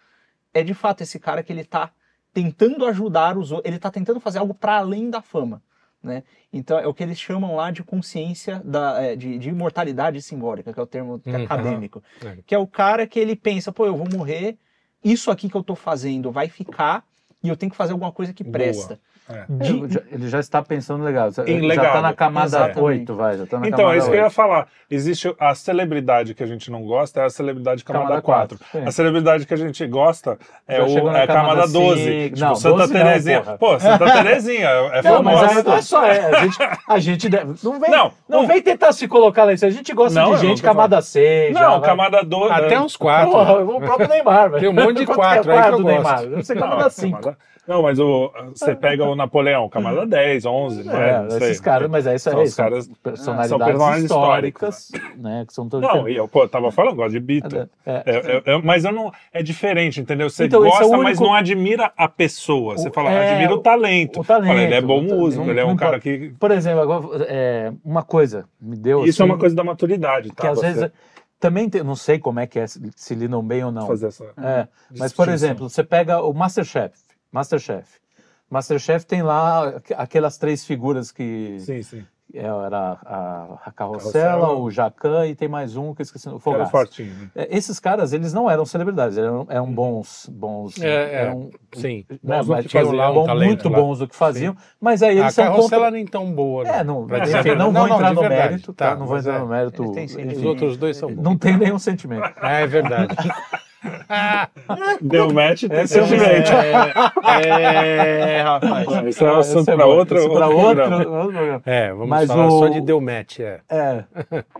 é de fato esse cara que ele está tentando ajudar os outros, ele está tentando fazer algo para além da fama. Né? Então é o que eles chamam lá de consciência da, é, de, de imortalidade simbólica, que é o termo Uhum. acadêmico. É. Que é o cara que ele pensa, pô, eu vou morrer, isso aqui que eu tô fazendo vai ficar e eu tenho que fazer alguma coisa que Boa. presta. É. De- Ele já- Ele já está pensando legal. Já Em já legado. está na camada Exatamente. 8, vai. Já tá na Então, é isso que eu ia 8. falar. Existe a celebridade que a gente não gosta, é a celebridade camada, Camada 4. quatro, sim. A celebridade que a gente gosta é, Já o, é a camada camada 12. cinco. Tipo, Não, Santa 12 não, Terezinha. porra. Pô, Santa Terezinha é Não, mas famosa. não é só é. A gente, a gente deve, não vem, não, Não, não. vem tentar se colocar lá. isso. A gente gosta Não, de não gente camada 6. Não, camada 12. Até uns quatro. Porra, o próprio Neymar. velho. Tem um monte de Quanto quatro que é aí que eu do gosto. Neymar? Ser camada 5. Não, mas o, você pega o Napoleão, camada 10, 11, não é? É, esses caras, mas é isso São aí. os São caras- personalidades são personagens históricas, né? Que são todos Não, e eu pô, tava falando, gosto de Beatle. É, É, é, é, mas eu não. É diferente, entendeu? Você Então, é gosta, o mas único- não admira a pessoa. Você fala, é, admira o talento. o talento, Fala, ele é bom músico, ele é um cara que. Por exemplo, agora, é, uma coisa me deu. Isso é assim, uma coisa da maturidade, tá? que às vezes também tem, não sei como é que é, se lidam bem ou não. fazer essa. É, mas por exemplo, você pega o Masterchef, Masterchef. Masterchef tem lá aqu- aquelas três figuras que Sim, sim. é, era a, a Carrossela, Carrossela. o Jacan e tem mais um que eu esqueci, o Era Fogaça. fortinho. né? É, Esses caras, eles não eram celebridades, eram, eram bons, bons, É, é, eram, sim. né, Bons mas tinham faziam. lá bom- talento muito lá. bons do que faziam, mas aí A eles são carrossela contra... nem tão boa. É, não, enfim, não, vou entrar de no verdade. mérito, tá? Não vou entrar é. no mérito. Sim, enfim, Os outros dois são bons. não tem nenhum sentimento. É, é verdade. Deu match, tem Esse é sentimento. É, rapaz. Isso é um assunto é para outro, é pra outro outro, programa. outro programa. É, vamos Mas falar o- só de deu match, é. É,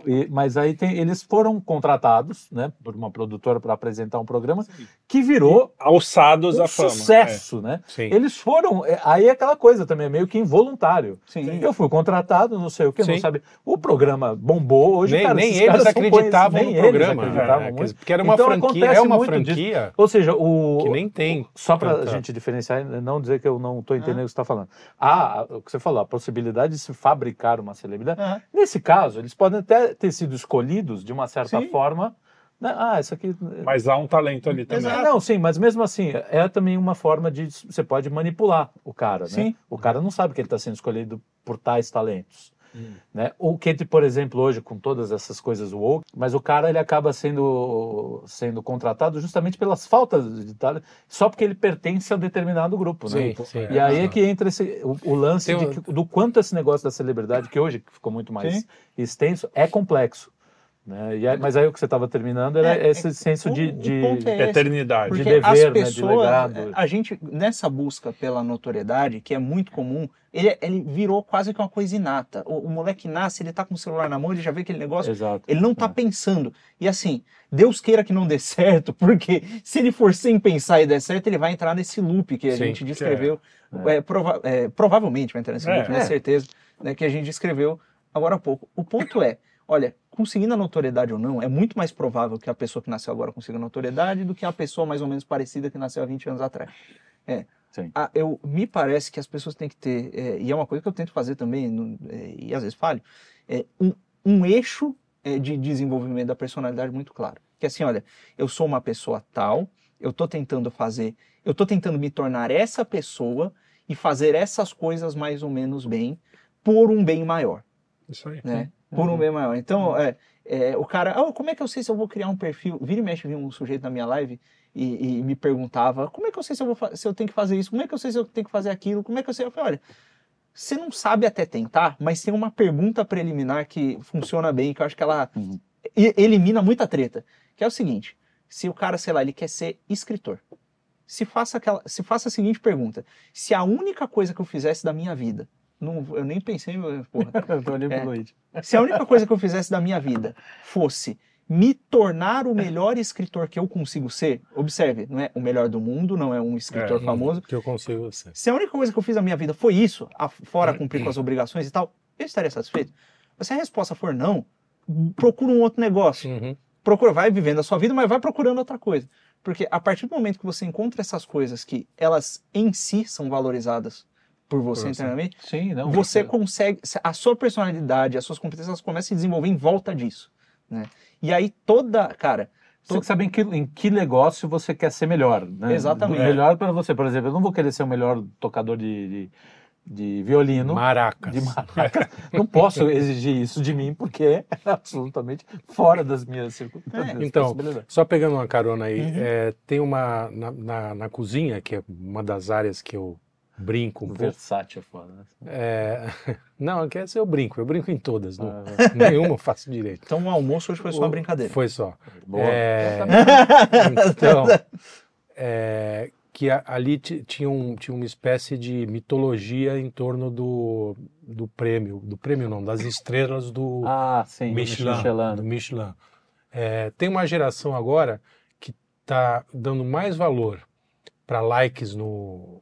e- mas aí tem, eles foram contratados, né, por uma produtora para apresentar um programa que virou Alçados um à fama. sucesso, né? Sim. Eles foram, é, aí é aquela coisa também, meio que involuntário. Sim. Eu fui contratado, não sei o que, não Sim. sabe. O programa bombou hoje, nem cara, nem eles acreditavam no nem eles programa. acreditavam é, muito. porque era uma Então, franquia, acontece é uma muito disso. franquia Ou seja, o que nem tem. só para a gente diferenciar, não dizer que eu não estou entendendo o que você está falando. Ah, o que você falou, a possibilidade de se fabricar uma celebridade. Nesse caso, eles podem até ter sido escolhidos de uma certa Sim. forma. né? Ah, isso aqui. Mas há um talento ali também. Ah, não, sim, mas mesmo assim, é também uma forma de. Você pode manipular o cara, né? Sim. O cara não sabe que ele está sendo escolhido por tais talentos. Hum. Né? O que, por exemplo, hoje, com todas essas coisas woke, mas o cara ele acaba sendo, sendo contratado justamente pelas faltas de talento, só porque ele pertence a um determinado grupo. Né? Sim, sim. E aí é que entra esse, o, o lance um- que- do quanto esse negócio da celebridade, que hoje ficou muito mais Sim. extenso, é complexo. Né? E aí- mas aí o que você estava terminando era É, esse senso o- de, de- é esse. Eternidade. Porque dever, as né, de pessoas, legado. a gente, nessa busca pela notoriedade, que é muito comum, ele, ele virou quase que uma coisa inata. O, o moleque nasce, ele tá com o celular na mão, ele já vê aquele negócio, Exato. ele não tá É. pensando. E assim, Deus queira que não dê certo, porque se ele for sem pensar e der certo, ele vai entrar nesse loop que a Sim, gente descreveu. É. É, prova- é, provavelmente vai entrar nesse É. loop, não é É. certeza, né, que a gente descreveu agora há pouco. O ponto é, olha, conseguindo a notoriedade ou não, é muito mais provável que a pessoa que nasceu agora consiga notoriedade do que a pessoa mais ou menos parecida que nasceu há 20 anos atrás. É. Sim. a- eu, me parece que as pessoas têm que ter, é, e é uma coisa que eu tento fazer também, no- é, e às vezes falho, é um, um eixo é, de desenvolvimento da personalidade muito claro. Que é assim, olha, eu sou uma pessoa tal, eu tô tentando fazer, eu tô tentando me tornar essa pessoa e fazer essas coisas mais ou menos bem, por um bem maior Isso aí. né? Por um bem maior. Então, é, é, o cara, "Ah, como é que eu sei se eu vou criar um perfil? Vira e mexe, vi um sujeito na minha live e, e me perguntava, como é que eu sei se eu, vou, se eu tenho que fazer isso? Como é que eu sei se eu tenho que fazer aquilo? Como é que eu sei? Eu falei, olha, você não sabe até tentar, mas tem uma pergunta preliminar que funciona bem, que eu acho que ela Uhum. elimina muita treta, que é o seguinte, se o cara, sei lá, ele quer ser escritor, se faça, aquela, se faça a seguinte pergunta, se a única coisa que eu fizesse da minha vida, não, eu nem pensei, porra, Eu tô ali pro É. Luigi. se a única coisa que eu fizesse da minha vida fosse me tornar o melhor escritor que eu consigo ser, observe, não é o melhor do mundo, não é um escritor É. famoso. Que eu consigo ser. Se a única coisa que eu fiz da minha vida foi isso, fora cumprir com as obrigações e tal, eu estaria satisfeito. Mas se a resposta for não, procura um outro negócio. Uhum. Procura, vai vivendo a sua vida, mas vai procurando outra coisa. Porque a partir do momento que você encontra essas coisas que elas em si são valorizadas por você você. internamente, Sim, não. você consegue, a sua personalidade, as suas competências elas começam a se desenvolver em volta disso, né? E aí toda, cara, Tem que saber em que, em que negócio você quer ser melhor. Né? Exatamente. Melhor para você. Por exemplo, eu não vou querer ser o melhor tocador de, de, de violino. Maracas. De maraca. Não posso exigir isso de mim, porque é absolutamente fora das minhas circunstâncias. Então, possibilidades. Só pegando uma carona aí, Uhum. é, tem uma na, na, na cozinha, que é uma das áreas que eu brinco um pouco. versátil é foda. Né? É, não, essa eu brinco, eu brinco em todas, não, Ah, nenhuma eu faço direito. então o almoço hoje foi só uma brincadeira. Foi só. boa. É, então, é, que ali ti- tinha, um, tinha uma espécie de mitologia em torno do, do prêmio, do prêmio não, das estrelas do Ah, sim. do Michelin. Michelin. do Michelin. É, tem uma geração agora que está dando mais valor para likes no,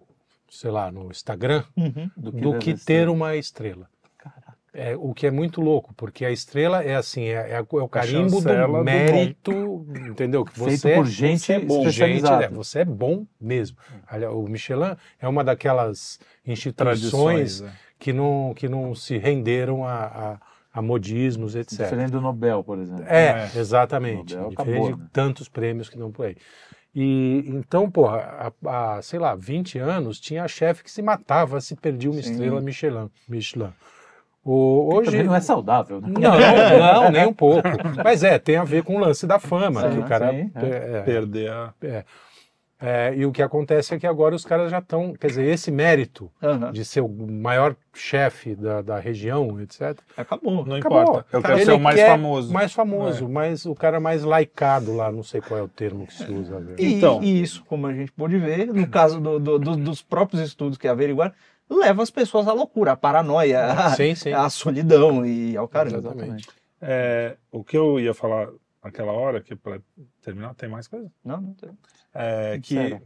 sei lá, no Instagram Uhum. Do do que ter uma estrela. Caraca. É, o que é muito louco, porque a estrela é assim, é, é é o carimbo do do mérito, entendeu? Que Feito você por gente você é bom, gente, especializada. é, você é bom mesmo. O Michelin é uma daquelas instituições é. que não, que não se renderam a, a, a modismos, etc. Diferente do Nobel, por exemplo. É, É. exatamente. Nobel Diferente acabou, de né? tantos prêmios que dão por aí. E então, porra, há, há, sei lá, 20 anos tinha chefe que se matava se perdia uma Sim. estrela Michelin. Michelin. O, hoje não é saudável, né? não, não, nem um pouco. Mas é, tem a ver com o lance da fama, Sim, que o cara. sim, é. é, é, Perder a. é, e o que acontece é que agora os caras já estão. Quer dizer, esse mérito Aham. de ser o maior chefe da, da região, etc. Acabou. Não Acabou. importa. Eu quero Ele ser o mais quer famoso. Mais famoso, mas o cara mais laicado lá, não sei qual é o termo que se usa. velho. E, Então. e isso, como a gente pôde ver, no caso do- do- do- dos próprios estudos que averiguaram, leva as pessoas à loucura, à paranoia, à, Sim, sim. à solidão e ao caramba. Exatamente. É, o que eu ia falar naquela hora, que para terminar, tem mais coisa? Não, não tem. É que Sério?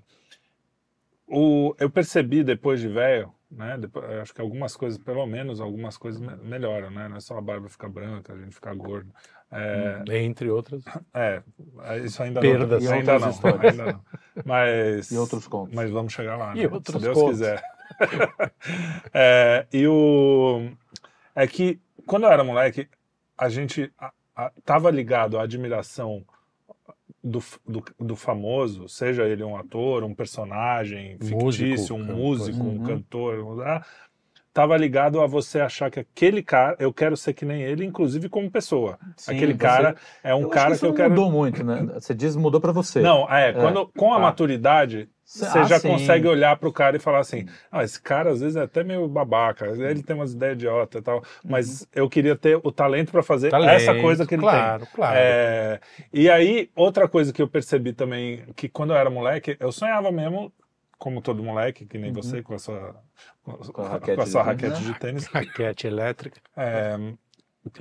o, eu percebi depois de velho, né? depois- eu acho que algumas coisas, pelo menos algumas coisas me- melhoram, né? Não é só a barba ficar branca, a gente ficar gordo. É, Entre outras. é, isso ainda Perdas. não. E Ainda não, ainda não. Mas, E outros contos. mas vamos chegar lá, E né? outros se Deus contos. quiser. É, e o é que quando eu era moleque, a gente a- a- tava ligado à admiração do, do, do famoso, seja ele um ator, um personagem Músico, fictício, um cantor. músico, um Uhum. cantor, ah, tava ligado a você achar que aquele cara, eu quero ser que nem ele, inclusive como pessoa. Sim, aquele você- cara é um cara isso que eu não quero. mudou muito, né? Você diz mudou pra você. Não, é, quando, com a Tá. maturidade, você ah, já sim. consegue olhar pro cara e falar assim: ah, esse cara às vezes é até meio babaca, ele tem umas ideias idiota e tal, mas eu queria ter o talento para fazer Talento, essa coisa que ele tem. claro, Claro, É, e aí, outra coisa que eu percebi também, que quando eu era moleque, eu sonhava mesmo, como todo moleque, que nem você, com a sua, com, a com raquete a sua de tênis, raquete de tênis, Raquete elétrica. é,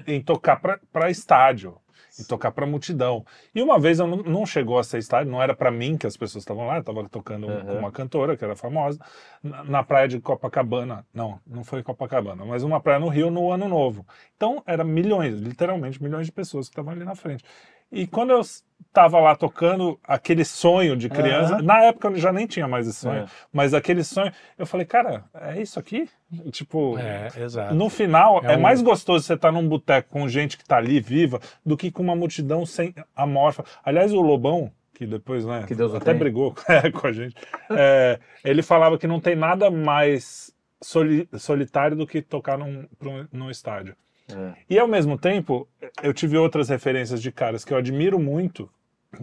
em tocar para estádio. E tocar pra multidão. E uma vez eu não, não chegou a ser estádio, não era pra mim que as pessoas estavam lá, eu tava tocando Uhum. com uma cantora que era famosa, na, na praia de Copacabana. Não, não foi Copacabana, mas uma praia no Rio no Ano Novo. Então era milhões, literalmente milhões de pessoas que estavam ali na frente. E quando eu estava lá tocando aquele sonho de criança, Aham. na época eu já nem tinha mais esse sonho, É. mas aquele sonho, eu falei, cara, é isso aqui? Tipo, É, no final, É é, um- mais gostoso você estar num boteco com gente que tá ali viva do que com uma multidão sem amorfa. Aliás, o Lobão, que depois, né, Que Deus até brigou com a gente, é, ele falava que não tem nada mais soli- solitário do que tocar num, um- num estádio. É. E ao mesmo tempo, eu tive outras referências de caras que eu admiro muito,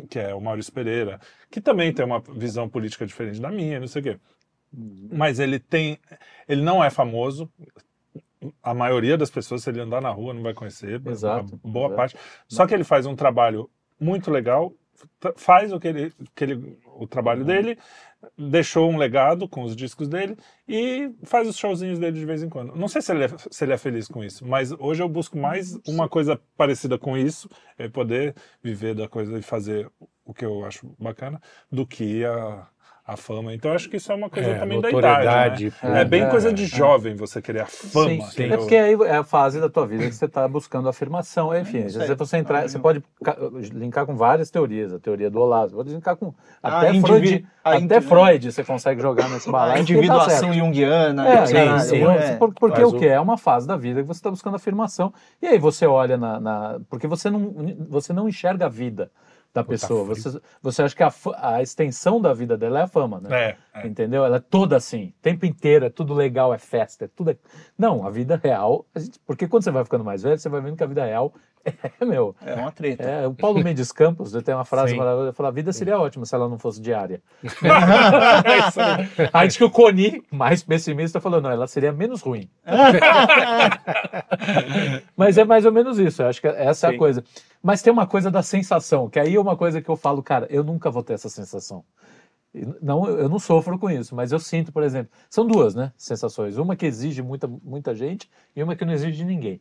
que é o Maurício Pereira, que também tem uma visão política diferente da minha, não sei o quê. Mas ele tem. Ele não é famoso. A maioria das pessoas, se ele andar na rua, não vai conhecer. Exato, boa exato. parte. Só que ele faz um trabalho muito legal, faz o que ele, que ele, o trabalho dele, deixou um legado com os discos dele e faz os showzinhos dele de vez em quando. Não sei se ele é, se ele é feliz com isso, mas hoje eu busco mais uma coisa parecida com isso, é poder viver da coisa e fazer o que eu acho bacana, do que a, a fama. Então acho que isso é uma coisa É, também da idade. pô. Né? É bem É, coisa de é. jovem você querer a fama. Sim, sim. É porque aí é a fase da tua vida que você está buscando afirmação. Enfim, isso se você entrar, você pode ca- linkar com várias teorias. A teoria do Olavo, você pode linkar com até indivi- Freud, até Freud você consegue jogar nesse A balaio. individuação junguiana. É, Sim, sim. é, por- porque o- que? É uma fase da vida que você está buscando afirmação. E aí você olha na. na- porque você não, você não enxerga a vida da pessoa. Você, você acha que a, a extensão da vida dela é a fama, né? É, é. Entendeu? Ela é toda assim, tempo inteiro, é tudo legal, é festa, é tudo. é- Não, a vida real. a gente- porque quando você vai ficando mais velho, você vai vendo que a vida real é, meu. É uma treta. É, o Paulo Mendes Campos ele tem uma frase Sim. maravilhosa: ele fala, a vida seria ótima se ela não fosse diária. É aí. Diz que o Coni, mais pessimista, falou: não, ela seria menos ruim. Mas é mais ou menos isso, eu acho que essa é a Sim. coisa. Mas tem uma coisa da sensação, que aí é uma coisa que eu falo, cara, eu nunca vou ter essa sensação. Não, eu não sofro com isso, mas eu sinto, por exemplo, são duas, né, sensações. Uma que exige muita, muita gente e uma que não exige de ninguém,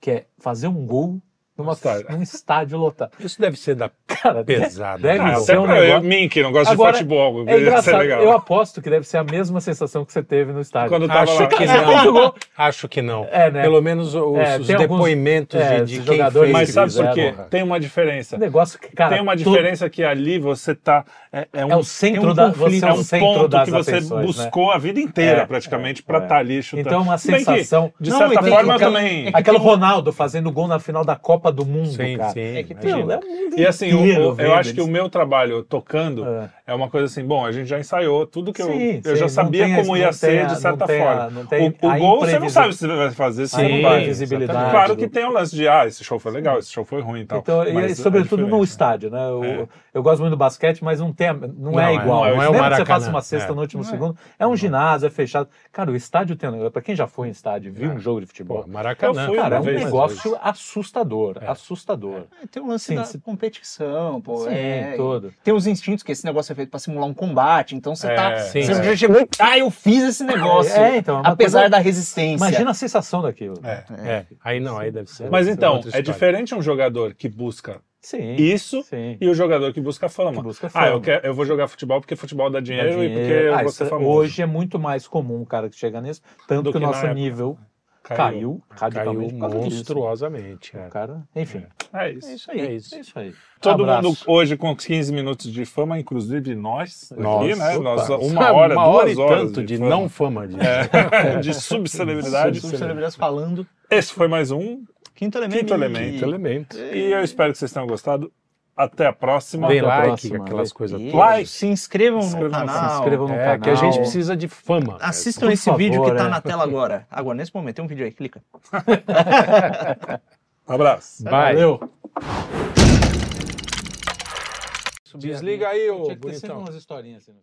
que é fazer um gol numa, Estádio. num estádio lotado. Isso deve ser da Cara, pesada. deve Ah, ser um negócio- mim que não gosta Agora, de futebol, É engraçado, eu aposto que deve ser a mesma sensação que você teve no estádio. Quando tava Acho lá. que não. gol. Acho que não. É, né? Pelo menos os, É, os tem alguns- depoimentos é, de, de quem jogadores fez. Mas sabe por fizeram, quê? Tem uma diferença. Um negócio que, cara, tem uma tudo- diferença que ali você tá. É, é um, É o centro um da- conflito, você é é o um centro ponto que você atenções, né? buscou a vida inteira, É, praticamente, é, pra é. estar ali chutando. Então, uma que, sensação. de certa forma, também. é que Aquele um- Ronaldo fazendo gol na final da Copa do Mundo, Sim, cara. sim. É que imagina. é um mundo E assim, inteiro o- eu acho que o meu trabalho tocando É. é uma coisa assim, bom, a gente já ensaiou tudo que eu, Sim, eu sim, já sabia tem como ia ser tem a- de certa não tem a- forma. não tem o o a gol você não sabe se você vai fazer, se Sim, não vai. imprevisibilidade. Claro que tem o lance de, ah, esse show foi legal, esse show foi ruim e tal. Então, e, mas é sobretudo no né? estádio, né? O- É. Eu gosto muito do basquete, mas não, tem, a- não, Não, é é, igual. não é o você faça uma cesta é. no último é. segundo, é um ginásio, é fechado. Cara, o estádio tem. Para quem já foi em estádio, viu um jogo de futebol, Maracanã. Eu cara, é um negócio assustador. É. Assustador. É, Tem o lance Sim, da se- competição, pô. Sim, é, todo. Tem os instintos, que esse negócio é feito pra simular um combate. Então você É, tá. sim, você é. já chegou. Ah, eu fiz esse negócio. É, então, é apesar coisa- da resistência. Imagina a sensação daquilo. É. É, aí não, aí deve ser. Mas então, é diferente um jogador que busca Sim. isso Sim. e o jogador que busca fama. Que busca Ah, eu, fama. quero, eu vou jogar futebol porque futebol dá dinheiro, Dá e porque dinheiro. eu Ah, vou isso ser famoso. Hoje é muito mais comum o cara que chega nisso, tanto Do que o que na nosso época. Caiu. caiu, Caiu monstruosamente. é. O cara, enfim, É isso. É isso aí. É isso. é isso aí. Todo Abraço. mundo hoje com 15 minutos de fama, inclusive nós, aqui, né? Nós, uma hora, uma hora duas e horas tanto de, fama. não fama. De... É, de subcelebridade. Subcelebridades falando. Esse foi mais um Quinto elemento. Quinto elemento. Muito elemento. e eu espero que vocês tenham gostado. Até a próxima. A like, próxima. aquelas coisas todas. Like. Se inscrevam no inscrevam- canal. se inscrevam no É, canal. que a gente precisa de fama. Assistam Por esse vídeo favor, que tá é. na tela agora. Agora, nesse momento, tem um vídeo aí, clica. Abraço. Vai. Valeu. Desliga aí, ô Tinha que ter sempre umas historinhas assim. no